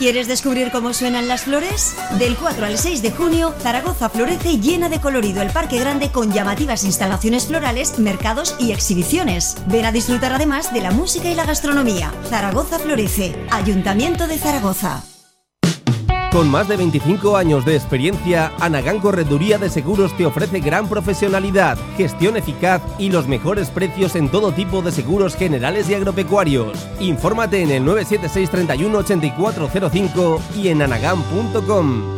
[SPEAKER 6] ¿Quieres descubrir cómo suenan las flores? Del 4 al 6 de junio, Zaragoza florece llena de colorido el Parque Grande con llamativas instalaciones florales, mercados y exhibiciones. Ven a disfrutar además de la música y la gastronomía. Zaragoza florece. Ayuntamiento de Zaragoza.
[SPEAKER 4] Con más de 25 años de experiencia, Anagán Correduría de Seguros te ofrece gran profesionalidad, gestión eficaz y los mejores precios en todo tipo de seguros generales y agropecuarios. Infórmate en el 976 31 8405 y en anagán.com.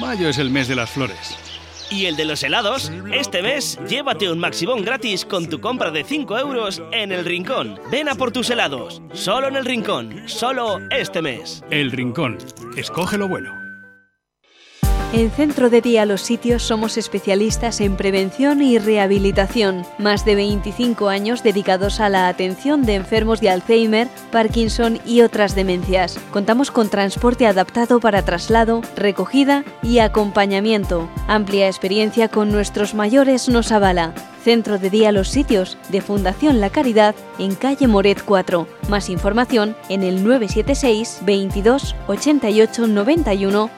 [SPEAKER 22] Mayo es el mes de las flores.
[SPEAKER 23] Y el de los helados, este mes llévate un Maximón gratis con tu compra de 5 euros en El Rincón. Ven a por tus helados, solo en El Rincón, solo este mes.
[SPEAKER 22] El Rincón. Escoge lo bueno.
[SPEAKER 13] En Centro de Día Los Sitios somos especialistas en prevención y rehabilitación. Más de 25 años dedicados a la atención de enfermos de Alzheimer, Parkinson y otras demencias. Contamos con transporte adaptado para traslado, recogida y acompañamiento. Amplia experiencia con nuestros mayores nos avala. Centro de Día Los Sitios de Fundación La Caridad en calle Moret 4. Más información en el 976 22 88 91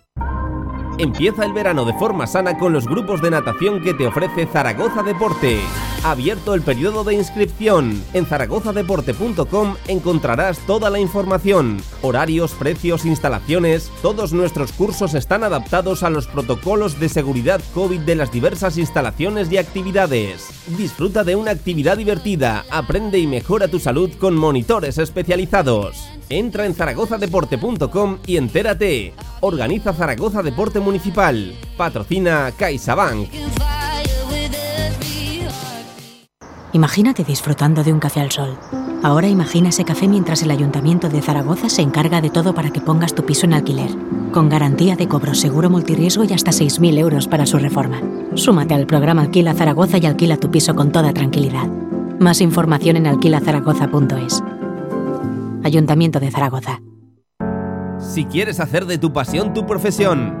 [SPEAKER 4] Empieza el verano de forma sana con los grupos de natación que te ofrece Zaragoza Deporte. Abierto el periodo de inscripción. En zaragozadeporte.com encontrarás toda la información. Horarios, precios, instalaciones. Todos nuestros cursos están adaptados a los protocolos de seguridad COVID de las diversas instalaciones y actividades. Disfruta de una actividad divertida. Aprende y mejora tu salud con monitores especializados. Entra en zaragozadeporte.com y entérate. Organiza Zaragoza Deporte Municipal. Patrocina CaixaBank.
[SPEAKER 3] Imagínate disfrutando de un café al sol. Ahora imagina ese café mientras el Ayuntamiento de Zaragoza se encarga de todo para que pongas tu piso en alquiler, con garantía de cobro seguro multirriesgo y hasta 6.000 euros para su reforma. Súmate al programa Alquila Zaragoza y alquila tu piso con toda tranquilidad. Más información en alquilazaragoza.es. Ayuntamiento de Zaragoza.
[SPEAKER 4] Si quieres hacer de tu pasión tu profesión,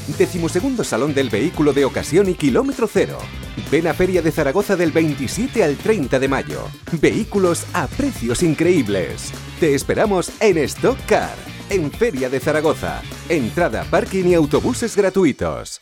[SPEAKER 1] decimosegundo Salón del Vehículo de Ocasión y Kilómetro Cero. Ven a Feria de Zaragoza del 27 al 30 de mayo. Vehículos a precios increíbles. Te esperamos en Stock Car, en Feria de Zaragoza. Entrada, parking y autobuses gratuitos.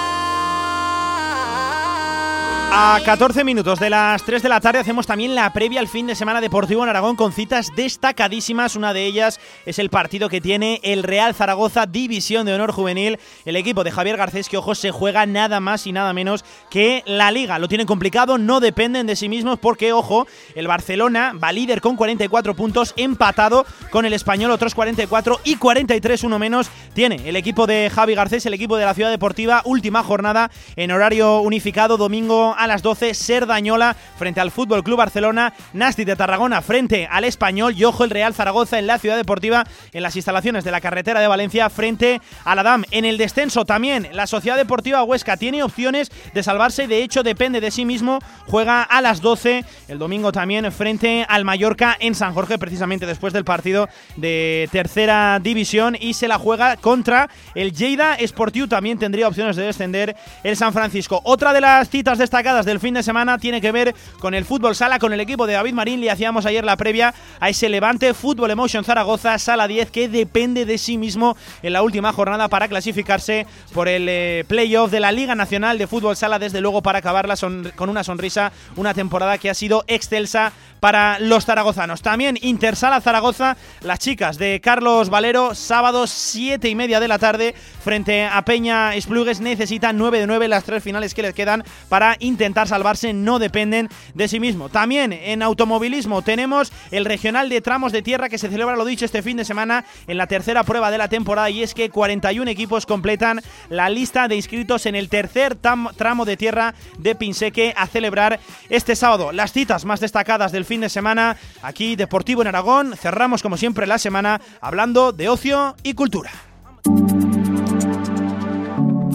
[SPEAKER 2] A 14 minutos de las 3 de la tarde hacemos también la previa al fin de semana deportivo en Aragón con citas destacadísimas. Una de ellas es el partido que tiene el Real Zaragoza División de Honor Juvenil. El equipo de Javier Garcés que, ojo, se juega nada más y nada menos que la liga. Lo tienen complicado, no dependen de sí mismos porque, ojo, el Barcelona va líder con 44 puntos, empatado con el español otros 44 y 43, uno menos, tiene el equipo de Javi Garcés, el equipo de la Ciudad Deportiva. Última jornada en horario unificado, domingo a las 12 Serdañola frente al Fútbol Club Barcelona, Nasti de Tarragona frente al Español y ojo el Real Zaragoza en la Ciudad Deportiva en las instalaciones de la carretera de Valencia frente a la DAM. En el descenso también la Sociedad Deportiva Huesca tiene opciones de salvarse, de hecho depende de sí mismo, juega a las 12 el domingo también frente al Mallorca en San Jorge precisamente después del partido de tercera división y se la juega contra el Lleida Sportiu también tendría opciones de descender el San Francisco. Otra de las citas destacadas del fin de semana tiene que ver con el fútbol sala, con el equipo de David Marín. Le hacíamos ayer la previa a ese Levante Fútbol Emotion Zaragoza, sala 10, que depende de sí mismo en la última jornada para clasificarse por el eh, playoff de la Liga Nacional de Fútbol Sala, desde luego para acabarla con una sonrisa, una temporada que ha sido excelsa para los zaragozanos. También Intersala Zaragoza, las chicas de Carlos Valero, sábado 7 y media de la tarde, frente a Peña Esplugues, necesitan 9 de 9 las tres finales que les quedan para intentar salvarse, no dependen de sí mismo. También en automovilismo tenemos el regional de tramos de tierra que se celebra, lo dicho, este fin de semana en la tercera prueba de la temporada y es que 41 equipos completan la lista de inscritos en el tercer tramo de tierra de Pinseque a celebrar este sábado. Las citas más destacadas del fin de semana aquí Deportivo en Aragón. Cerramos como siempre la semana hablando de ocio y cultura.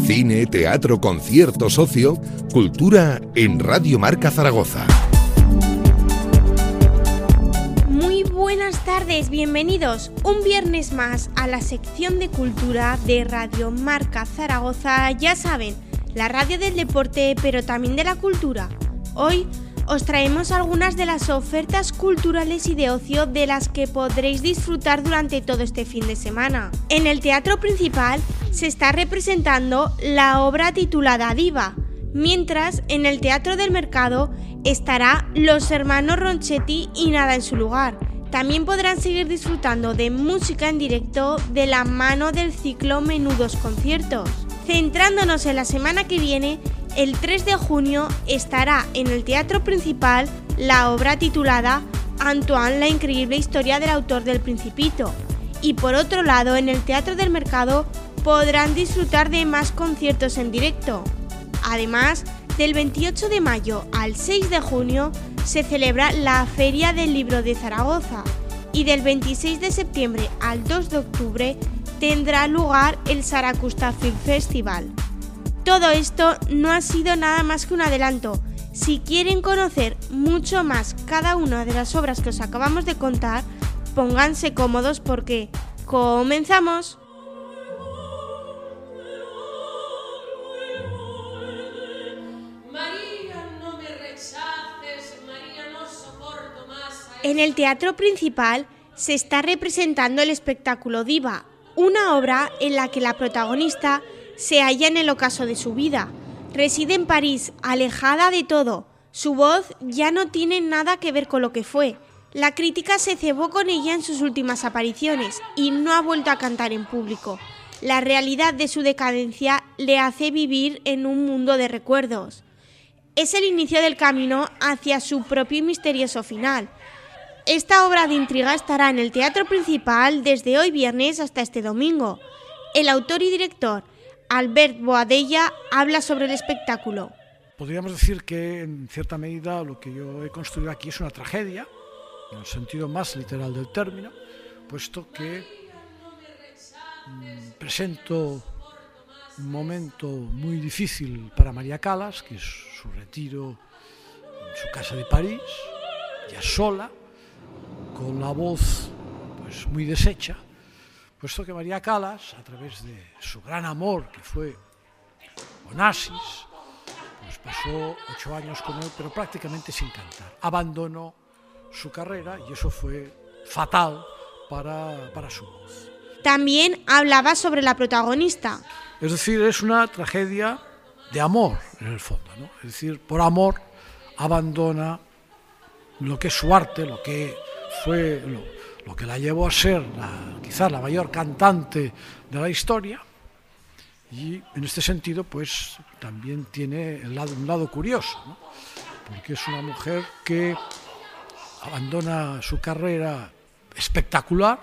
[SPEAKER 1] Cine, teatro, concierto, socio, cultura en Radio Marca Zaragoza.
[SPEAKER 24] Muy buenas tardes, bienvenidos un viernes más a la sección de cultura de Radio Marca Zaragoza. Ya saben, la radio del deporte, pero también de la cultura. Hoy os traemos algunas de las ofertas culturales y de ocio de las que podréis disfrutar durante todo este fin de semana. En el teatro principal se está representando la obra titulada Diva, mientras en el Teatro del Mercado estará Los Hermanos Ronchetti y Nada en su lugar. También podrán seguir disfrutando de música en directo de la mano del ciclo Menudos Conciertos. Centrándonos en la semana que viene, el 3 de junio estará en el teatro principal la obra titulada Antoine, la increíble historia del autor del Principito. Y por otro lado, en el Teatro del Mercado podrán disfrutar de más conciertos en directo. Además, del 28 de mayo al 6 de junio se celebra la Feria del Libro de Zaragoza y del 26 de septiembre al 2 de octubre tendrá lugar el Saracusta Film Festival. Todo esto no ha sido nada más que un adelanto. Si quieren conocer mucho más cada una de las obras que os acabamos de contar, pónganse cómodos porque comenzamos. En el teatro principal se está representando el espectáculo Diva, una obra en la que la protagonista se halla en el ocaso de su vida. Reside en París, alejada de todo. Su voz ya no tiene nada que ver con lo que fue. La crítica se cebó con ella en sus últimas apariciones y no ha vuelto a cantar en público. La realidad de su decadencia le hace vivir en un mundo de recuerdos. Es el inicio del camino hacia su propio y misterioso final. Esta obra de intriga estará en el teatro principal desde hoy viernes hasta este domingo. El autor y director Albert Boadella habla sobre el espectáculo.
[SPEAKER 25] Podríamos decir que en cierta medida lo que yo he construido aquí es una tragedia, en el sentido más literal del término, puesto que mm, presento un momento muy difícil para María Calas, que es su retiro en su casa de París, ya sola, con la voz pues muy deshecha, puesto que María Calas, a través de su gran amor, que fue Onassis, pues pasó ocho años con él, pero prácticamente sin cantar. Abandonó su carrera y eso fue fatal para, para su voz.
[SPEAKER 24] También hablaba sobre la protagonista.
[SPEAKER 25] Es decir, es una tragedia de amor, en el fondo. ¿no? Es decir, por amor abandona lo que es su arte, lo que fue lo, que la llevó a ser quizás la mayor cantante de la historia. Y en este sentido, pues también tiene un lado curioso, porque es una mujer que abandona su carrera espectacular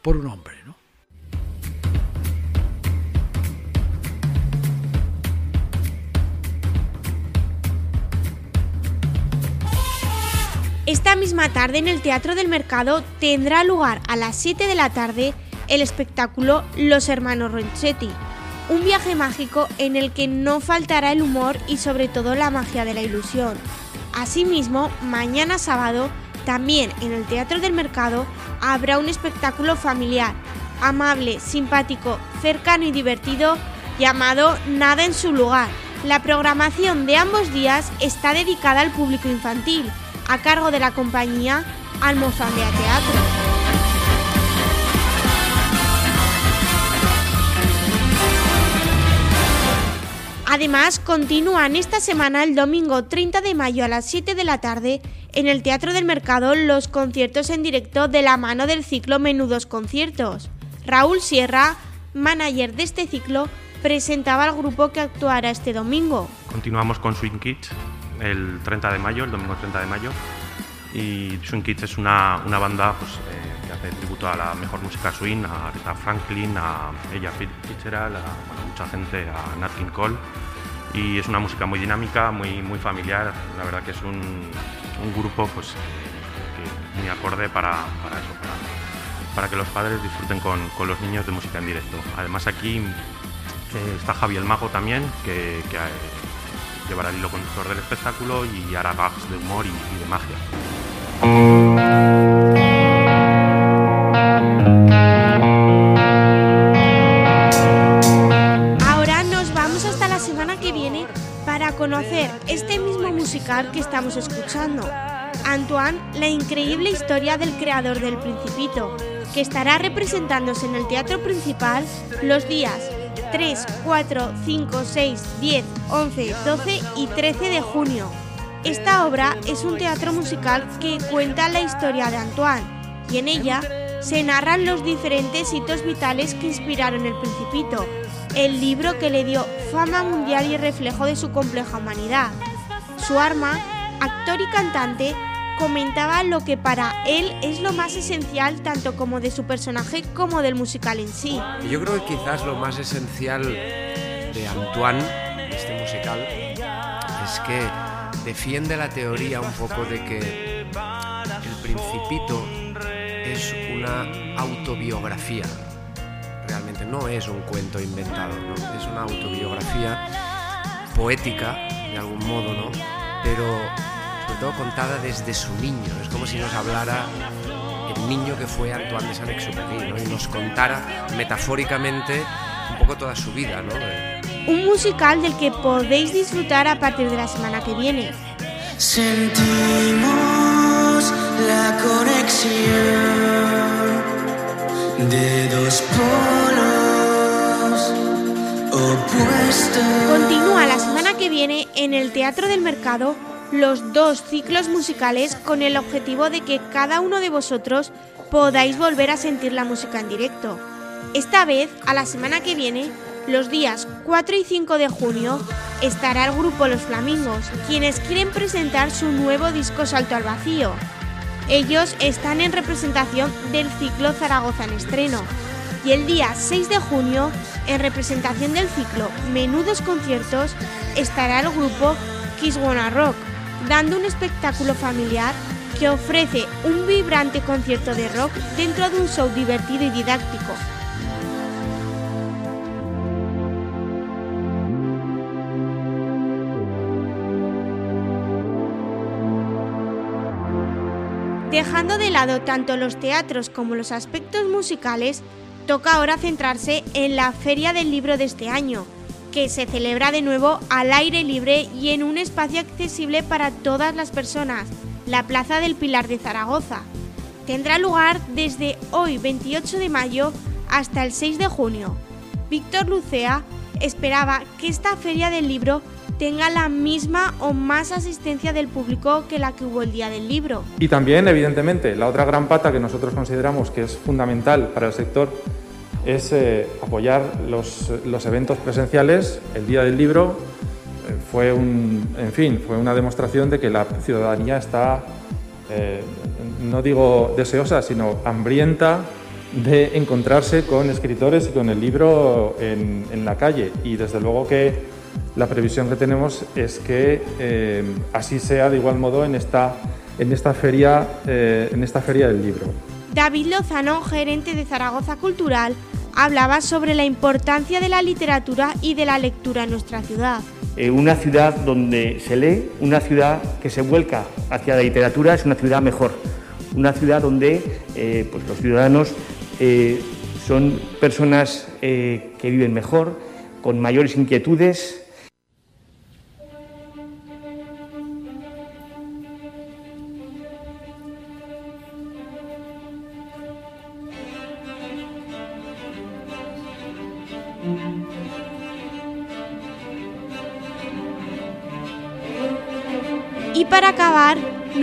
[SPEAKER 25] por un hombre. ¿no?
[SPEAKER 24] Esta misma tarde en el Teatro del Mercado tendrá lugar a las 7 de la tarde el espectáculo Los Hermanos Ronchetti, un viaje mágico en el que no faltará el humor y sobre todo la magia de la ilusión. Asimismo, mañana sábado, también en el Teatro del Mercado, habrá un espectáculo familiar, amable, simpático, cercano y divertido llamado Nada en su lugar. La programación de ambos días está dedicada al público infantil, a cargo de la compañía Almozandea Teatro. Además, continúan esta semana el domingo 30 de mayo a las 7 de la tarde en el Teatro del Mercado los conciertos en directo de la mano del ciclo Menudos Conciertos. Raúl Sierra, manager de este ciclo, presentaba al grupo que actuará este domingo.
[SPEAKER 26] Continuamos con Swing Kids el 30 de mayo, el domingo 30 de mayo. Y Swing Kids es una, una banda pues, eh, que hace tributo a la mejor música swing, a Aretha Franklin, a Ella Fitzgerald, a bueno, mucha gente, a Nat King Cole. Y es una música muy dinámica, muy, muy familiar. La verdad que es un, un grupo pues, muy acorde para, para eso, para, para, que los padres disfruten con, con, los niños de música en directo. Además aquí eh, está Javier Mago también, que, que llevará el hilo conductor del espectáculo y hará gags de humor y, y de magia.
[SPEAKER 24] Ahora nos vamos hasta la semana que viene para conocer este mismo musical que estamos escuchando. Antoine, la increíble historia del creador del Principito, que estará representándose en el teatro principal los días 3, 4, 5, 6, 10, 11, 12 y 13 de junio. Esta obra es un teatro musical que cuenta la historia de Antoine y en ella se narran los diferentes hitos vitales que inspiraron el Principito, el libro que le dio fama mundial y reflejo de su compleja humanidad. Su arma, actor y cantante, comentaba lo que para él es lo más esencial tanto como de su personaje como del musical en sí.
[SPEAKER 27] Yo creo que quizás lo más esencial de Antoine, este musical, que defiende la teoría un poco de que el principito es una autobiografía. Realmente no es un cuento inventado, ¿no? es una autobiografía poética, de algún modo, ¿no? pero sobre todo contada desde su niño. Es como si nos hablara el niño que fue Antoine de Saint-Exupéry ¿no? y nos contara metafóricamente un poco toda su vida. ¿no?
[SPEAKER 24] Un musical del que podéis disfrutar a partir de la semana que viene.
[SPEAKER 28] Sentimos la conexión de dos polos opuestos.
[SPEAKER 24] Continúa la semana que viene en el Teatro del Mercado los dos ciclos musicales con el objetivo de que cada uno de vosotros podáis volver a sentir la música en directo. Esta vez, a la semana que viene, los días 4 y 5 de junio, estará el grupo Los Flamingos, quienes quieren presentar su nuevo disco Salto al Vacío. Ellos están en representación del ciclo Zaragoza en estreno. Y el día 6 de junio, en representación del ciclo Menudos Conciertos, estará el grupo Kiss Wanna Rock, dando un espectáculo familiar que ofrece un vibrante concierto de rock dentro de un show divertido y didáctico. Dejando de lado tanto los teatros como los aspectos musicales, toca ahora centrarse en la Feria del Libro de este año, que se celebra de nuevo al aire libre y en un espacio accesible para todas las personas, la Plaza del Pilar de Zaragoza. Tendrá lugar desde hoy 28 de mayo hasta el 6 de junio. Víctor Lucea esperaba que esta feria del libro tenga la misma o más asistencia del público que la que hubo el día del libro.
[SPEAKER 29] Y también, evidentemente, la otra gran pata que nosotros consideramos que es fundamental para el sector es eh, apoyar los, los, eventos presenciales. El Día del Libro eh, fue, un, en fin, fue una demostración de que la ciudadanía está, eh, no digo deseosa, sino hambrienta de encontrarse con escritores y con el libro en, en la calle. Y desde luego que la previsión que tenemos es que así sea de igual modo en esta en esta feria, eh, en esta feria del libro.
[SPEAKER 24] David Lozano, gerente de Zaragoza Cultural, hablaba sobre la importancia de la literatura y de la lectura en nuestra ciudad.
[SPEAKER 30] Eh, una ciudad donde se lee, una ciudad que se vuelca hacia la literatura es una ciudad mejor, una ciudad donde eh, pues los ciudadanos eh, son personas que viven mejor, con mayores inquietudes,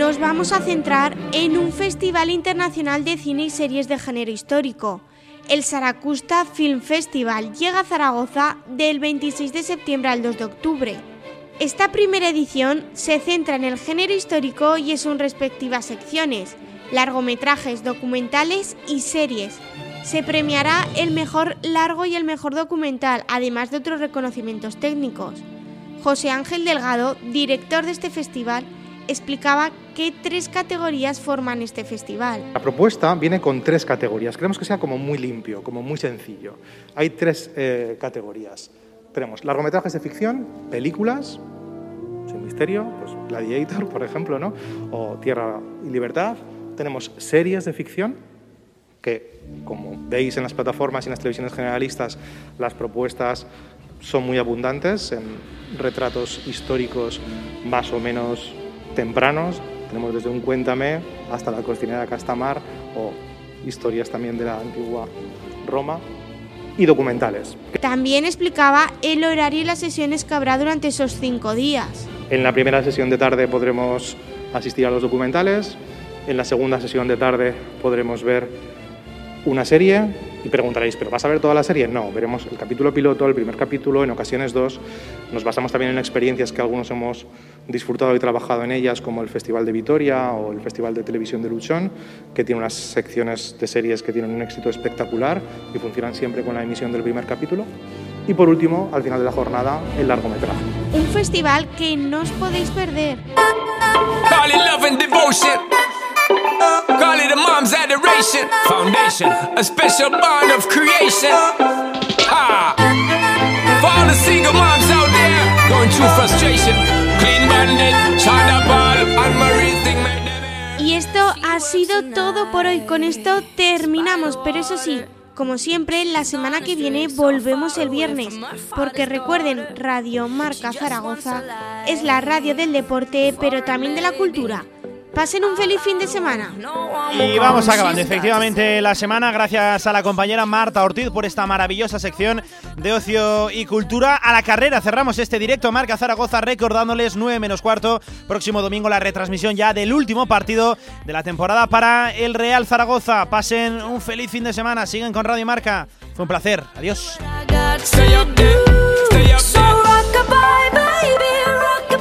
[SPEAKER 24] nos vamos a centrar en un festival internacional de cine y series de género histórico. El Saracusta Film Festival llega a Zaragoza del 26 de septiembre al 2 de octubre. Esta primera edición se centra en el género histórico y en sus respectivas secciones, largometrajes, documentales y series. Se premiará el mejor largo y el mejor documental, además de otros reconocimientos técnicos. José Ángel Delgado, director de este festival, explicaba qué tres categorías forman este festival.
[SPEAKER 31] La propuesta viene con tres categorías. Queremos que sea como muy limpio, como muy sencillo. Hay tres eh, categorías. Tenemos largometrajes de ficción, películas, sin misterio, pues Gladiator, por ejemplo, ¿no? o Tierra y Libertad. Tenemos series de ficción, que como veis en las plataformas y en las televisiones generalistas, las propuestas son muy abundantes en retratos históricos más o menos tempranos. Tenemos desde un Cuéntame hasta la cocinera Castamar o historias también de la antigua Roma y documentales.
[SPEAKER 24] También explicaba el horario y las sesiones que habrá durante esos cinco días.
[SPEAKER 31] En la primera sesión de tarde podremos asistir a los documentales, en la segunda sesión de tarde podremos ver una serie y preguntaréis, ¿pero vas a ver toda la serie? No, veremos el capítulo piloto, el primer capítulo, en ocasiones dos. Nos basamos también en experiencias que algunos hemos disfrutado y trabajado en ellas, como el Festival de Vitoria o el Festival de Televisión de Luchón, que tiene unas secciones de series que tienen un éxito espectacular y funcionan siempre con la emisión del primer capítulo. Y por último, al final de la jornada, el largometraje.
[SPEAKER 24] Un festival que no os podéis perder.
[SPEAKER 32] Call it a mom's adoration. Foundation, a special bond of creation. Ha! For all the single moms out there going through frustration. Clean bandit, China ball, and Marie thing made them
[SPEAKER 24] Y esto ha sido todo por hoy. Con esto terminamos, pero eso sí. Como siempre, la semana que viene volvemos el viernes, porque recuerden, Radio Marca Zaragoza es la radio del deporte, pero también de la cultura. Pasen un feliz fin de semana.
[SPEAKER 2] Y vamos acabando efectivamente la semana gracias a la compañera Marta Ortiz por esta maravillosa sección de ocio y cultura. A la carrera cerramos este directo Marca Zaragoza recordándoles 9 menos cuarto. Próximo domingo la retransmisión ya del último partido de la temporada para el Real Zaragoza. Pasen un feliz fin de semana. Siguen con Radio Marca. Fue un placer. Adiós.